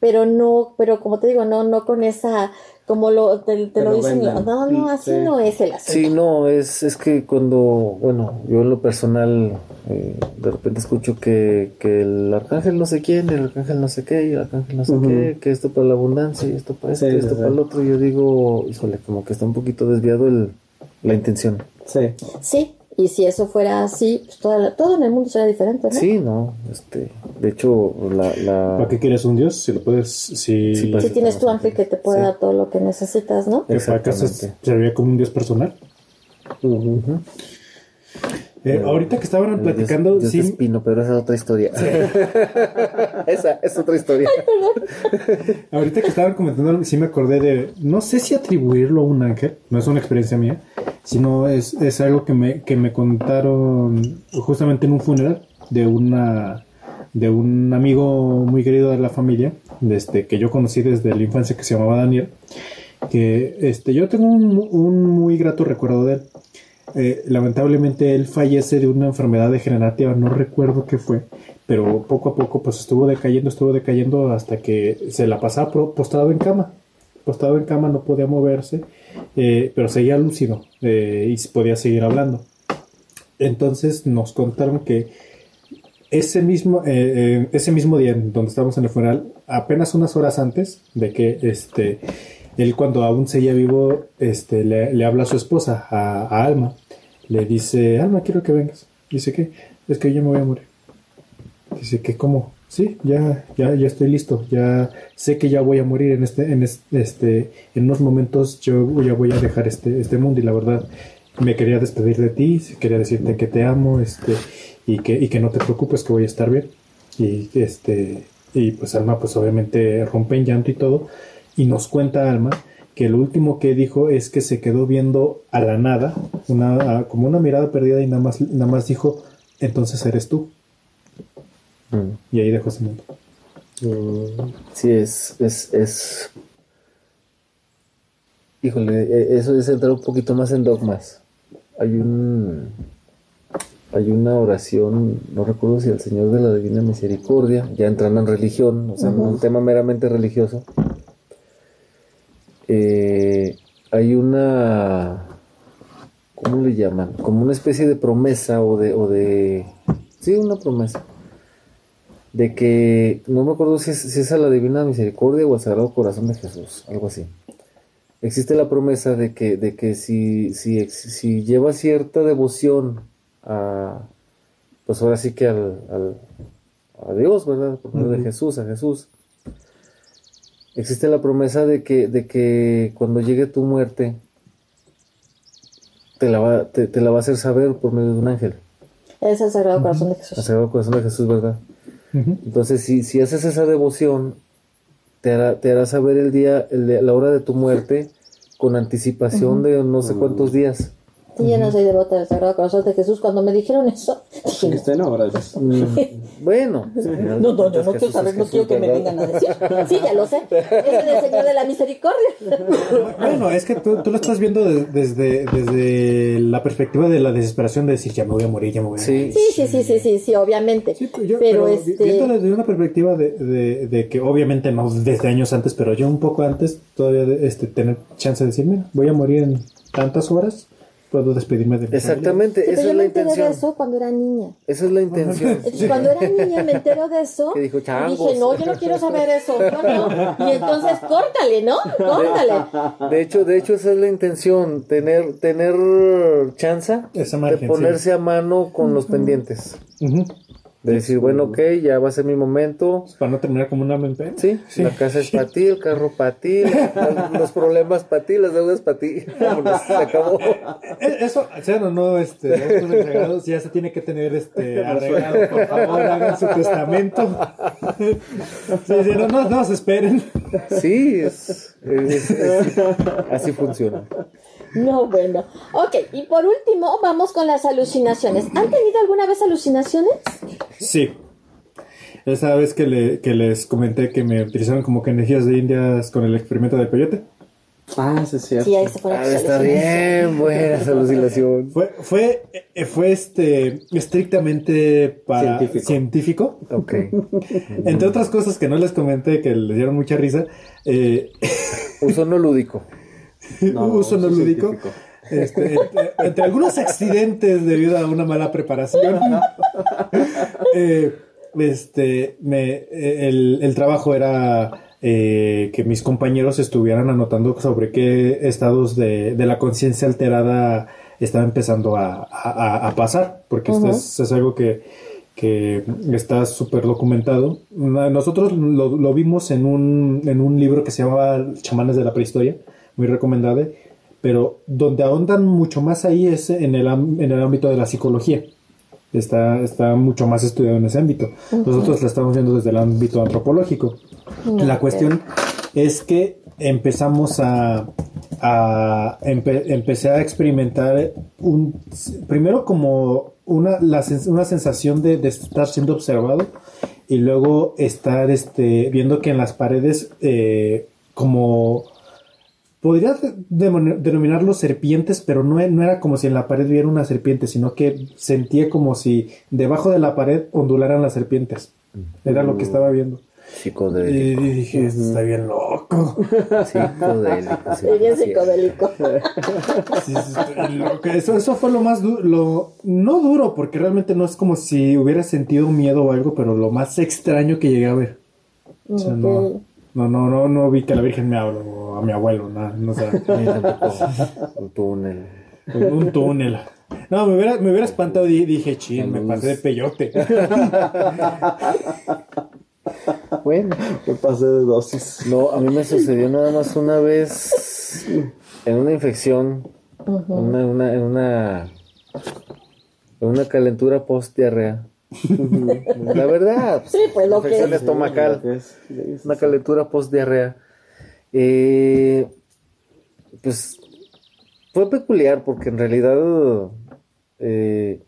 A: Pero no, pero como te digo, no, no con esa, como lo, te, lo dicen,
D: vendan.
A: no, no, así
D: Sí.
A: no es el asunto.
B: Sí, no, es, es que cuando, bueno, yo en lo personal eh, de repente escucho que, que el arcángel no sé quién, el arcángel no sé qué, y el arcángel no sé qué, que esto para la abundancia y esto para esto
D: Sí,
B: y esto para el otro, yo digo, híjole, como que está un poquito desviado el, la intención.
D: Sí.
A: Sí, y si eso fuera así, pues toda la- todo en el mundo sería diferente, ¿no?
B: Sí, no, este, de hecho, la, la
C: ¿Para qué quieres un Dios? Si lo puedes, si,
B: Sí,
A: Si tienes tu ángel que te puede
B: Sí.
A: dar todo lo que necesitas, ¿no?
C: que para acaso
B: Exactamente.
C: serviría como un Dios personal. Eh, ahorita que estaban platicando,
B: Dios, Dios
C: sí,
B: de Espino, pero esa es otra historia. esa es otra historia.
C: ahorita que estaban comentando, sí me acordé de, no sé si atribuirlo a un ángel, no es una experiencia mía, sino es, es algo que me, que me contaron justamente en un funeral de una de un amigo muy querido de la familia, desde que yo conocí desde la infancia que se llamaba Daniel, que este yo tengo un, un muy grato recuerdo de él. Eh, lamentablemente él fallece de una enfermedad degenerativa, no recuerdo qué fue, pero poco a poco pues estuvo decayendo, estuvo decayendo hasta que se la pasaba postrado en cama, postrado en cama, no podía moverse, eh, pero seguía lúcido eh, y podía seguir hablando. Entonces nos contaron que ese mismo, eh, eh, ese mismo día donde estábamos en el funeral, apenas unas horas antes de que este, él cuando aún seguía vivo, este, le, le habla a su esposa, a, a Alma, le dice, Alma, quiero que vengas. Dice que es que yo me voy a morir. Dice que cómo, sí, ya, ya, ya estoy listo, ya sé que ya voy a morir en este, en es- este, en unos momentos yo ya voy a dejar este, este mundo y la verdad me quería despedir de ti, quería decirte que te amo, este, y que, y que no te preocupes que voy a estar bien. Y este, y pues Alma pues obviamente rompe en llanto y todo, y nos cuenta Alma que lo último que dijo es que se quedó viendo a la nada, una, a- como una mirada perdida y nada más, nada más dijo, entonces eres tú.
B: Mm.
C: Y ahí dejó ese mundo.
B: Mm, Sí, es, es, es... Híjole, e- eso es entrar un poquito más en dogmas. Hay un... hay una oración, no recuerdo si el Señor de la Divina Misericordia, ya entrando en religión, o sea, un tema meramente religioso. Eh, hay una, ¿cómo le llaman? Como una especie de promesa o de, o de, sí, una promesa. De que, no me acuerdo si es, si es a la Divina Misericordia o al Sagrado Corazón de Jesús, algo así existe la promesa de que, de que si, si, si lleva cierta devoción a, pues ahora sí que al, a Dios, ¿verdad? Por medio de Jesús, a Jesús. Existe la promesa de que, de que cuando llegue tu muerte, te la, va, te, la va a hacer saber por medio de un ángel.
A: Es el Sagrado Corazón de Jesús.
B: El Sagrado Corazón de Jesús, ¿verdad? Entonces, si, si haces esa devoción, te hará, te hará saber el día, el, la hora de tu muerte con anticipación de no sé cuántos días.
A: Sí, yo no soy devota del Sagrado Corazón de Jesús. Cuando me dijeron eso,
D: dije, este no,
B: mm, Bueno.
A: No, no, yo no quiero saber, no quiero que me vengan a decir. Sí, ya lo sé. Es el Señor de la Misericordia.
C: Bueno, es que tú, tú lo estás viendo desde, desde la perspectiva de la desesperación de decir, ya me voy a morir, ya me voy a
A: morir. Sí, sí, sí, sí, sí, sí, obviamente. pero,
C: pero
A: este...
C: viendo desde una perspectiva de, de, de, que obviamente no desde años antes, pero yo un poco antes, todavía este, tener chance de decir, mira, voy a morir en tantas horas puedo despedirme de
B: mi Exactamente, esa es la intención.
A: de eso cuando era niña.
B: Esa es la intención.
A: Cuando era niña me entero de eso.
B: Que dijo,
A: y dije, no, yo no quiero saber eso. Y entonces córtale, ¿no? Córtale.
B: De hecho, de hecho esa es la intención, tener tener chance de ponerse a mano con los pendientes. De decir, bueno, ok, ya va a ser mi momento.
C: Para no terminar como una mente.
B: ¿Sí? la casa es para ti, el carro para ti, los problemas para ti, las deudas para ti. se acabó.
C: Eh, eso, sea o no, este, ya se tiene que tener este arreglado. Por favor, hagan su testamento. Sí, sí, no, no, no se esperen.
B: Sí, es, así funciona.
A: No, bueno. Ok, y por último, vamos con las alucinaciones. ¿Han tenido alguna vez alucinaciones?
C: Sí. Esa vez que, le, que les comenté que me utilizaron como que energías de indias con el experimento del peyote.
D: Ah, sí, sí.
A: Sí, ahí se
B: ah, está bien buena esa alucinación.
C: Fue, fue, eh, fue este, estrictamente para científico.
B: Ok.
C: Entre otras cosas que no les comenté que les dieron mucha risa. Eh...
B: Uso no lúdico.
C: uso no lúdico. Este, entre, algunos accidentes debido a una mala preparación, eh, este, me, el, trabajo era eh, que mis compañeros estuvieran anotando sobre qué estados de, la conciencia alterada estaba empezando a, pasar, porque esto es, algo que, que está súper documentado. Nosotros lo, lo, vimos en un, en un libro que se llamaba Chamanes de la Prehistoria muy recomendable, pero donde ahondan mucho más ahí es en el, en el ámbito de la psicología. Está, está mucho más estudiado en ese ámbito. Nosotros la estamos viendo desde el ámbito antropológico. La cuestión es que empezamos a, a empecé a experimentar un primero como una, una sensación de, de, estar siendo observado y luego estar este viendo que en las paredes eh, como podría denominarlos serpientes, pero no, no, era como si en la pared hubiera una serpiente, sino que sentía como si debajo de la pared ondularan las serpientes. Era lo que estaba viendo.
B: Psicodélico.
C: Y dije, está bien loco.
B: Psicodélico.
A: Sí, bien psicodélico.
C: Eso, eso fue lo más duro, no duro, porque realmente no es como si hubiera sentido miedo o algo, pero lo más extraño que llegué a ver. O sea, no no, no, no, no vi que la Virgen me habló a mi abuelo, nada, no sé.
B: un túnel.
C: Un túnel. No, me hubiera, me hubiera espantado y dije, ching, me pasé de peyote.
B: bueno,
D: me pasé de dosis.
B: No, a mí me sucedió nada más una vez en una infección, una, una, en una, en una calentura post-diarrea. La verdad.
A: Sí, pues lo
B: que estomacal. Una calentura post-diarrea. Eh, pues fue peculiar porque en realidad eh,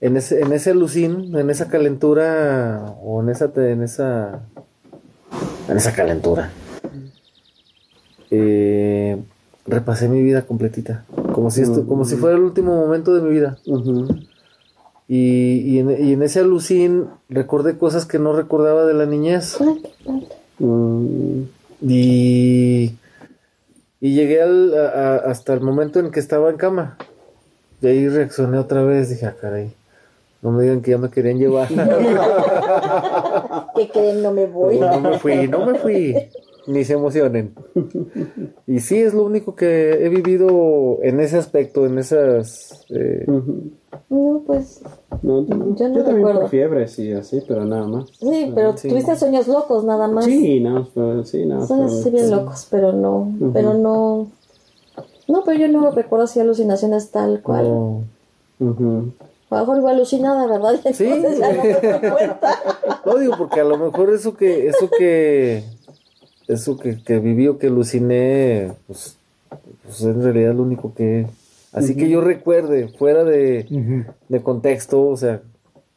B: en ese en ese lucín, en esa calentura o en esa en esa en esa calentura eh, repasé mi vida completita como si esto como si fuera el último momento de mi vida. Y, y, en, y en ese alucín recordé cosas que no recordaba de la niñez.
D: Mm,
B: Y, y llegué al, a- a- hasta el momento en que estaba en cama. Y ahí reaccioné otra vez. Dije, ah, caray, no me digan que ya me querían llevar.
A: ¿Qué creen? No me voy.
B: no me fui, no me fui. Ni se emocionen. Y sí, es lo único que he vivido en ese aspecto, en esas... eh.
A: No, pues
D: No, no,
A: Yo no
D: también
A: recuerdo.
D: por fiebres y así, pero nada más.
A: sí, pero
B: Sí.
A: tuviste sueños locos nada más.
D: Sí, no, pero- sí, no.
A: Sueños así bien locos, pero no, pero no. No, pero yo no recuerdo así alucinaciones tal cual.
D: Ujú.
A: A lo mejor iba alucinada, ¿verdad? Y
B: Sí.
A: entonces ya no me doy cuenta.
B: No digo porque a lo mejor eso que, eso que, eso que, que viví o que aluciné, pues, pues en realidad lo único que, así que yo recuerde, fuera de, de contexto, o sea,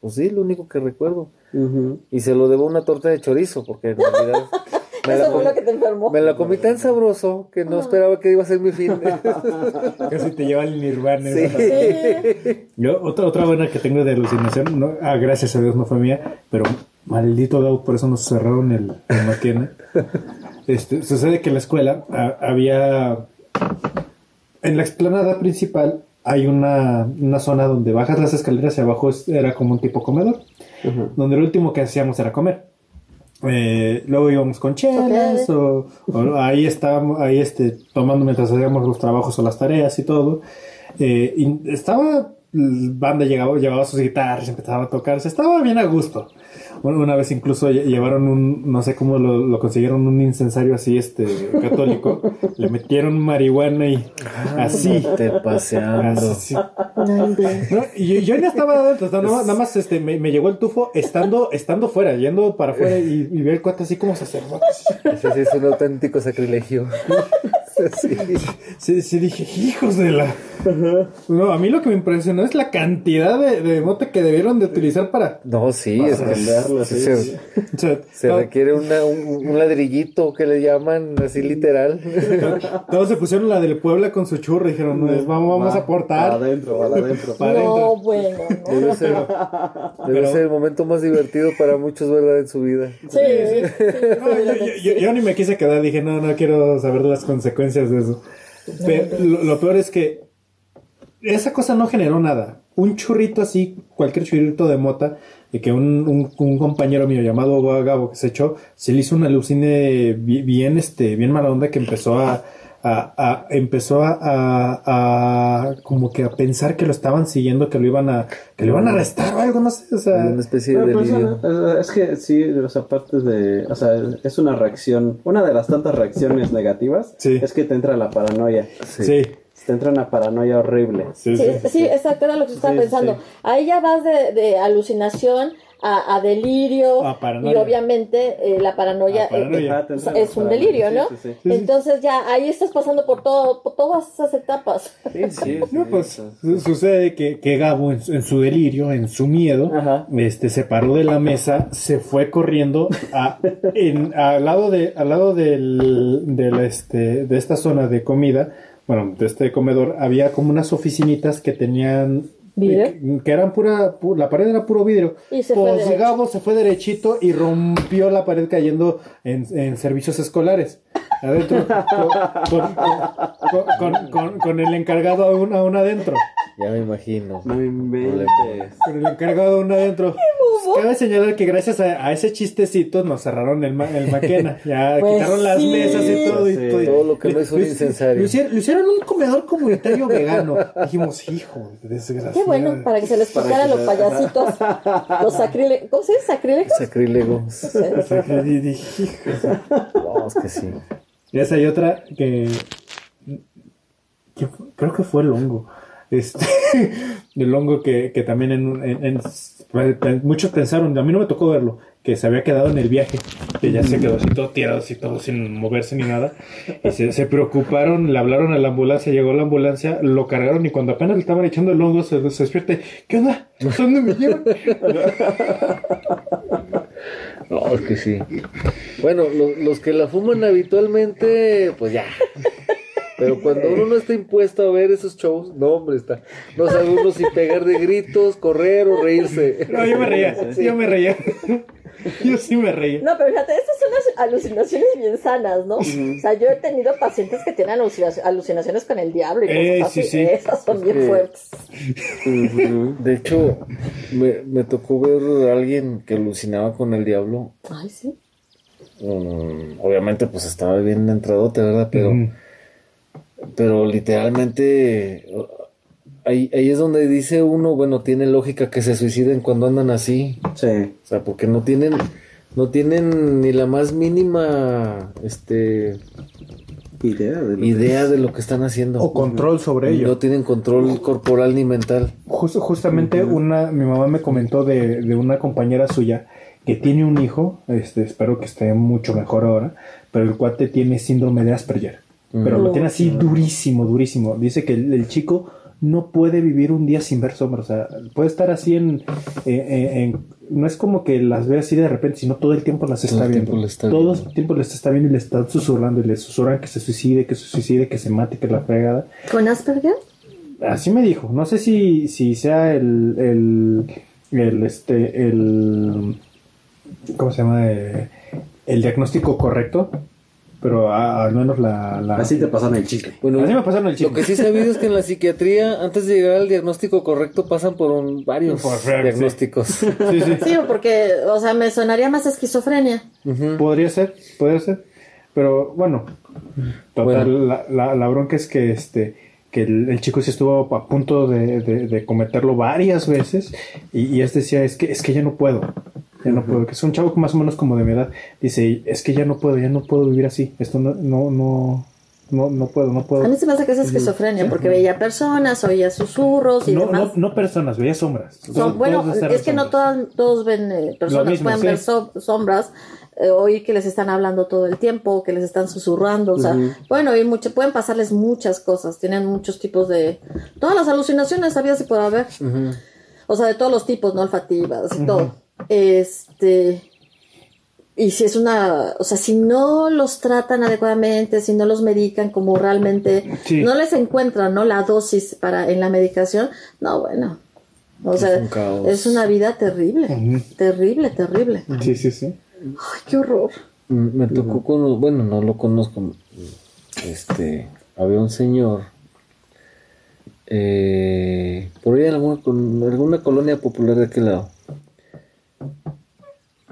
B: pues sí, lo único que recuerdo. Y se lo debo una torta de chorizo, porque en realidad me la,
A: Eso fue
B: comí,
A: lo que te enfermó.
B: me la comí tan sabroso que no esperaba que iba a ser mi fin.
C: Casi te lleva al nirvana.
B: Sí.
C: Yo, otra, otra buena que tengo de alucinación, no, ah, gracias a Dios no fue mía, pero maldito Gau, por eso nos cerraron el, el Maquena. Este, sucede que en la escuela ah, había, en la explanada principal hay una, una zona donde bajas las escaleras y abajo es- era como un tipo comedor,
D: Ujú.
C: donde lo último que hacíamos era comer. Eh, luego íbamos con chelas o, o ahí estábamos ahí este tomando mientras hacíamos los trabajos o las tareas y todo Eh, y estaba banda llegaba llevaba sus guitarras empezaba a tocarse estaba bien a gusto una, vez incluso lle- llevaron un no sé cómo lo, lo consiguieron un incensario así este católico le metieron marihuana y así
B: Te paseando.
C: así
A: No
C: yo, yo ya estaba adentro, o sea, nada más, nada más, este, me, me llegó el tufo estando, estando fuera, yendo para afuera y, y vi el cuate así como sacerdote.
B: Ese sí es un auténtico sacrilegio. Sí.
C: Sí, sí, dije, hijos de la. No, a mí lo que me impresionó es la cantidad de, de que debieron de utilizar para.
B: No, sí,
D: Para
B: es que se,
D: sí,
B: requiere una- un, un ladrillito que le llaman así literal.
C: todos se pusieron la del Puebla con su churro y dijeron, pues, vamos, vamos
D: Va,
C: a aportar.
D: Para adentro, para adentro.
C: Para
A: No,
C: adentro.
A: bueno, no.
B: Debe ser, debe
C: Pero-
B: ser el momento más divertido para muchos, ¿verdad? En su vida.
A: Sí, sí,
C: No, yo, yo- yo- yo ni me quise quedar, dije, no, no quiero saber de las consecuencias lo, peor es que esa cosa no generó nada. Un churrito así, cualquier churrito de mota, de que un, un- compañero mío llamado Gabo que se echó, se le hizo una alucine bi- bien, este, bien mala onda que empezó a, a- a- empezó a, a- a como que a pensar que lo estaban siguiendo, que lo iban a, que lo iban a arrestar o algo, no sé, o sea.
B: Una especie de
D: pues, es que sí, o sea, aparte de, o sea, es una reacción, una de las tantas reacciones negativas
C: Sí.
D: es que te entra la paranoia,
C: sí,
D: te entra una paranoia horrible.
C: sí,
A: Sí,
C: sí.
A: sí, exacto, era lo que yo estaba
D: Sí,
A: pensando.
D: sí.
A: Ahí ya vas de, de alucinación a, a delirio.
C: A paranoia.
A: Y obviamente eh, la paranoia, eh,
D: la
A: es un delirio, ¿no?
D: sí, sí.
C: sí.
A: Entonces ya ahí estás pasando por todo, por todas esas etapas.
B: Sí, sí,
C: No, pues su- sucede que, que Gabo en, su- en su delirio, en su miedo,
D: Ajá.
C: este se paró de la mesa, se fue corriendo a, en- al lado de al lado del, del, este de esta zona de comida, bueno, de este comedor había como unas oficinitas que tenían
A: ¿Vidrio?
C: que, eran pura, pu- la pared era puro vidrio.
A: Y se fue
C: pues. Gabo se fue derechito y rompió la pared cayendo en, en servicios escolares. Adentro, con, con- con- con- con- con el encargado aún, aún adentro.
B: Ya me imagino.
D: No inventes.
C: Con el encargado aún adentro. Cabe señalar que gracias a, a ese chistecito nos cerraron el, ma- el maquena. Ya
A: Pues
C: quitaron las mesas y todo. Y
D: Sí.
C: todo, y-
B: Todo lo que no es un incensario.
C: Lo hicieron, lo hicieron un comedor comunitario vegano. Dijimos, hijo, desgraciado.
A: Qué bueno, para que se les
D: que
A: los payasitos, los sacrílegos. ¿Cómo se dice?
C: Dije, hijo.
B: Vamos que sí.
C: Y esa y otra que, creo que fue el hongo. Este, el hongo que, que también en, en- en- muchos pensaron, a mí no me tocó verlo, que se había quedado en el viaje, que ya se quedó así todo tirado, así todo sin moverse ni nada. Y se, se preocuparon, le hablaron a la ambulancia, llegó la ambulancia, lo cargaron y cuando apenas le estaban echando el hongo se, se despierta. ¿Qué onda? ¿Dónde me llevan?
B: No, es que sí. Bueno, lo- los que la fuman habitualmente, pues ya. Pero cuando uno no está impuesto a ver esos shows, no, hombre, está. No sabe uno si pegar de gritos, correr o reírse.
C: No, yo me reía, yo me reía. Yo sí me reía.
A: No, pero fíjate, estas son las alucinaciones bien sanas, ¿no? O sea, yo he tenido pacientes que tienen alucina- alucinaciones con el diablo y
C: Eh,
A: cosas
C: sí,
A: así.
C: sí.
A: Esas son bien
B: Sí.
A: fuertes.
B: De hecho, me, me tocó ver a alguien que alucinaba con el diablo.
A: Ay, sí.
B: Mm, obviamente, pues estaba bien entradote, ¿verdad? Pero. Pero literalmente, ahí, ahí es donde dice uno, bueno, tiene lógica que se suiciden cuando andan así.
D: Sí.
B: O sea, porque no tienen, no tienen ni la más mínima, este,
D: Idea de lo-
B: idea de lo que están haciendo.
C: O control sobre ello.
B: No tienen control corporal ni mental.
C: Jus- justamente una, mi mamá me comentó de, de una compañera suya que tiene un hijo, este, espero que esté mucho mejor ahora, pero el cuate tiene síndrome de Asperger. Pero lo tiene así durísimo, durísimo. Dice que el, el chico no puede vivir un día sin ver sombras. O sea, puede estar así en, en- en- en- No es como que las ve así de repente, sino todo el tiempo las
B: Todo
C: está
B: el
C: viendo.
B: tiempo las está
C: todo
B: viendo.
C: el tiempo les está viendo y le están susurrando y le susurran que se suicide, que se suicide, que se mate, que la fregada.
A: ¿Con Asperger?
C: Así me dijo. No sé si, si sea el, el, el, este, el, ¿cómo se llama? Eh, el diagnóstico correcto, pero a- al menos la, la-
D: Así te pasan el chisme.
B: Bueno,
C: Así me pasaron el
B: Lo
C: chisme.
B: que sí he sabido es que en la psiquiatría, antes de llegar al diagnóstico correcto, pasan por un- varios
C: Por
B: diagnósticos.
C: Sí, sí.
A: Sí, porque, o sea, me sonaría más esquizofrenia.
C: Podría ser, podría ser. Pero bueno, total,
B: Bueno.
C: La, la, la bronca es que este que el, el chico sí estuvo a punto de, de- de cometerlo varias veces y, y él decía, es que, es que ya no puedo, ya no puedo, que es un chavo más o menos como de mi edad, dice, es que ya no puedo, ya no puedo vivir así, esto no, no, no, no, no puedo, no puedo.
A: A mí se me hace que es esquizofrenia, porque veía personas, oía susurros y
C: No,
A: demás.
C: no, no personas, veía sombras.
A: Son-
C: Todos-
A: bueno,
C: todos
A: es que no todas, todos ven eh, personas,
C: mismo,
A: pueden
C: sí.
A: ver so- sombras, eh, oír que les están hablando todo el tiempo, que les están susurrando, o sea, pueden oír mucho, pueden pasarles muchas cosas, tienen muchos tipos de, todas las alucinaciones había si puede haber, o sea, de todos los tipos, no olfativas y todo. Este, y si es una, o sea, si no los tratan adecuadamente, si no los medican como realmente,
C: Sí.
A: no les encuentran, ¿no? La dosis para, en la medicación, no, bueno. O sea,
B: un caos.
A: es una vida terrible, terrible, terrible.
C: Sí, sí, sí.
A: Ay, qué horror.
B: Me tocó con, bueno, no lo conozco. Este, había un señor eh, por ahí en alguna, con- alguna colonia popular de aquel lado.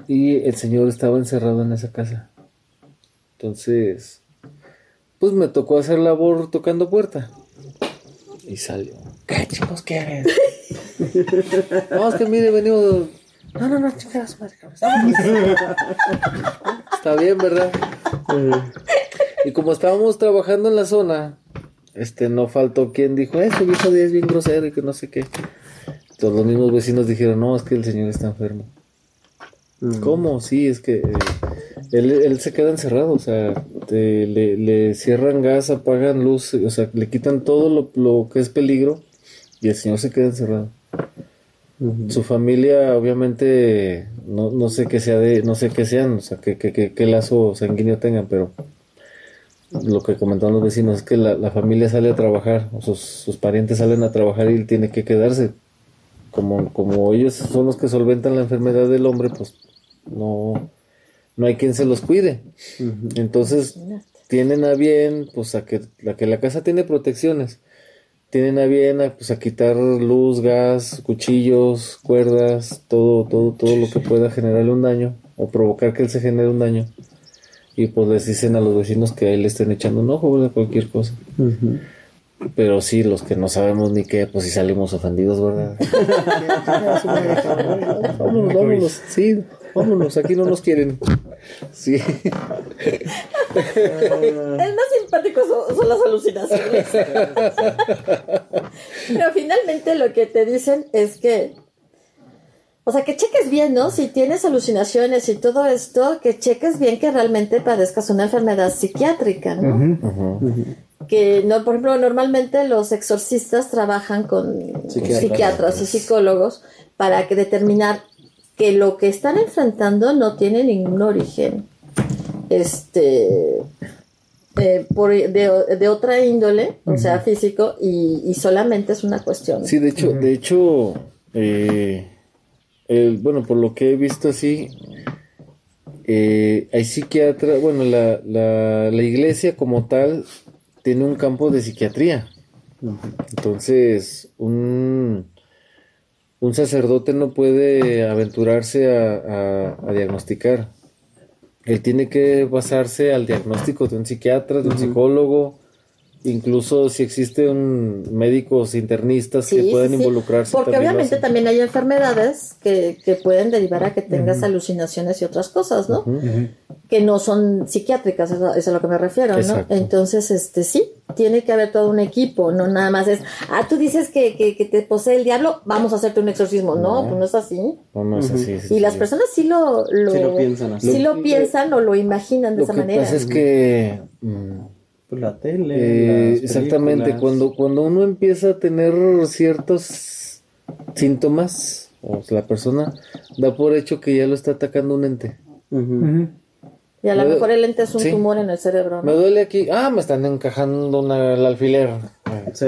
B: Y el señor estaba encerrado en esa casa. Entonces, pues me tocó hacer labor tocando puerta. Y salió. ¿Qué chicos quieren? Vamos que mire, venimos. No, no, no, chicas, madre. Está bien, ¿verdad? Y como estábamos trabajando en la zona, este no faltó quien dijo, ese viejo día es bien grosero y que no sé qué. Entonces los mismos vecinos dijeron, no, es que el señor está enfermo. ¿Cómo? Sí, es que eh, él, él se queda encerrado, o sea, te- le, le cierran gas, apagan luz, o sea, le quitan todo lo, lo que es peligro y el señor se queda encerrado. Su familia, obviamente, no, no sé qué sea de, no sé qué sean, o sea, qué, qué, qué, qué lazo sanguíneo tengan, pero lo que comentaban los vecinos es que la, la familia sale a trabajar, o sus, sus parientes salen a trabajar y él tiene que quedarse. Como, como ellos son los que solventan la enfermedad del hombre, pues no, no hay quien se los cuide. Entonces, tienen a bien, pues a que, a que la casa tiene protecciones. Tienen a bien a, pues, a quitar luz, gas, cuchillos, cuerdas, todo, todo, todo lo que pueda generarle un daño o provocar que él se genere un daño. Y pues les dicen a los vecinos que ahí le estén echando un ojo, ¿verdad? Cualquier cosa. Pero sí, los que no sabemos ni qué, pues sí salimos ofendidos, ¿verdad? vámonos, vámonos, sí, vámonos, aquí no nos quieren. Sí.
A: El más simpático son, son las alucinaciones. Pero finalmente lo que te dicen es que, o sea, que cheques bien, ¿no? Si tienes alucinaciones y todo esto, que cheques bien que realmente padezcas una enfermedad psiquiátrica, ¿no? Que, no, por ejemplo, normalmente los exorcistas trabajan con
D: Psiquiatras.
A: psiquiatras y psicólogos para que determinar que lo que están enfrentando no tiene ningún origen este eh, por, de, otra índole, o sea, físico, y, solamente es una cuestión.
B: Sí, de hecho, de hecho, eh, bueno, por lo que he visto así, eh, hay psiquiatras, bueno, la, la, la, iglesia como tal tiene un campo de psiquiatría. Entonces, un, un sacerdote no puede aventurarse a, a diagnosticar. Él tiene que basarse al diagnóstico de un psiquiatra, de un psicólogo, incluso si existen médicos internistas que pueden involucrarse.
A: Porque obviamente también hay enfermedades que, que, pueden derivar a que tengas alucinaciones y otras cosas, ¿no? Que no son psiquiátricas, eso, es a lo que me refiero, ¿no? Entonces, este sí, tiene que haber todo un equipo, no nada más es, ah, tú dices que, que, te posee el diablo, vamos a hacerte un exorcismo. No, pues no es así.
B: No, es así.
A: y las personas sí lo, lo, sí lo piensan así. Sí lo, piensan o lo imaginan de esa manera.
B: Lo que pasa es que... Mm,
D: pues la tele.
B: Eh, exactamente, cuando, cuando uno empieza a tener ciertos síntomas, o la persona da por hecho que ya lo está atacando un ente.
A: Y a lo mejor el ente es un tumor en el cerebro.
B: Me duele aquí, ah, me están encajando una, el alfiler. Sí.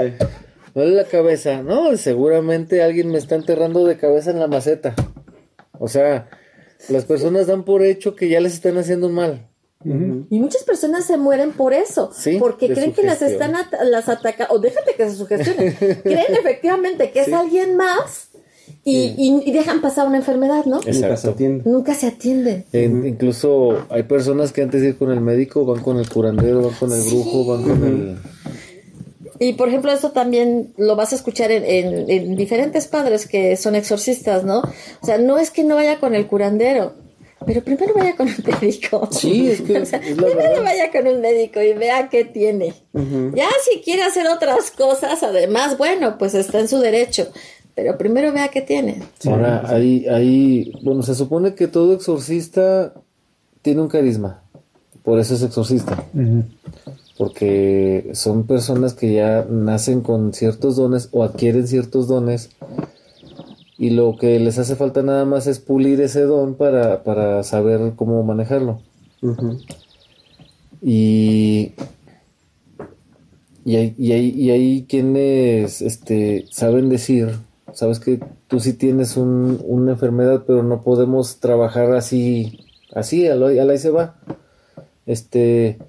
B: Me duele la cabeza, no, seguramente alguien me está enterrando de cabeza en la maceta. O sea, las personas dan por hecho que ya les están haciendo mal.
A: Y muchas personas se mueren por eso, porque creen que las están las atacando, o déjate que se sugestionen, creen efectivamente que es alguien más y, dejan pasar una enfermedad, ¿no?
D: Nunca se atienden.
A: Nunca se atienden.
B: incluso hay personas que antes de ir con el médico van con el curandero, van con el brujo, van con el...
A: Y por ejemplo, eso también lo vas a escuchar en, en, diferentes padres que son exorcistas, ¿no? O sea, no es que no vaya con el curandero, pero primero vaya con un médico.
B: Sí, es que.
A: primero vaya con un médico y vea qué tiene. Ya si quiere hacer otras cosas, además, bueno, pues está en su derecho. Pero primero vea qué tiene.
B: Ahora, ahí, ahí, bueno, se supone que todo exorcista tiene un carisma. Por eso es exorcista. Porque son personas que ya nacen con ciertos dones o adquieren ciertos dones y lo que les hace falta nada más es pulir ese don para, saber cómo manejarlo. Y, y, hay, y, hay, y hay quienes este, saben decir, sabes que tú sí tienes un, una enfermedad, pero no podemos trabajar así, así, a, la, ahí se va. Este,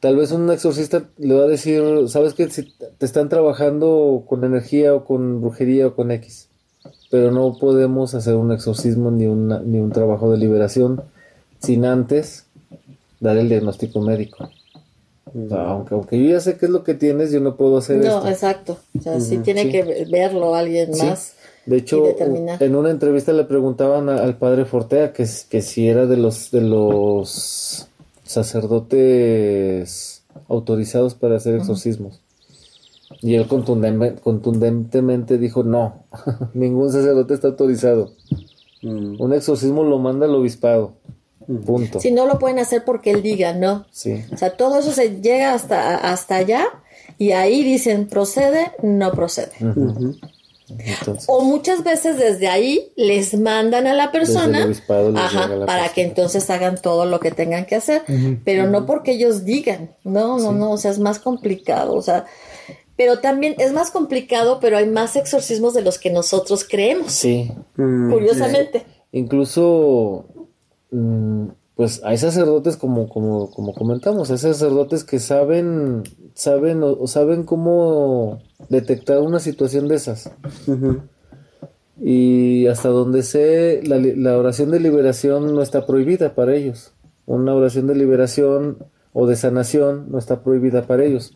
B: tal vez un exorcista le va a decir, sabes que si te están trabajando con energía o con brujería o con X pero no podemos hacer un exorcismo ni, ni un trabajo de liberación sin antes dar el diagnóstico médico. aunque, aunque yo ya sé qué es lo que tienes, yo no puedo hacer
A: no, exacto. O sea, sí tiene que verlo alguien más.
B: De hecho, en una entrevista le preguntaban al padre Fortea que, que si era de los de los sacerdotes autorizados para hacer exorcismos. Y él contundentemente dijo, no, ningún sacerdote está autorizado. Mm. Un exorcismo lo manda el obispado. Mm. Punto.
A: Si no lo pueden hacer porque él diga, ¿no?
B: Sí.
A: O sea, todo eso se llega hasta, hasta allá y ahí dicen, procede, no procede. o muchas veces desde ahí les mandan a la persona para que entonces hagan todo lo que tengan que hacer, pero no porque ellos digan, no, no, no, o sea, es más complicado, o sea, pero también es más complicado, pero hay más exorcismos de los que nosotros creemos.
B: Sí.
A: Mm, curiosamente.
B: Incluso, mm, pues hay sacerdotes como, como, como comentamos, hay sacerdotes que saben, saben o, saben cómo detectar una situación de esas. Y hasta donde sé, la, la oración de liberación no está prohibida para ellos. Una oración de liberación o de sanación no está prohibida para ellos.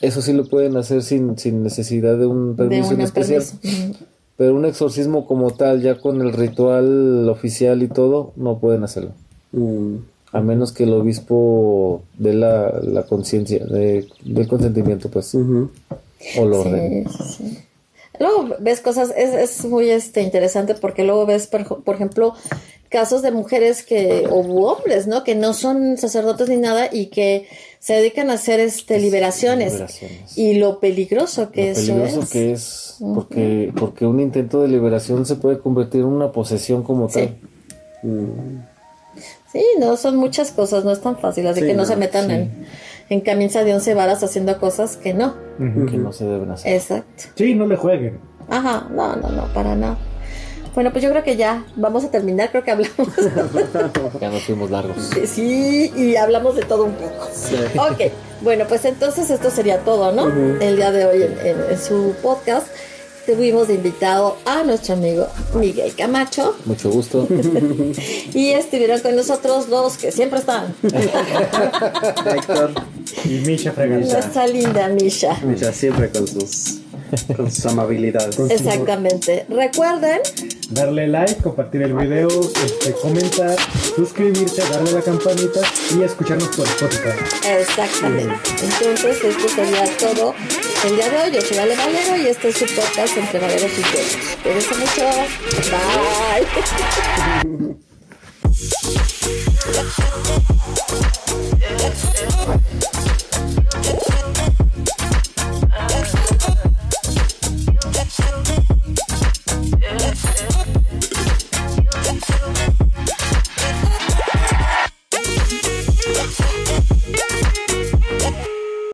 B: Eso sí lo pueden hacer sin, sin necesidad de un permiso especial. Pero un exorcismo como tal, ya con el ritual oficial y todo, no pueden hacerlo. Mm. A menos que el obispo dé la, la conciencia, de, del consentimiento, pues. O lo ordene.
A: Luego ves cosas, es, es muy este, interesante porque luego ves, por, por ejemplo, casos de mujeres que, o hombres, ¿no? Que no son sacerdotes ni nada y que se dedican a hacer este liberaciones, y lo peligroso que lo
B: peligroso que es porque porque un intento de liberación se puede convertir en una posesión como tal
A: sí no son muchas cosas no es tan fácil así que no, se metan en, en camisa de once varas haciendo cosas que no.
B: Que no se deben hacer.
A: Exacto.
C: Sí, no le jueguen.
A: Ajá, no, no, no, para nada. Bueno, pues yo creo que ya vamos a terminar, creo que hablamos.
B: ya nos fuimos largos.
A: Sí, y hablamos de todo un poco.
D: Sí.
A: Ok, bueno, pues entonces esto sería todo, ¿no? El día de hoy en, en- en su podcast tuvimos de invitado a nuestro amigo Miguel Camacho
B: Mucho gusto.
A: y estuvieron con nosotros los que siempre están.
D: Héctor,
C: Y Misha Fregata.
A: Nuestra linda Misha.
D: ya siempre con sus, con sus amabilidades.
A: Exactamente. Recuerden,
C: Darle like, compartir el video, este, comentar, suscribirse, darle a la campanita y escucharnos por Spotify.
A: exactamente. Entonces, esto sería todo el día de hoy. Yo soy Ale Valero y este es su podcast entre Valeros y Juegos. Cuídense mucho. Bye.